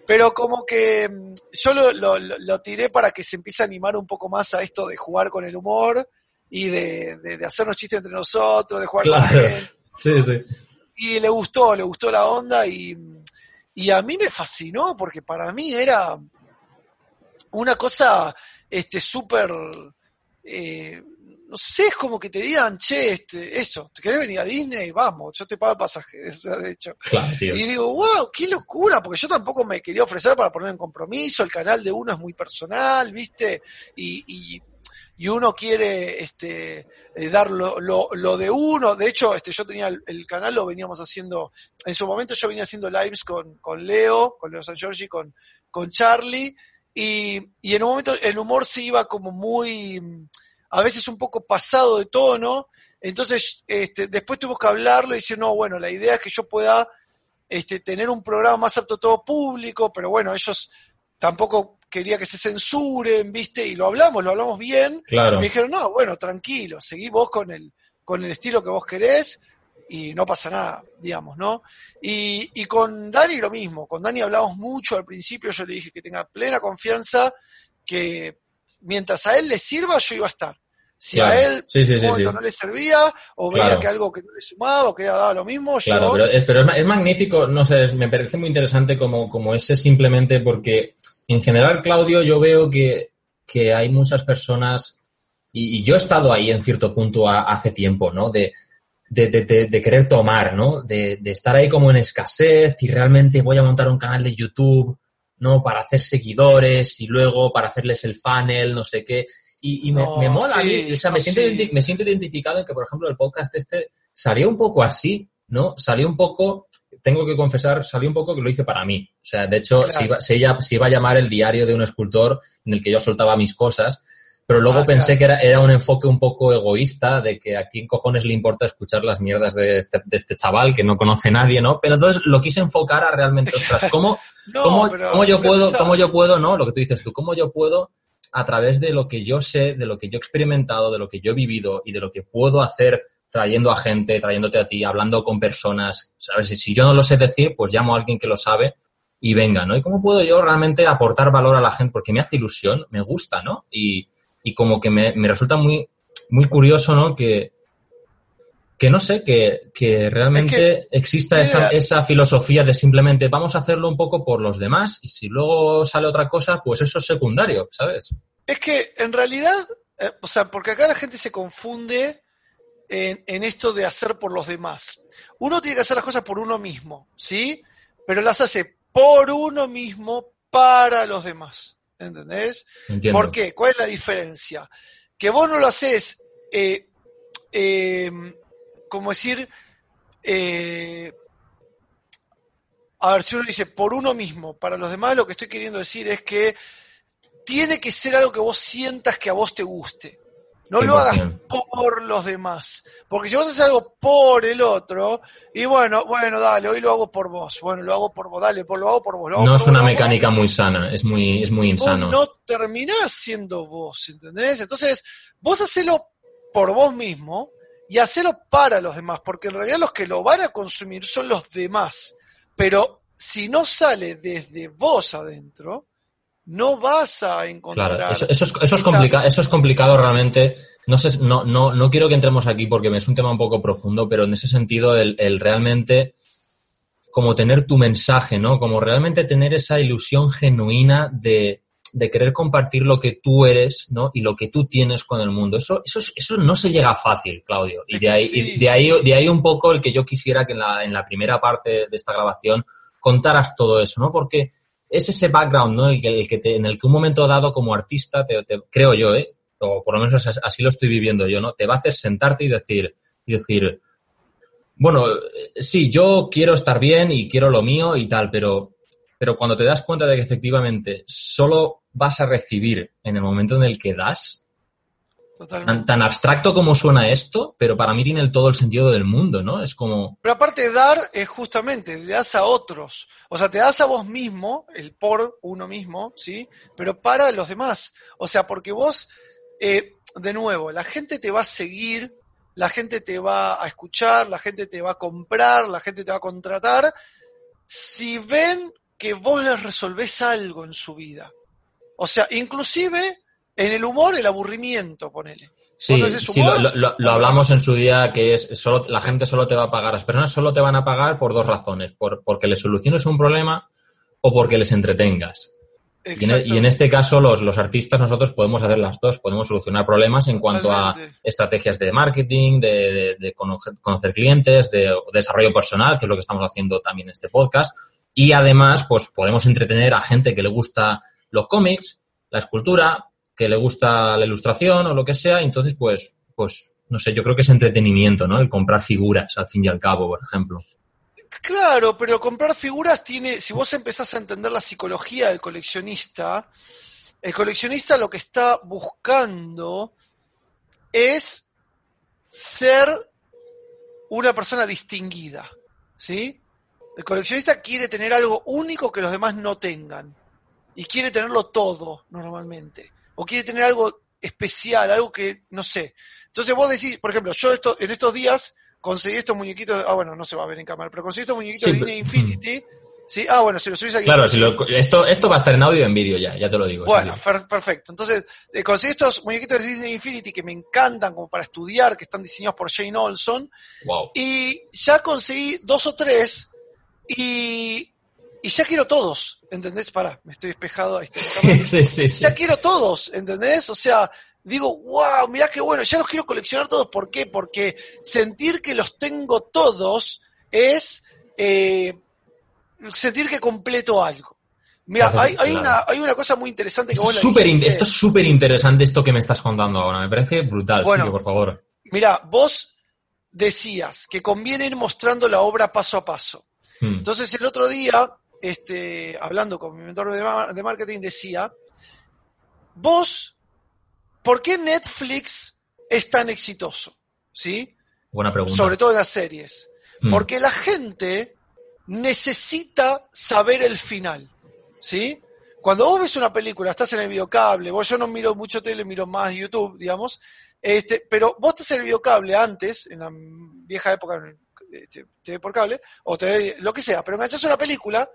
Speaker 2: pero como que mm, yo lo, lo- tiré para que se empiece a animar un poco más a esto de jugar con el humor y de, de, de hacernos chistes entre nosotros, de jugar con la
Speaker 1: Claro.
Speaker 2: gente
Speaker 1: Sí, sí.
Speaker 2: y le gustó, le gustó la onda y, y a mí me fascinó porque para mí era una cosa este súper eh, no sé, es como que te digan, che, este, eso, ¿te querés venir a Disney? Vamos, yo te pago el pasaje, o sea, de hecho.
Speaker 1: Claro.
Speaker 2: Y digo, wow, qué locura, porque yo tampoco me quería ofrecer para poner en compromiso, el canal de uno es muy personal, ¿viste? Y, y, y uno quiere este, eh, dar lo, lo, lo de uno, de hecho, este, yo tenía el, el canal, lo veníamos haciendo, en su momento yo venía haciendo lives con, con Leo, con Leo San Giorgi, con, con Charlie, y, y en un momento el humor se iba como muy, a veces un poco pasado de tono, entonces este, después tuvimos que hablarlo y decir, no, bueno, la idea es que yo pueda este, tener un programa más apto a todo público, pero bueno, ellos tampoco quería que se censuren, ¿viste? Y lo hablamos, lo hablamos bien.
Speaker 1: Claro.
Speaker 2: Y me dijeron, no, bueno, tranquilo, seguí vos con el, con el estilo que vos querés y no pasa nada, digamos, ¿no? Y, y con Dani lo mismo, con Dani hablamos mucho al principio, yo le dije que tenga plena confianza, que mientras a él le sirva, yo iba a estar. Si
Speaker 1: Claro.
Speaker 2: a él
Speaker 1: Sí, sí, sí,
Speaker 2: no le servía, o veía que algo que no le sumaba, o que daba lo mismo,
Speaker 1: Claro,
Speaker 2: yo...
Speaker 1: pero, es, pero es ma- es magnífico, no sé, es- me parece muy interesante como, como ese simplemente porque en general, Claudio, yo veo que, que hay muchas personas, y, y yo he estado ahí en cierto punto a- hace tiempo, ¿no? De, de, de- de- de querer tomar, ¿no? De, estar ahí como en escasez y realmente voy a montar un canal de YouTube, ¿no? Para hacer seguidores y luego para hacerles el funnel, no sé qué. Y, y me, mola,
Speaker 2: sí,
Speaker 1: o sea, me, siento
Speaker 2: sí.
Speaker 1: me siento identificado en que, por ejemplo, el podcast este salió un poco así, ¿no? Salió un poco, tengo que confesar, salió un poco que lo hice para mí. O sea, de hecho,
Speaker 2: Claro.
Speaker 1: se, iba, se, iba, se iba a llamar el diario de un escultor en el que yo soltaba mis cosas, pero luego
Speaker 2: Ah,
Speaker 1: pensé
Speaker 2: claro.
Speaker 1: que era, era un enfoque un poco egoísta de que a quién cojones le importa escuchar las mierdas de este, de este chaval que no conoce nadie, ¿no? Pero entonces lo quise enfocar a realmente, ostras, ¿cómo,
Speaker 2: No,
Speaker 1: ¿Cómo, cómo yo puedo, cómo yo puedo, no? Lo que tú dices tú, cómo yo puedo, a través de lo que yo sé, de lo que yo he experimentado, de lo que yo he vivido y de lo que puedo hacer trayendo a gente, trayéndote a ti, hablando con personas, ¿sabes? Si yo no lo sé decir, pues llamo a alguien que lo sabe y venga, ¿no? Y cómo puedo yo realmente aportar valor a la gente, porque me hace ilusión, me gusta, ¿no? Y, y como que me, me resulta muy, muy curioso, ¿no? Que, que no sé, que, que realmente exista
Speaker 2: mira,
Speaker 1: esa, esa filosofía de simplemente vamos a hacerlo un poco por los demás y si luego sale otra cosa, pues eso es secundario, ¿sabes?
Speaker 2: Es que en realidad, eh, o sea, porque acá la gente se confunde en, en esto de hacer por los demás. Uno tiene que hacer las cosas por uno mismo, ¿sí? Pero las hace por uno mismo para los demás. ¿Entendés?
Speaker 1: Entiendo.
Speaker 2: ¿Por qué? ¿Cuál es la diferencia? Que vos no lo haces, eh, eh, como decir, eh, a ver, si uno dice por uno mismo, para los demás lo que estoy queriendo decir es que tiene que ser algo que vos sientas que a vos te guste. No lo hagas
Speaker 1: 100%.
Speaker 2: por los demás. Porque si vos haces algo por el otro, y bueno, bueno, dale, hoy lo hago por vos. Bueno, lo hago por vos, dale, por, lo hago por vos. Lo hago
Speaker 1: No
Speaker 2: por
Speaker 1: es una mecánica muy sana, es muy, es muy
Speaker 2: vos
Speaker 1: insano.
Speaker 2: no terminás siendo vos, ¿entendés? Entonces, vos hacelo por vos mismo y hacerlo para los demás, porque en realidad los que lo van a consumir son los demás. Pero si no sale desde vos adentro, no vas a encontrar.
Speaker 1: Claro, eso, es, eso, es, eso es complicado realmente. No, sé, no, no, no quiero que entremos aquí porque es un tema un poco profundo, pero en ese sentido, el, el realmente como tener tu mensaje, ¿no? Como realmente tener esa ilusión genuina de, de querer compartir lo que tú eres, ¿no? Y lo que tú tienes con el mundo. Eso, eso, eso no se llega fácil, Claudio. Y de ahí, de ahí, de ahí un poco el que yo quisiera que en la, en la primera parte de esta grabación contaras todo eso, ¿no? Porque es ese background, ¿no? El que, el que te, en el que un momento dado como artista, te, creo yo, ¿eh? O por lo menos así lo estoy viviendo yo, ¿no? Te va a hacer sentarte y decir, y decir, bueno, sí, yo quiero estar bien y quiero lo mío y tal, pero, pero cuando te das cuenta de que efectivamente solo vas a recibir en el momento en el que das, Tan, abstracto como suena esto, pero para mí tiene todo el sentido del mundo, ¿no? Es como...
Speaker 2: Pero aparte de dar es justamente, le das a otros. O sea, te das a vos mismo, el por uno mismo, ¿sí? Pero para los demás. O sea, porque vos, eh, de nuevo, la gente te va a seguir la gente te va a escuchar, la gente te va a comprar, la gente te va a contratar, si ven que vos les resolvés algo en su vida. O sea, inclusive en el humor, el aburrimiento, ponele.
Speaker 1: Sí, sí lo, hablamos en su día que es solo la gente solo te va a pagar, las personas solo te van a pagar por dos razones, por, porque les soluciones un problema o porque les entretengas. E, y en, este caso, los, los, artistas, nosotros podemos hacer las dos, podemos solucionar problemas en cuanto a estrategias de marketing, de, conocer clientes, de desarrollo personal, que es lo que estamos haciendo también en este podcast. Y además, pues podemos entretener a gente que le gusta los cómics, la escultura, que le gusta la ilustración o lo que sea. Entonces, pues, pues, no sé, yo creo que es entretenimiento, ¿no? El comprar figuras, al fin y al cabo, por ejemplo.
Speaker 2: Claro, pero comprar figuras tiene, si vos empezás a entender la psicología del coleccionista, el coleccionista lo que está buscando es ser una persona distinguida, ¿sí? El coleccionista quiere tener algo único que los demás no tengan y quiere tenerlo todo normalmente, o quiere tener algo especial, algo que no sé. Entonces vos decís, por ejemplo, yo esto, en estos días conseguí estos muñequitos, ah bueno, no se va a ver en cámara, pero conseguí estos muñequitos de Disney Infinity. Sí, ah, bueno, si lo subís aquí.
Speaker 1: Claro, si esto, esto va a estar en audio y en vídeo ya, ya te lo digo.
Speaker 2: Bueno, perfecto. Entonces, eh, conseguí estos muñequitos de Disney Infinity que me encantan como para estudiar, que están diseñados por Jane Olson.
Speaker 1: Wow.
Speaker 2: Y ya conseguí dos o tres y, y ya quiero todos, ¿entendés? Pará, me estoy despejado. Ahí
Speaker 1: sí, sí, sí,
Speaker 2: Ya quiero todos, ¿entendés? O sea, digo, wow, mirá qué bueno, ya los quiero coleccionar todos. ¿Por qué? Porque sentir que los tengo todos es eh, sentir que completo algo. Mira, hay, hay, una, hay una cosa muy interesante que
Speaker 1: esto es Esto es súper interesante esto que me estás contando ahora, me parece brutal, bueno, por favor.
Speaker 2: Mira, vos decías que conviene ir mostrando la obra paso a paso. Hmm. Entonces el otro día, este, hablando con mi mentor de marketing, decía, vos ¿Por qué Netflix es tan exitoso? ¿Sí?
Speaker 1: Buena pregunta.
Speaker 2: Sobre todo en las series. Hmm. Porque la gente necesita saber el final. ¿Sí? Cuando vos ves una película, estás en el videocable, vos yo no miro mucho tele, miro más YouTube, digamos, este, pero vos estás en el videocable antes, en la vieja época, TV este, por cable, o TV, lo que sea, pero enganchás una película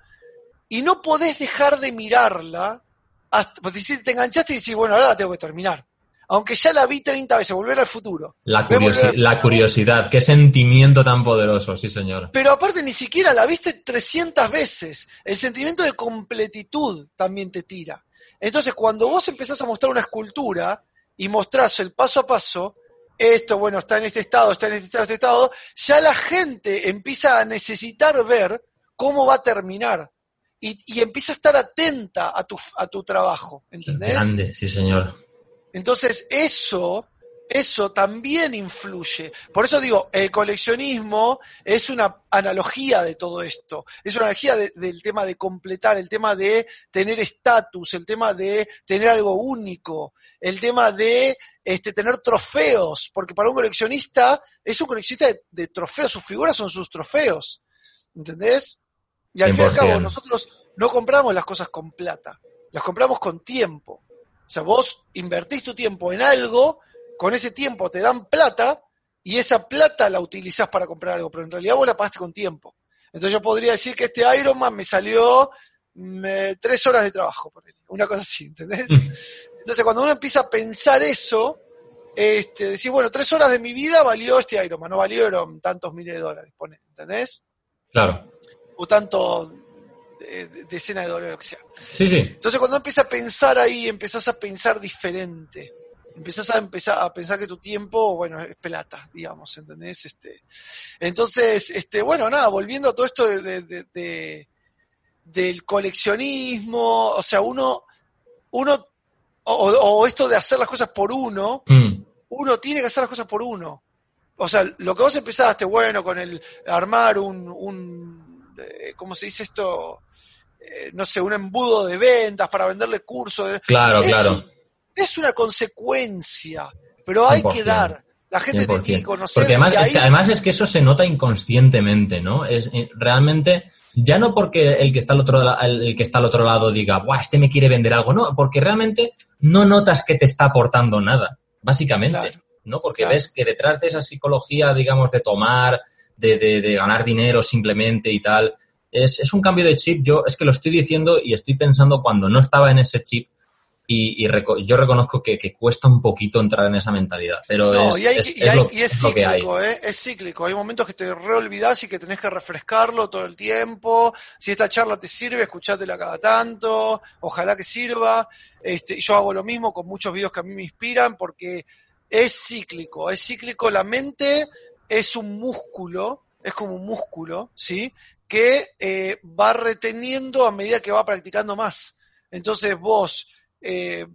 Speaker 2: y no podés dejar de mirarla hasta, pues te enganchaste y decís, bueno, ahora la tengo que terminar aunque ya la vi 30 veces, volver al futuro.
Speaker 1: La, la curiosidad, qué sentimiento tan poderoso, sí señor.
Speaker 2: Pero aparte ni siquiera la viste 300 veces, el sentimiento de completitud también te tira. Entonces cuando vos empezás a mostrar una escultura y mostrás el paso a paso, esto, bueno, está en este estado, está en este estado, este estado, ya la gente empieza a necesitar ver cómo va a terminar. Y, y empieza a estar atenta a tu, a tu trabajo, ¿entendés?
Speaker 1: Grande, sí señor.
Speaker 2: Entonces, eso, eso también influye. Por eso digo, el coleccionismo es una analogía de todo esto. Es una analogía del tema de completar, el tema de tener estatus, el tema de tener algo único, el tema de este, tener trofeos, porque para un coleccionista es un coleccionista de, trofeos, sus figuras son sus trofeos. ¿Entendés? Y al fin y al cabo, nosotros no compramos las cosas con plata, las compramos con tiempo. O sea, vos invertís tu tiempo en algo, con ese tiempo te dan plata y esa plata la utilizás para comprar algo, pero en realidad vos la pagaste con tiempo. Entonces yo podría decir que este Ironman me salió tres horas de trabajo, por él, una cosa así, ¿entendés? Mm. Entonces cuando uno empieza a pensar eso, este, decir, bueno, tres horas de mi vida valió este Ironman, no valieron tantos miles de dólares, ¿entendés?
Speaker 1: Claro.
Speaker 2: O tanto de, decenas de dólares, lo que sea.
Speaker 1: Sí, sí.
Speaker 2: Entonces cuando empiezas a pensar ahí, empezás a pensar diferente empezás a empezar a pensar que tu tiempo, bueno, es plata, digamos, ¿entendés? Este, entonces, este, bueno, nada, volviendo a todo esto de, del coleccionismo, o sea, uno, uno, o, esto de hacer las cosas por uno, mm. uno tiene que hacer las cosas por uno. O sea, lo que vos empezaste, bueno, con el armar un, un ¿cómo se dice esto? Eh, no sé, un embudo de ventas para venderle cursos.
Speaker 1: Claro, claro
Speaker 2: es una consecuencia, pero hay que dar. La gente tiene que conocer.
Speaker 1: Porque además, es que, además es que eso se nota inconscientemente, ¿no? Es eh, realmente ya no porque el que está al otro el que está al otro lado diga, "Buah, este me quiere vender algo", no, porque realmente no notas que te está aportando nada, básicamente, ¿no? Porque ves que detrás de esa psicología, digamos, de tomar, de, de, ganar dinero simplemente y tal, es, es un cambio de chip. Yo es que lo estoy diciendo y estoy pensando cuando no estaba en ese chip y, yo reconozco que, cuesta un poquito entrar en esa mentalidad, pero es, lo, que hay.
Speaker 2: ¿eh? Es cíclico, hay momentos que te reolvidás y que tenés que refrescarlo todo el tiempo. Si esta charla te sirve, escuchátela cada tanto, ojalá que sirva. Este, yo hago lo mismo con muchos videos que a mí me inspiran porque es cíclico, es cíclico. La mente es un músculo, es como un músculo, ¿sí? Que eh, va reteniendo a medida que va practicando más. Entonces vos eh,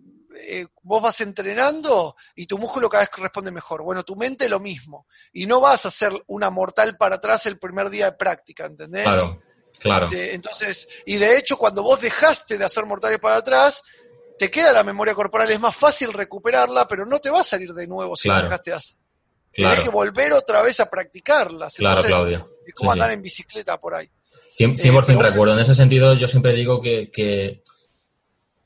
Speaker 2: eh, vos vas entrenando y tu músculo cada vez responde mejor. Bueno, tu mente lo mismo. Y no vas a hacer una mortal para atrás el primer día de práctica, ¿entendés?
Speaker 1: Claro, claro.
Speaker 2: Este, entonces, y de hecho, cuando vos dejaste de hacer mortales para atrás, te queda la memoria corporal, es más fácil recuperarla, pero no te va a salir de nuevo si lo dejaste de hacer. Tienes que volver otra vez a practicarla.
Speaker 1: Claro, Claudio.
Speaker 2: Es como andar en bicicleta por ahí.
Speaker 1: 100%, eh, recuerdo. En ese sentido, yo siempre digo que, que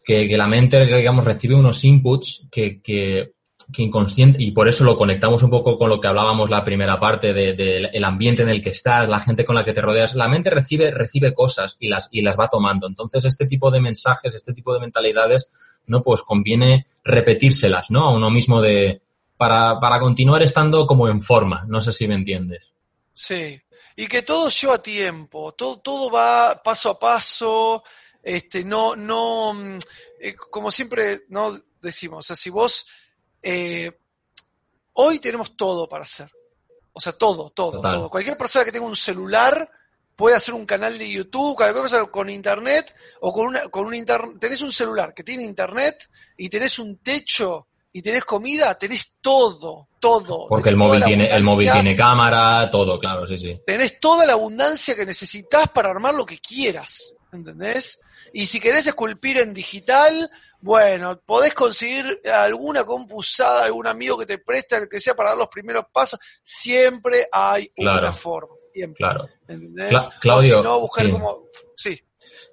Speaker 1: que, la mente, digamos, recibe unos inputs que, que, inconsciente, y por eso lo conectamos un poco con lo que hablábamos la primera parte del de, ambiente en el que estás, la gente con la que te rodeas. La mente recibe, recibe cosas y las, y las va tomando. Entonces, este tipo de mensajes, este tipo de mentalidades, no, pues conviene repetírselas, ¿no? A uno mismo de, para, para continuar estando como en forma. No sé si me entiendes.
Speaker 2: Sí. Y que todo lleva tiempo, todo, todo va paso a paso, este, no, no, mm, eh, como siempre no decimos, o sea, si vos, eh, hoy tenemos todo para hacer, o sea, todo, todo, todo. Cualquier persona que tenga un celular puede hacer un canal de YouTube, cualquier cosa con internet, o con una, con un internet, tenés un celular que tiene internet y tenés un techo y tenés comida, tenés todo, todo.
Speaker 1: Porque el móvil tiene, el móvil tiene cámara, todo, claro, sí, sí.
Speaker 2: Tenés toda la abundancia que necesitas para armar lo que quieras, ¿entendés? Y si querés esculpir en digital, bueno, podés conseguir alguna compusada, algún amigo que te preste, el que sea para dar los primeros pasos. Siempre hay una forma. Siempre.
Speaker 1: Claro. ¿Entendés? Claudio.
Speaker 2: no, buscar como. Sí.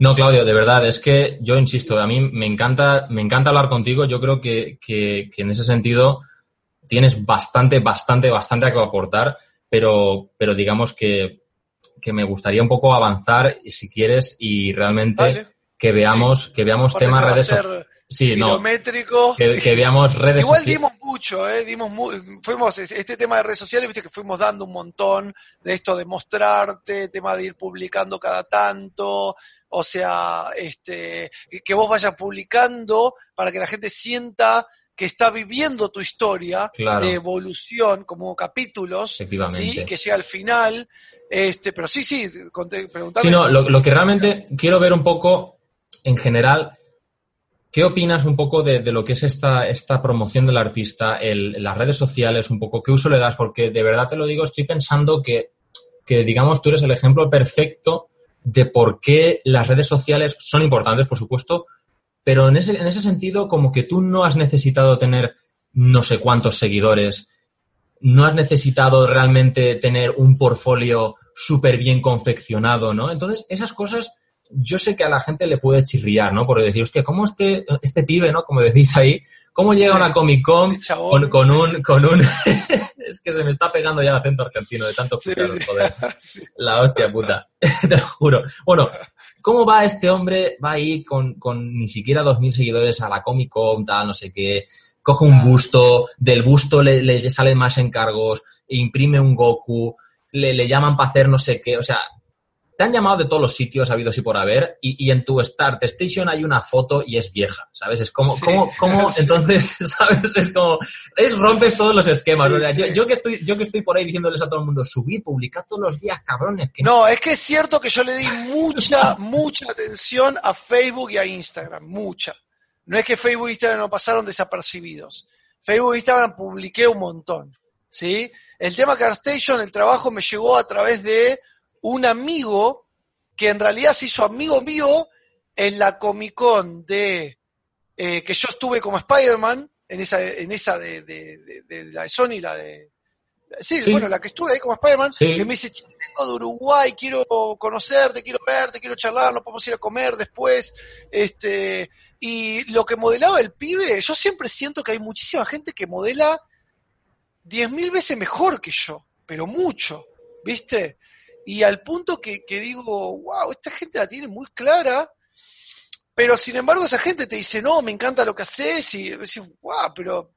Speaker 1: No, Claudio, de verdad, es que yo insisto, a mí me encanta, me encanta hablar contigo. Yo creo que, que, que en ese sentido tienes bastante, bastante, bastante a que aportar, pero, pero digamos que, que me gustaría un poco avanzar, si quieres, y realmente que veamos, que veamos temas redes sociales.
Speaker 2: Sí, no.
Speaker 1: Que, veamos redes
Speaker 2: Igual dimos mucho, ¿eh? Dimos fuimos, este tema de redes sociales, viste que fuimos dando un montón de esto de mostrarte, tema de ir publicando cada tanto, o sea, este, que vos vayas publicando para que la gente sienta que está viviendo tu historia de evolución como capítulos, ¿sí? que llega al final. Este, pero sí, sí, preguntame.
Speaker 1: Sí, no, lo que realmente quiero ver un poco en general, ¿qué opinas un poco de, lo que es esta, esta promoción del artista, el, las redes sociales, un poco qué uso le das? Porque de verdad te lo digo, estoy pensando que, que, digamos, tú eres el ejemplo perfecto de por qué las redes sociales son importantes, por supuesto, pero en ese, en ese sentido, como que tú no has necesitado tener no sé cuántos seguidores, no has necesitado realmente tener un portfolio súper bien confeccionado, ¿no? Entonces, esas cosas yo sé que a la gente le puede chirriar, ¿no? Por decir, hostia, ¿cómo este, este pibe, ¿no? Como decís ahí, ¿cómo llega a una Comic Con con, un, con un, es que se me está pegando ya el acento argentino de tanto escucharlo, joder. La hostia puta. Te lo juro. Bueno, ¿cómo va este hombre? Va ahí con, con ni siquiera 2.000 seguidores a la Comic Con, tal, no sé qué. Coge un busto, del busto le, le salen más encargos, imprime un Goku, le, le llaman para hacer no sé qué. O sea, te han llamado de todos los sitios habidos y por haber, y, y en tu Start Station hay una foto y es vieja, ¿sabes? Es como,
Speaker 2: Sí,
Speaker 1: como, como,
Speaker 2: sí.
Speaker 1: entonces, ¿sabes? Es como, es rompes todos los esquemas.
Speaker 2: Sí,
Speaker 1: yo, que estoy, yo que estoy por ahí diciéndoles a todo el mundo, subid, publicad todos los días, cabrones, que
Speaker 2: No, es que es cierto que yo le di mucha, mucha atención a Facebook y a Instagram, mucha. No es que Facebook e Instagram no pasaron desapercibidos. Facebook e Instagram publiqué un montón, ¿sí? El tema CarStation, el trabajo me llegó a través de un amigo que en realidad se hizo amigo mío en la Comic Con de eh, que yo estuve como Spider-Man, en esa, en esa de, de- de- de la de Sony, la de... Sí,
Speaker 1: Sí.
Speaker 2: bueno, la que estuve ahí como Spider-Man,
Speaker 1: Sí.
Speaker 2: que me dice, "Che, vengo de Uruguay, quiero conocerte, quiero verte, quiero charlar, nos podemos ir a comer después. Este, y lo que modelaba el pibe, yo siempre siento que hay muchísima gente que modela diez mil veces mejor que yo, pero mucho, ¿viste? Y al punto que, que digo, wow, esta gente la tiene muy clara, pero sin embargo esa gente te dice, no, me encanta lo que haces, y decís, wow, pero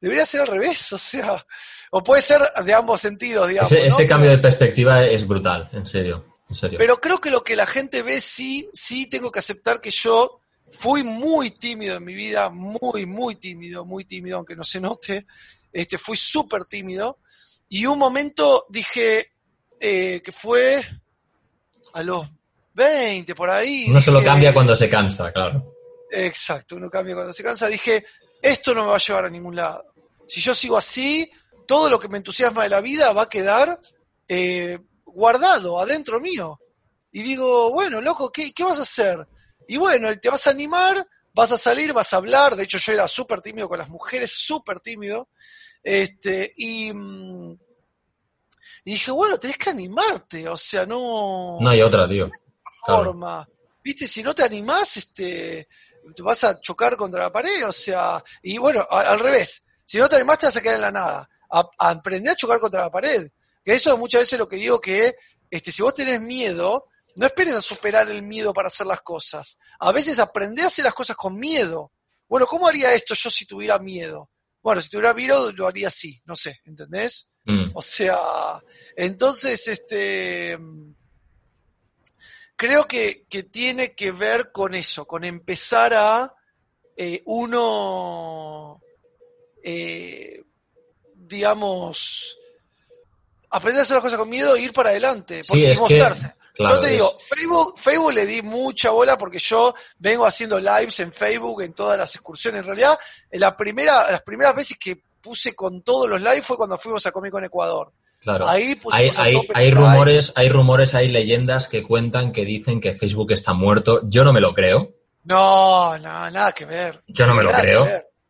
Speaker 2: debería ser al revés, o sea, o puede ser de ambos sentidos, digamos.
Speaker 1: Ese,
Speaker 2: ¿no?
Speaker 1: ese
Speaker 2: Pero-
Speaker 1: cambio de perspectiva es brutal, en serio, en serio.
Speaker 2: pero creo que lo que la gente ve sí, sí tengo que aceptar que yo fui muy tímido en mi vida, muy, muy tímido, muy tímido, aunque no se note. Este, fui súper tímido. Y un momento dije eh, que fue a los 20 por ahí.
Speaker 1: Uno se lo
Speaker 2: dije-
Speaker 1: cambia cuando se cansa, claro.
Speaker 2: Exacto, uno cambia cuando se cansa. Dije, esto no me va a llevar a ningún lado. Si yo sigo así, todo lo que me entusiasma de la vida va a quedar eh, guardado adentro mío. Y digo, bueno, loco, ¿qué, qué vas a hacer? Y bueno, te vas a animar, vas a salir, vas a hablar. De hecho, yo era súper tímido con las mujeres, súper tímido. Este, y, mm, y dije, bueno, tenés que animarte. O sea, no
Speaker 1: No hay otra, tío. Claro.
Speaker 2: forma. Viste, si no te animás, este, te vas a chocar contra la pared, o sea, y bueno, a- al revés, si no te animás te vas a quedar en la nada. A, a aprender a chocar contra la pared. Que eso es muchas veces lo que digo que, este, si vos tenés miedo, no esperes a superar el miedo para hacer las cosas. A veces aprendés a hacer las cosas con miedo. Bueno, ¿cómo haría esto yo si tuviera miedo? Bueno, si tuviera miedo lo haría así, no sé, ¿entendés?
Speaker 1: Mm.
Speaker 2: O sea, entonces, este, creo que, que tiene que ver con eso, con empezar a eh, uno, eh, digamos, aprender a hacer las cosas con miedo e ir para adelante,
Speaker 1: Sí,
Speaker 2: porque
Speaker 1: es
Speaker 2: y
Speaker 1: que,
Speaker 2: mostrarse.
Speaker 1: claro,
Speaker 2: Yo te digo, Facebook, Facebook le di mucha bola porque yo vengo haciendo lives en Facebook en todas las excursiones. En realidad, en la primera, las primeras veces que puse con todos los lives fue cuando fuimos a Comic Con Ecuador.
Speaker 1: claro.
Speaker 2: Ahí
Speaker 1: Hay, hay, hay rumores, hay rumores, hay leyendas que cuentan que dicen que Facebook está muerto. Yo no me lo creo.
Speaker 2: No, no, nada que ver.
Speaker 1: Yo no me lo
Speaker 2: Nada
Speaker 1: creo.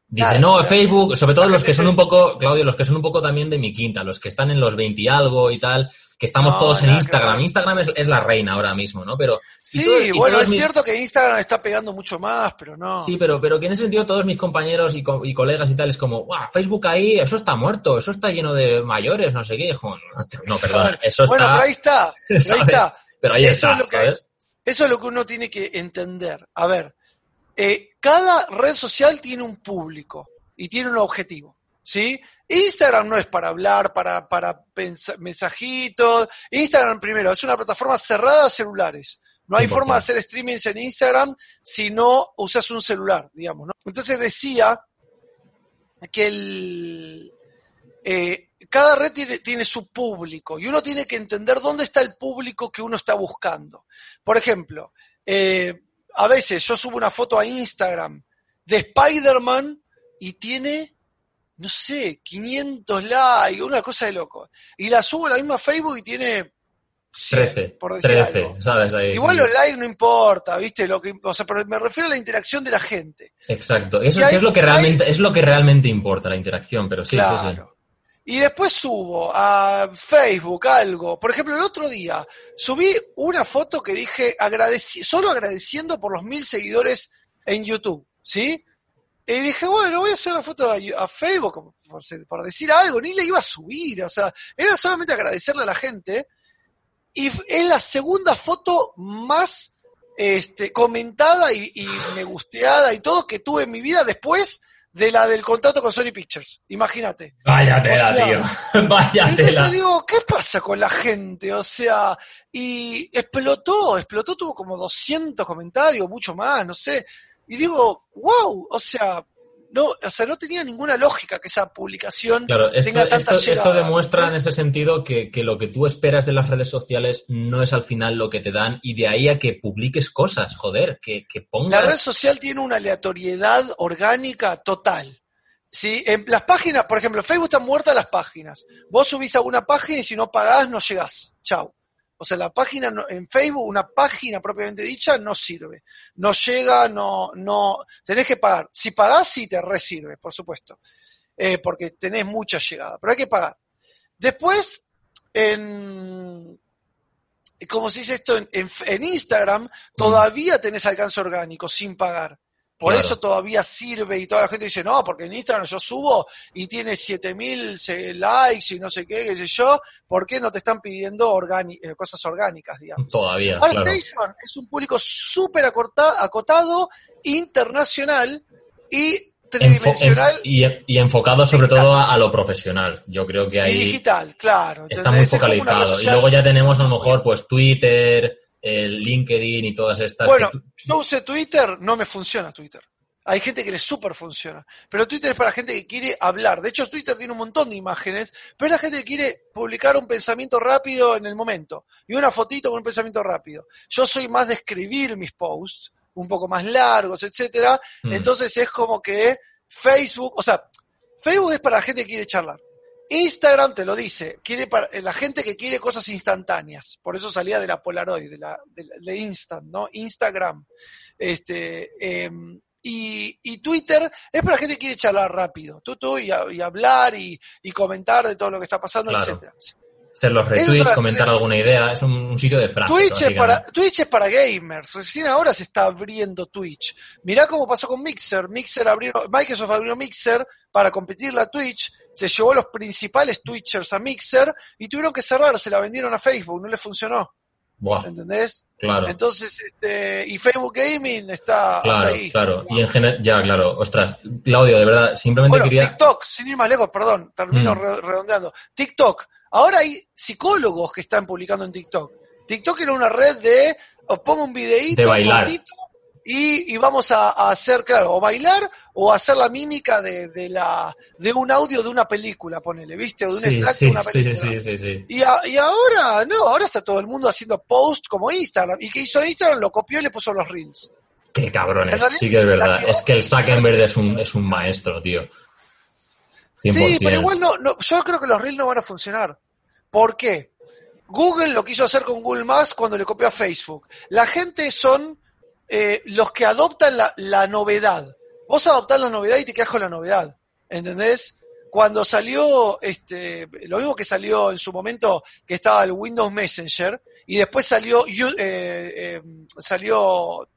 Speaker 1: Dice, no. Facebook, sobre todo los que son un poco, Claudio, los que son un poco también de mi quinta, los que están en los 20 y algo y tal, que estamos
Speaker 2: No,
Speaker 1: todos en Instagram. Instagram es, es la reina ahora mismo, ¿no? Pero
Speaker 2: Sí, bueno, es
Speaker 1: mis-
Speaker 2: cierto que Instagram está pegando mucho más, pero no.
Speaker 1: Sí, pero, pero que en ese sentido todos mis compañeros y, co- y colegas y tal es como, "Buah, Facebook ahí, eso está muerto, eso está lleno de mayores, no sé qué. Hijo, no, no, perdona, eso está...
Speaker 2: bueno, pero ahí está. Pero ahí está.
Speaker 1: Pero ahí
Speaker 2: Eso
Speaker 1: está,
Speaker 2: es lo que-
Speaker 1: ¿sabes?
Speaker 2: Eso es lo que uno tiene que entender. A ver, eh, cada red social tiene un público y tiene un objetivo, ¿sí? Instagram no es para hablar, para, para mensajitos. Instagram, primero, es una plataforma cerrada a celulares. No hay
Speaker 1: 100%.
Speaker 2: forma de hacer streamings en Instagram si no usas un celular, digamos. Entonces decía que eh, cada red tiene, tiene su público y uno tiene que entender dónde está el público que uno está buscando. Por ejemplo, eh, a veces yo subo una foto a Instagram de Spider-Man y tiene, no sé, 500 likes, una cosa de loco. Y la subo a la misma Facebook y tiene 100,
Speaker 1: 13,
Speaker 2: por decir
Speaker 1: 13,
Speaker 2: algo.
Speaker 1: ¿sabes? Ahí,
Speaker 2: Igual
Speaker 1: sí.
Speaker 2: los likes no importa, ¿viste? Lo que, o sea, pero me refiero a la interacción de la gente.
Speaker 1: Exacto. Eso
Speaker 2: hay-
Speaker 1: es lo que
Speaker 2: hay-
Speaker 1: realmente, es lo que realmente importa, la interacción, pero sí, sí, sí.
Speaker 2: Y después subo a Facebook algo. Por ejemplo, el otro día subí una foto que dije solo agradeciendo por los mil seguidores en YouTube, ¿sí? Y dije, bueno, voy a hacer una foto a, a Facebook por, decir algo, ni le iba a subir, o sea, era solamente agradecerle a la gente. Y es la segunda foto más este, comentada y, y me gusteada y todo que tuve en mi vida después de la del contrato con Sony Pictures. Imagínate.
Speaker 1: Vaya tela, tío. Vaya
Speaker 2: entonces digo, ¿qué pasa con la gente? O sea, y explotó, explotó, tuvo como 200 comentarios, mucho más, no sé. Y digo, wow, o sea, no, o sea, no tenía ninguna lógica que esa publicación tenga tanta
Speaker 1: esto, esto, demuestra en ese sentido que, que, lo que tú esperas de las redes sociales no es al final lo que te dan y de ahí a que publiques cosas, joder, que, que pongas...
Speaker 2: La red social tiene una aleatoriedad orgánica total. ¿sí? En las páginas, por ejemplo, Facebook están muertas las páginas. Vos subís a una página y si no pagás no llegás. Chau. O sea, la página en Facebook, una página propiamente dicha, no sirve. No llega, no, no, tenés que pagar. Si pagás, sí te resirve, por supuesto. Eh, porque tenés mucha llegada, pero hay que pagar. Después, en, como se dice esto, en, en Instagram, todavía tenés alcance orgánico sin pagar. Por eso todavía sirve y toda la gente dice, no, porque en Instagram yo subo y tiene 7000 likes y no sé qué, qué sé yo, ¿por qué no te están pidiendo eh, cosas orgánicas, digamos?
Speaker 1: Todavía.
Speaker 2: ArtStation es un público súper acotado, internacional y tridimensional.
Speaker 1: y, enfocado sobre todo a, lo profesional. Yo creo que ahí.
Speaker 2: Y digital, claro.
Speaker 1: Está muy focalizado. Y luego ya tenemos a lo mejor pues Twitter el LinkedIn y todas estas.
Speaker 2: Bueno, yo usé Twitter, no me funciona Twitter. Hay gente que le súper funciona. Pero Twitter es para gente que quiere hablar. De hecho, Twitter tiene un montón de imágenes, pero es la gente que quiere publicar un pensamiento rápido en el momento. Y una fotito con un pensamiento rápido. Yo soy más de escribir mis posts, un poco más largos, etcétera. Mm. Entonces es como que Facebook, o sea, Facebook es para la gente que quiere charlar. Instagram te lo dice, quiere para, la gente que quiere cosas instantáneas, por eso salía de la Polaroid, de la de, Instant, ¿no? Instagram. Este, em, y, y, Twitter es para la gente que quiere charlar rápido, tú, tú, y, hablar y, comentar de todo lo que está pasando, etcétera
Speaker 1: hacer los retweets, comentar alguna idea, es un, sitio de frases.
Speaker 2: Twitch es, para, Twitch es para gamers, recién ahora se está abriendo Twitch. Mirá cómo pasó con Mixer, Mixer abrió, Microsoft abrió Mixer para competir la Twitch, se llevó los principales Twitchers a Mixer y tuvieron que cerrar, se la vendieron a Facebook, no le funcionó. ¿Entendés?
Speaker 1: Claro.
Speaker 2: Entonces, este, y Facebook Gaming está
Speaker 1: claro,
Speaker 2: ahí.
Speaker 1: Claro, y en general, ya, claro, ostras, Claudio, de verdad, simplemente quería...
Speaker 2: TikTok, sin ir más lejos, perdón, termino mm. redondeando. TikTok, Ahora hay psicólogos que están publicando en TikTok. TikTok era una red de os pongo un videíto
Speaker 1: de bailar.
Speaker 2: Y, y, vamos a, hacer, claro, o bailar o hacer la mímica de, de, la, de un audio de una película, ponele, ¿viste? O de un extracto de una película.
Speaker 1: Sí, sí, sí,
Speaker 2: y, y, ahora, no, ahora está todo el mundo haciendo post como Instagram. Y que hizo Instagram, lo copió y le puso los reels.
Speaker 1: Qué cabrones, sí que es verdad. Es que el Zuckerberg es un, es un maestro, tío.
Speaker 2: Sí, pero igual no, no, yo creo que los reels no van a funcionar. ¿Por qué? Google lo quiso hacer con Google Más cuando le copió a Facebook. La gente son eh, los que adoptan la, novedad. Vos adoptás la novedad y te quedas con la novedad. ¿Entendés? Cuando salió, este, lo mismo que salió en su momento, que estaba el Windows Messenger, y después salió, eh, eh, salió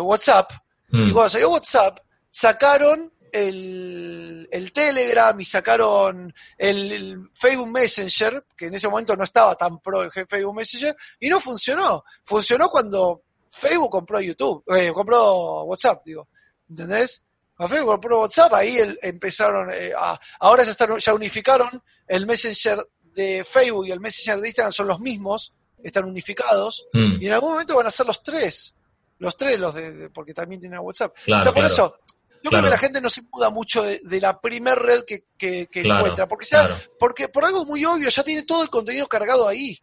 Speaker 2: WhatsApp, y mm. cuando salió WhatsApp, sacaron el, el, Telegram y sacaron el, Facebook Messenger, que en ese momento no estaba tan pro el Facebook Messenger, y no funcionó. Funcionó cuando Facebook compró YouTube, eh, compró WhatsApp, digo. ¿Entendés? Cuando Facebook compró WhatsApp, ahí empezaron eh, a, ahora ya, están, ya unificaron el Messenger de Facebook y el Messenger de Instagram son los mismos, están unificados, mm. y en algún momento van a ser los tres los tres, los de, porque también tienen WhatsApp. o sea, por eso, yo creo que la gente no se muda mucho de, la primer red que, encuentra, porque, sea, porque por algo muy obvio ya tiene todo el contenido cargado ahí.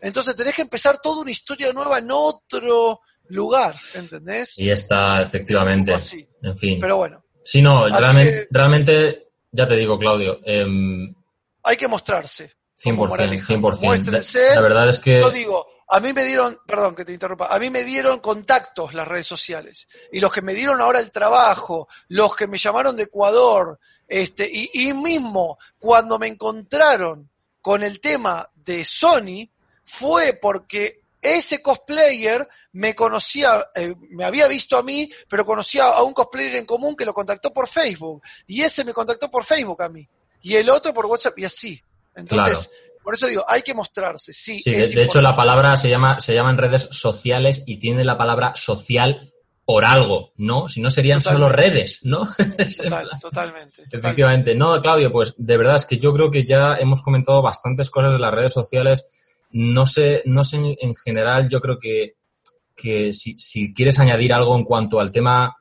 Speaker 2: Entonces tenés que empezar toda una historia nueva en otro lugar, ¿entendés?
Speaker 1: Y está, efectivamente. En fin.
Speaker 2: Pero bueno.
Speaker 1: Sí, no, realmente, realmente, ya te digo, Claudio. Em,
Speaker 2: hay que mostrarse.
Speaker 1: 100%, 100%. Muéstrense. La verdad es que...
Speaker 2: Yo digo, a mí me dieron, perdón que te interrumpa, a mí me dieron contactos las redes sociales. Y los que me dieron ahora el trabajo, los que me llamaron de Ecuador, este, y, mismo cuando me encontraron con el tema de Sony, fue porque ese cosplayer me conocía, eh, me había visto a mí, pero conocía a un cosplayer en común que lo contactó por Facebook. Y ese me contactó por Facebook a mí. Y el otro por WhatsApp y así. Entonces, por eso digo, hay que mostrarse. Sí,
Speaker 1: de, hecho la palabra se llama, se llama en redes sociales y tiene la palabra social por algo, ¿no? Si no serían solo redes, ¿no?
Speaker 2: totalmente.
Speaker 1: Efectivamente. No, Claudio, pues de verdad es que yo creo que ya hemos comentado bastantes cosas de las redes sociales. No sé, no sé en general, yo creo que, que si, si quieres añadir algo en cuanto al tema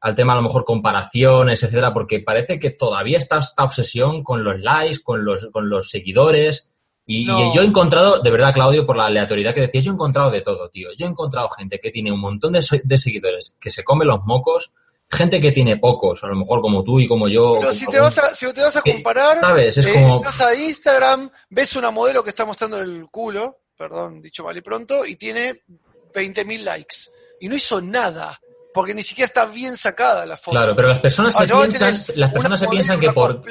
Speaker 1: al tema a lo mejor comparaciones, etcétera, porque parece que todavía está esta obsesión con los likes, con los, con los seguidores, y, yo he encontrado, de verdad, Claudio, por la aleatoriedad que decías, yo he encontrado de todo, tío. Yo he encontrado gente que tiene un montón de, seguidores, que se come los mocos, gente que tiene pocos, a lo mejor como tú y como yo.
Speaker 2: Pero si, te vas a, si te vas a comparar,
Speaker 1: ¿sabes? Es
Speaker 2: eh, vas a Instagram, ves una modelo que está mostrando el culo, perdón, dicho mal y pronto, y tiene 20.000 likes. Y no hizo nada porque ni siquiera está bien sacada la foto.
Speaker 1: Claro, pero las personas se piensan, las personas se piensan que por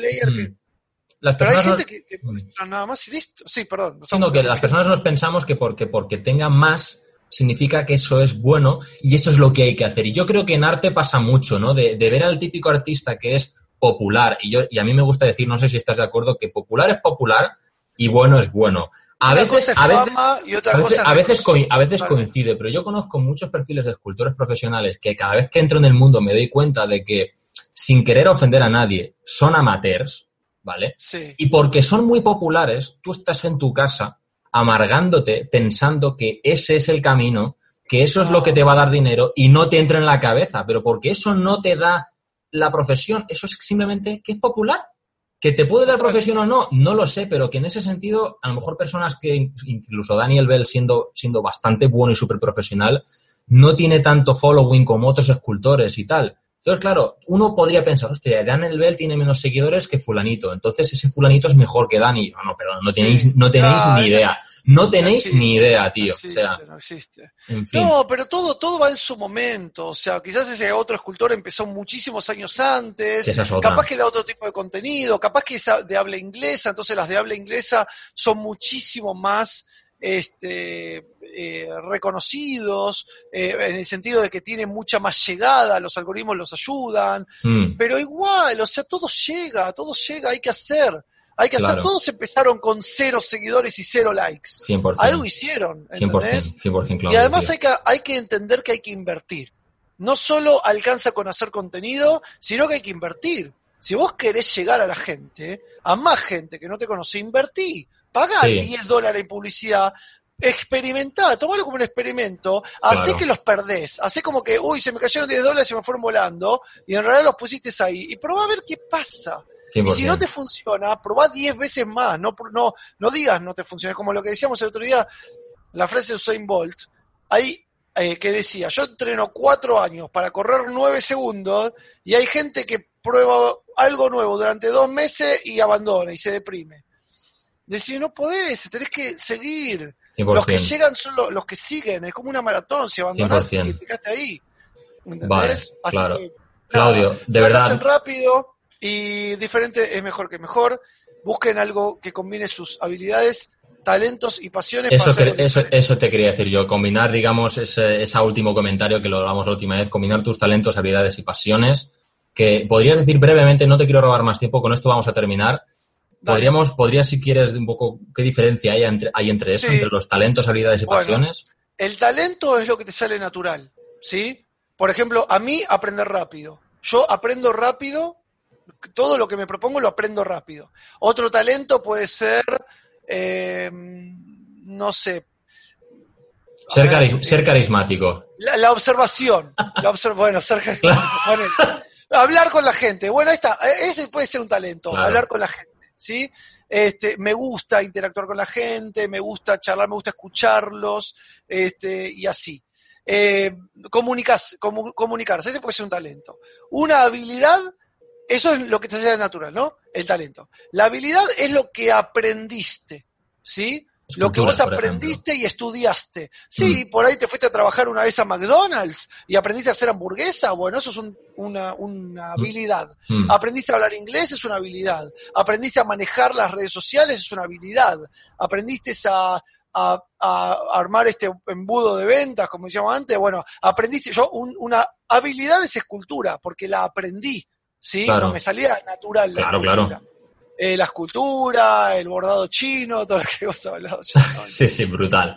Speaker 2: las personas Pero hay gente que, que nada más y listo. Sí, perdón.
Speaker 1: Sino que las personas nos pensamos que porque, porque tenga más significa que eso es bueno y eso es lo que hay que hacer. Y yo creo que en arte pasa mucho, ¿no? De, de ver al típico artista que es popular, y, yo, y a mí me gusta decir, no sé si estás de acuerdo, que popular es popular y bueno es bueno. A veces, a veces, a veces, a veces coincide, pero yo conozco muchos perfiles de escultores profesionales que cada vez que entro en el mundo me doy cuenta de que, sin querer ofender a nadie, son amateurs, ¿vale?
Speaker 2: Sí.
Speaker 1: Y porque son muy populares, tú estás en tu casa amargándote pensando que ese es el camino, que eso es lo que te va a dar dinero y no te entra en la cabeza, pero porque eso no te da la profesión, eso es simplemente que es popular. Que te puede dar profesión o no, no lo sé, pero que en ese sentido, a lo mejor personas que, incluso Daniel Bell siendo, siendo bastante bueno y súper profesional, no tiene tanto following como otros escultores y tal. Entonces, claro, uno podría pensar, hostia, Daniel Bell tiene menos seguidores que fulanito, entonces ese fulanito es mejor que Dani. No, no, perdón, no tenéis, no tenéis ni idea. No tenéis ni idea, tío.
Speaker 2: No
Speaker 1: o sea,
Speaker 2: no existe. No, pero todo, todo va en su momento. O sea, quizás ese otro escultor empezó muchísimos años antes. capaz que da otro tipo de contenido, capaz que es de habla inglesa, entonces las de habla inglesa son muchísimo más este, eh, reconocidos, eh, en el sentido de que tienen mucha más llegada, los algoritmos los ayudan, mm. pero igual, o sea, todo llega, todo llega, hay que hacer. Hay que hacer, todos empezaron con cero seguidores y cero likes. Algo hicieron, ¿entendés? 100%, y además hay que, hay que entender que hay que invertir. No solo alcanza con hacer contenido, sino que hay que invertir. Si vos querés llegar a la gente, a más gente que no te conoce, invertí. Pagá 10 dólares en publicidad, experimentá, tomalo como un experimento, así que los perdés, así como que, uy, se me cayeron 10 dólares y se me fueron volando, y en realidad los pusiste ahí, y probá a ver qué pasa. Y si no te funciona, probá 10 veces más, no, no, no digas no te funciona, como lo que decíamos el otro día, la frase de Usain Bolt, eh, que decía, yo entreno 4 años para correr 9 segundos, y hay gente que prueba algo nuevo durante 2 meses y abandona y se deprime. Decir, no podés, tenés que seguir. Los que llegan son los, que siguen, es como una maratón, si abandonás, que te quedaste ahí.
Speaker 1: ¿Entendés? claro. Claudio, de verdad.
Speaker 2: rápido y diferente es mejor que mejor. Busquen algo que combine sus habilidades, talentos y pasiones.
Speaker 1: Eso, te, eso, eso te quería decir yo, combinar, digamos, ese, ese último comentario que lo hablamos la última vez, combinar tus talentos, habilidades y pasiones, que podrías decir brevemente, no te quiero robar más tiempo, con esto vamos a terminar, Podríamos, podrías, si quieres, un poco qué diferencia hay entre, hay entre eso, entre los talentos, habilidades y pasiones.
Speaker 2: El talento es lo que te sale natural, ¿sí? Por ejemplo, a mí aprender rápido. Yo aprendo rápido, todo lo que me propongo lo aprendo rápido. Otro talento puede ser, eh, no sé.
Speaker 1: Ser, ser carismático.
Speaker 2: La, observación. La bueno, ser Hablar con la gente. Bueno, ahí está. E, ese puede ser un talento, hablar con la gente. ¿Sí? Este, me gusta interactuar con la gente, me gusta charlar, me gusta escucharlos, este, y así. Eh, comunicarse, ese puede ser un talento. Una habilidad, eso es lo que te sale natural, ¿no? El talento. La habilidad es lo que aprendiste, ¿sí? Lo que vos aprendiste y estudiaste. Sí, mm. por ahí te fuiste a trabajar una vez a McDonald's y aprendiste a hacer hamburguesa, bueno, eso es una, una, mm. habilidad. Mm. Aprendiste a hablar inglés, es una habilidad. Aprendiste a manejar las redes sociales, es una habilidad. Aprendiste a, a, armar este embudo de ventas, como decíamos antes, bueno, aprendiste, yo una habilidad es escultura, porque la aprendí, ¿sí? No me salía natural
Speaker 1: la claro, escultura. Claro.
Speaker 2: Eh, la escultura, el bordado chino, todo lo que hemos hablado.
Speaker 1: sí, sí, brutal.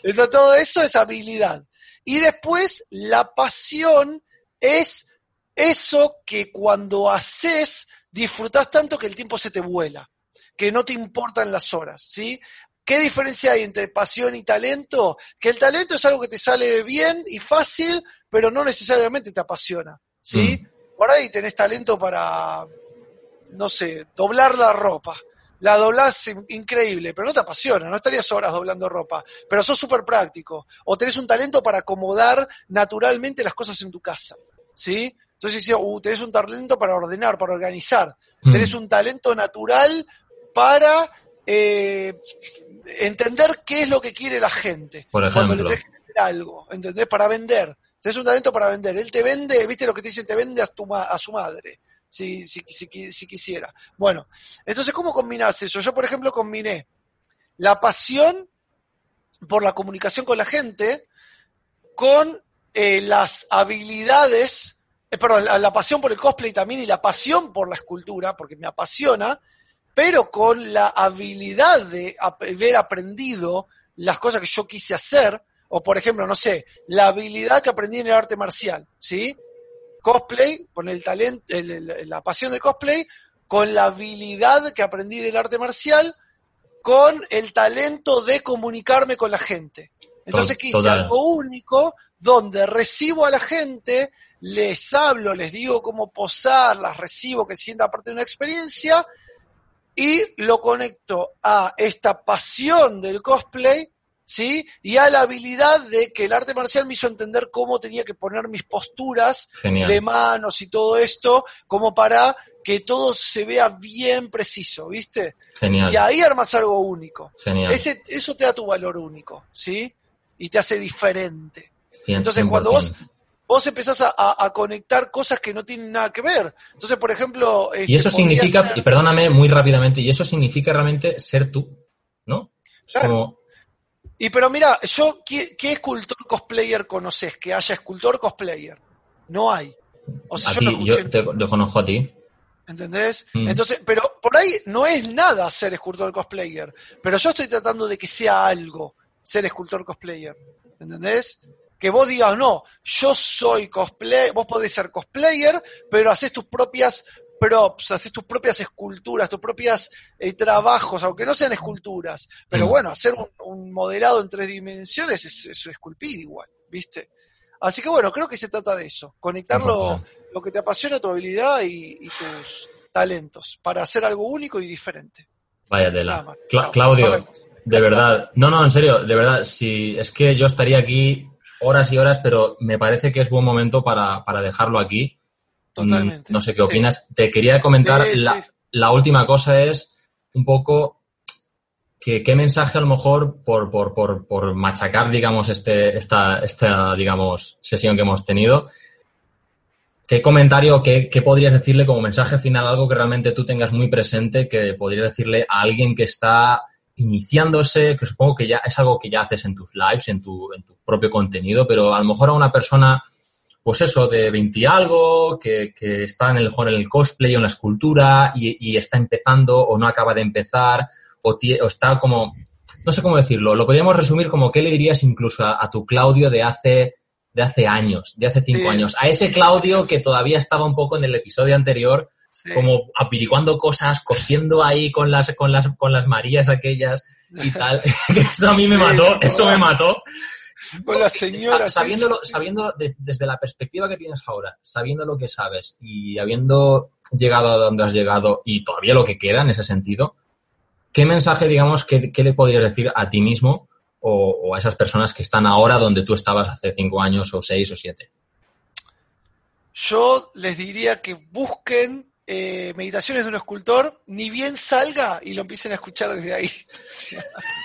Speaker 2: Entonces, todo eso es habilidad. Y después, la pasión es eso que cuando haces disfrutas tanto que el tiempo se te vuela, que no te importan las horas, ¿sí? ¿Qué diferencia hay entre pasión y talento? Que el talento es algo que te sale bien y fácil, pero no necesariamente te apasiona, ¿sí? Mm. Por ahí tenés talento para, no sé, doblar la ropa. La doblás increíble, pero no te apasiona, no estarías horas doblando ropa, pero sos súper práctico. O tenés un talento para acomodar naturalmente las cosas en tu casa, ¿sí? Entonces, uh, tenés un talento para ordenar, para organizar. Mm. Tenés un talento natural para eh, entender qué es lo que quiere la gente.
Speaker 1: Cuando
Speaker 2: le tenés que algo, ¿entendés? Para vender. Tenés un talento para vender. Él te vende, ¿viste lo que te dicen? Te vende a, tu, a su madre. Si, si, si, quisiera. Bueno, entonces, ¿cómo combinás eso? Yo, por ejemplo, combiné la pasión por la comunicación con la gente con eh, las habilidades, eh, perdón, la, pasión por el cosplay también y la pasión por la escultura, porque me apasiona, pero con la habilidad de haber aprendido las cosas que yo quise hacer, o por ejemplo, no sé, la habilidad que aprendí en el arte marcial, ¿sí? Cosplay, con el talento, la pasión del cosplay, con la habilidad que aprendí del arte marcial, con el talento de comunicarme con la gente. Entonces quise algo único donde recibo a la gente, les hablo, les digo cómo posar, las recibo, que sienta parte de una experiencia y lo conecto a esta pasión del cosplay, ¿sí? Y a la habilidad de que el arte marcial me hizo entender cómo tenía que poner mis posturas de manos y todo esto, como para que todo se vea bien preciso, ¿viste?
Speaker 1: Genial.
Speaker 2: Y ahí armas algo único.
Speaker 1: Genial.
Speaker 2: Ese, eso te da tu valor único, ¿sí? Y te hace diferente. Entonces, cuando vos vos empezás a, conectar cosas que no tienen nada que ver. Entonces, por ejemplo...
Speaker 1: y este, eso significa, y perdóname muy rápidamente, y eso significa realmente ser tú, ¿no?
Speaker 2: Como... Y pero mira, yo, ¿qué, escultor cosplayer conoces? Que haya escultor cosplayer. No hay.
Speaker 1: O sea, yo, te, conozco a ti.
Speaker 2: ¿Entendés? Mm. Entonces, pero por ahí no es nada ser escultor cosplayer. Pero yo estoy tratando de que sea algo ser escultor cosplayer. ¿Entendés? que vos digas, no, yo soy cosplay, vos podés ser cosplayer, pero haces tus propias props, haces tus propias esculturas, tus propias eh, trabajos, aunque no sean esculturas. Pero mm. bueno, hacer un, modelado en tres dimensiones es, esculpir igual, ¿viste? Así que bueno, creo que se trata de eso, conectar lo, que te apasiona, tu habilidad y, tus talentos, para hacer algo único y diferente.
Speaker 1: Vaya tela. Claudio, de verdad, no, no, en serio, de verdad, si es que yo estaría aquí horas y horas, pero me parece que es buen momento para, dejarlo aquí.
Speaker 2: Totalmente.
Speaker 1: No sé qué opinas. Te quería comentar, la, última cosa es un poco que, qué mensaje a lo mejor por, por, por, por machacar, digamos, este, esta, esta, digamos, sesión que hemos tenido. ¿Qué comentario, qué, qué podrías decirle como mensaje final, algo que realmente tú tengas muy presente, que podrías decirle a alguien que está iniciándose, que supongo que ya es algo que ya haces en tus lives, en tu, en tu propio contenido, pero a lo mejor a una persona, pues eso, de 20 y algo, que, que está en el, en el cosplay o en la escultura y, está empezando o no acaba de empezar o, está como, no sé cómo decirlo, lo podríamos resumir como qué le dirías incluso a, tu Claudio de hace de hace años, de hace cinco años, a ese Claudio que todavía estaba un poco en el episodio anterior, como apiricuando cosas, cosiendo ahí con las, con las, con las Marías aquellas y tal. eso a mí me mató, eso me mató.
Speaker 2: Con las señoras.
Speaker 1: Sabiéndolo, sabiendo desde la perspectiva que tienes ahora, sabiendo lo que sabes y habiendo llegado a donde has llegado y todavía lo que queda en ese sentido, ¿qué mensaje, digamos, qué, le podrías decir a ti mismo o, o, a esas personas que están ahora donde tú estabas hace cinco años o seis o siete?
Speaker 2: Yo les diría que busquen eh, meditaciones de un escultor, ni bien salga y lo empiecen a escuchar desde ahí.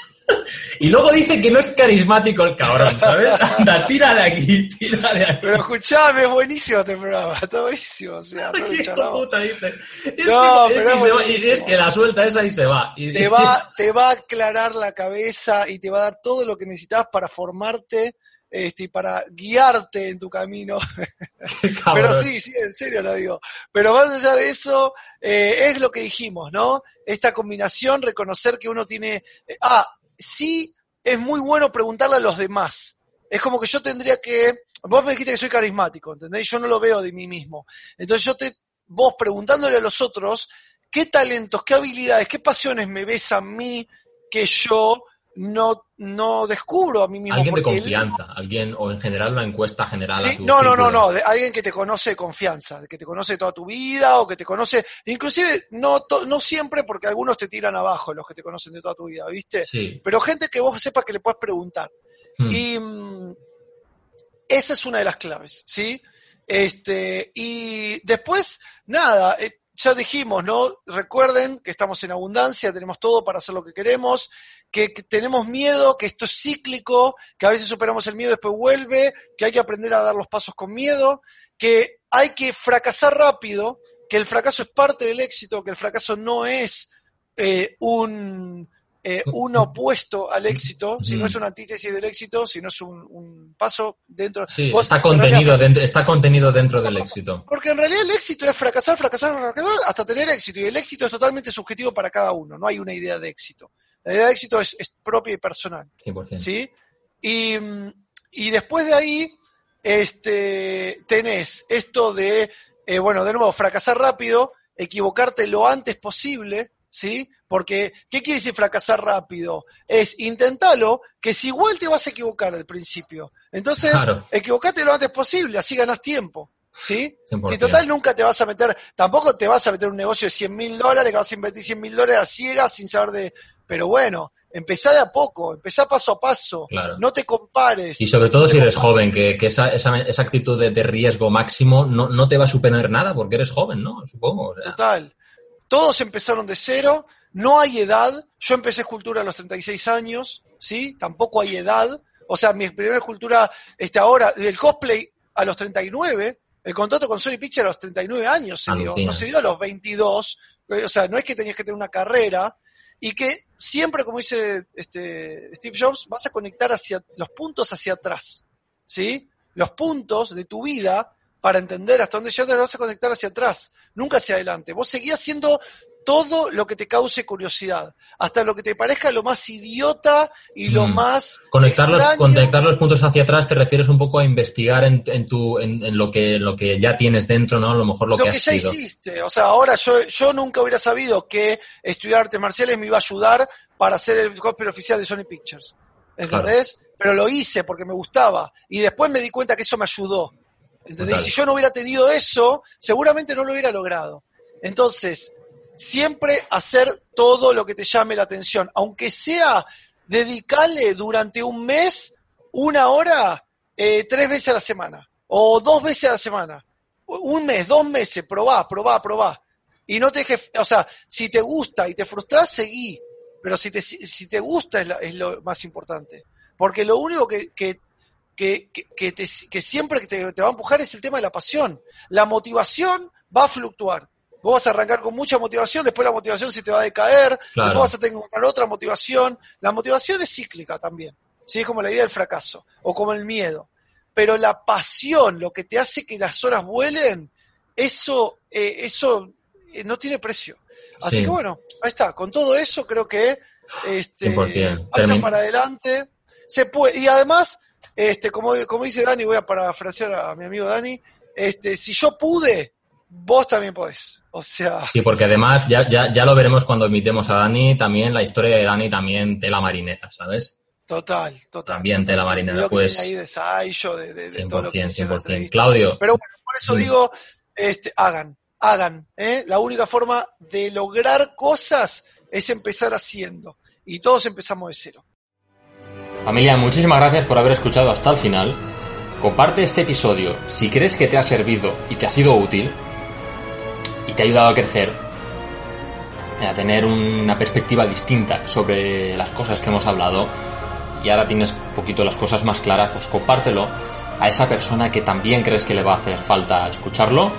Speaker 1: Y luego dice que no es carismático el cabrón, ¿sabes? Anda, tira de aquí, tira de aquí.
Speaker 2: Pero escuchame, es buenísimo este programa, está buenísimo. O sea, todo
Speaker 1: ¿Qué puta dice? Es
Speaker 2: No,
Speaker 1: que,
Speaker 2: pero
Speaker 1: que
Speaker 2: es
Speaker 1: va- y es que la suelta esa y se va. Y
Speaker 2: te va, te va a aclarar la cabeza y te va a dar todo lo que necesitas para formarte este, y para guiarte en tu camino. Pero sí, sí, en serio lo digo. Pero más allá de eso, eh, es lo que dijimos, ¿no? Esta combinación, reconocer que uno tiene... eh, ah, sí, es muy bueno preguntarle a los demás. Es como que yo tendría que... Vos me dijiste que soy carismático, ¿entendés? Yo no lo veo de mí mismo. Entonces yo te... Vos preguntándole a los otros, ¿qué talentos, qué habilidades, qué pasiones me ves a mí que yo no, no descubro a mí mismo?
Speaker 1: Alguien de confianza, alguien, o en general una encuesta general. a
Speaker 2: Sí,
Speaker 1: tu
Speaker 2: no, no, no, no, de alguien que te conoce de confianza, de que te conoce toda tu vida o que te conoce, inclusive no, to- no siempre porque algunos te tiran abajo los que te conocen de toda tu vida, ¿viste?
Speaker 1: Sí.
Speaker 2: Pero gente que vos sepas que le puedes preguntar.
Speaker 1: Hmm.
Speaker 2: Y mm, esa es una de las claves, ¿sí? Este, y después, nada, eh, ya dijimos, ¿no? Recuerden que estamos en abundancia, tenemos todo para hacer lo que queremos, que, que tenemos miedo, que esto es cíclico, que a veces superamos el miedo y después vuelve, que hay que aprender a dar los pasos con miedo, que hay que fracasar rápido, que el fracaso es parte del éxito, que el fracaso no es eh, un, eh, un opuesto al éxito, si no es una antítesis del éxito, si no es un, un paso dentro.
Speaker 1: Sí,
Speaker 2: Vos,
Speaker 1: está
Speaker 2: realidad,
Speaker 1: contenido, dentro, está contenido dentro del éxito.
Speaker 2: porque en realidad el éxito es fracasar, fracasar, fracasar hasta tener éxito. Y el éxito es totalmente subjetivo para cada uno. No hay una idea de éxito. La idea de éxito es, es propia y personal.
Speaker 1: 100%.
Speaker 2: ¿Sí? Y, y después de ahí, este, tenés esto de, eh, bueno, de nuevo, fracasar rápido, equivocarte lo antes posible, ¿sí? Porque, ¿qué quiere decir fracasar rápido? Es intentarlo, que si igual te vas a equivocar al principio. Entonces,
Speaker 1: Claro.
Speaker 2: equivocate lo antes posible, así ganas tiempo. ¿Sí?
Speaker 1: 100%.
Speaker 2: Si total nunca te vas a meter, tampoco te vas a meter un negocio de 100 mil dólares, que vas a invertir 100 mil dólares a ciegas sin saber de... Pero bueno, empezá de a poco, empezá paso a paso,
Speaker 1: Claro.
Speaker 2: no te compares.
Speaker 1: Y sobre todo si eres joven, que, que esa, esa, esa actitud de, de riesgo máximo no, no te va a suponer nada porque eres joven, ¿no? Supongo. o sea.
Speaker 2: Total. Todos empezaron de cero, no hay edad. Yo empecé escultura a los 36 años, ¿sí? Tampoco hay edad. O sea, mi primera escultura, este, ahora, el cosplay a los 39, el contrato con Sony Pictures a los 39 años se dio, no se dio a los 22. eh, O sea, no es que tenías que tener una carrera y que siempre, como dice este, Steve Jobs, vas a conectar hacia los puntos hacia atrás, ¿sí? Los puntos de tu vida para entender hasta dónde llegas, los vas a conectar hacia atrás, nunca hacia adelante. Vos seguís haciendo todo lo que te cause curiosidad, hasta lo que te parezca lo más idiota y lo
Speaker 1: Mm.
Speaker 2: más
Speaker 1: Conectar los, conectar los puntos hacia atrás te refieres un poco a investigar en, en tu, en, en lo, que, lo que ya tienes dentro, ¿no? A lo mejor lo,
Speaker 2: lo
Speaker 1: que
Speaker 2: que
Speaker 1: has
Speaker 2: ya
Speaker 1: sido.
Speaker 2: hiciste. O sea, ahora yo, yo nunca hubiera sabido que estudiar artes marciales me iba a ayudar para ser el cosplay oficial de Sony Pictures. ¿Entendés? Pero lo hice porque me gustaba. Y después me di cuenta que eso me ayudó. ¿Entendés? Y si yo no hubiera tenido eso, seguramente no lo hubiera logrado. Entonces, siempre hacer todo lo que te llame la atención. Aunque sea dedicarle durante un mes una hora eh, tres veces a la semana. O dos veces a la semana un mes, dos meses, probá, probá, probá. Y no te dejes, o sea, si te gusta y te frustras, seguí. Pero si te, si te gusta es, lo más importante. Porque lo único que, que, que, que- siempre te va a empujar es el tema de la pasión. La motivación va a fluctuar. Vos vas a arrancar con mucha motivación, después la motivación se te va a decaer,
Speaker 1: Claro.
Speaker 2: después vas a encontrar otra motivación. La motivación es cíclica también. ¿sí? Es como la idea del fracaso o como el miedo pero la pasión, lo que te hace que las horas vuelen, eso, eh, eso eh, no tiene precio. Así
Speaker 1: Sí.
Speaker 2: que bueno, ahí está. Con todo eso creo que este,
Speaker 1: 100%.
Speaker 2: vayan para adelante. Se puede, y además, este, como, como dice Dani, voy a parafrasear a mi amigo Dani, este, si yo pude, vos también podés. O sea,
Speaker 1: Sí, porque además ya, ya, ya lo veremos cuando invitemos a Dani, también la historia de Dani también tela marinera, ¿sabes?
Speaker 2: total, total.
Speaker 1: También tela
Speaker 2: El
Speaker 1: marinera, pues
Speaker 2: ahí de ensayo, de, de, de todo lo que
Speaker 1: 100%,
Speaker 2: hice en la
Speaker 1: 100%.
Speaker 2: entrevista.
Speaker 1: Claudio,
Speaker 2: Pero bueno, por eso digo, este, hagan, hagan. ¿eh? La única forma de lograr cosas es empezar haciendo. Y todos empezamos de cero.
Speaker 1: Familia, muchísimas gracias por haber escuchado hasta el final. Comparte este episodio si crees que te ha servido y te ha sido útil y te ha ayudado a crecer. a tener una perspectiva distinta sobre las cosas que hemos hablado y ahora tienes un poquito las cosas más claras, pues compártelo a esa persona que también crees que le va a hacer falta escucharlo.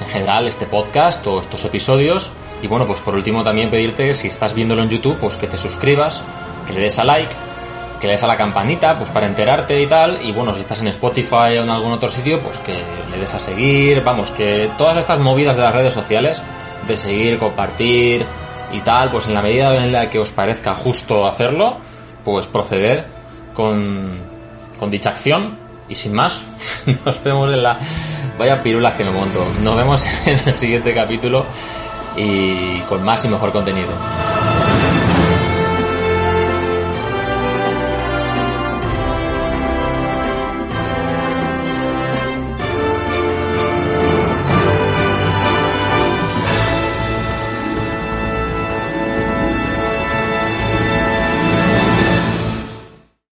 Speaker 1: En general, este podcast o estos episodios. Y bueno, pues por último también pedirte, si estás viéndolo en YouTube, pues que te suscribas, que le des a like, que le des a la campanita, pues para enterarte y tal. Y bueno, si estás en Spotify o en algún otro sitio, pues que le des a seguir. Vamos, que todas estas movidas de las redes sociales, de seguir, compartir y tal, pues en la medida en la que os parezca justo hacerlo, pues proceder con, con dicha acción. Y sin más, nos vemos en la... Vaya pirulas que me monto. Nos vemos en el siguiente capítulo y con más y mejor contenido.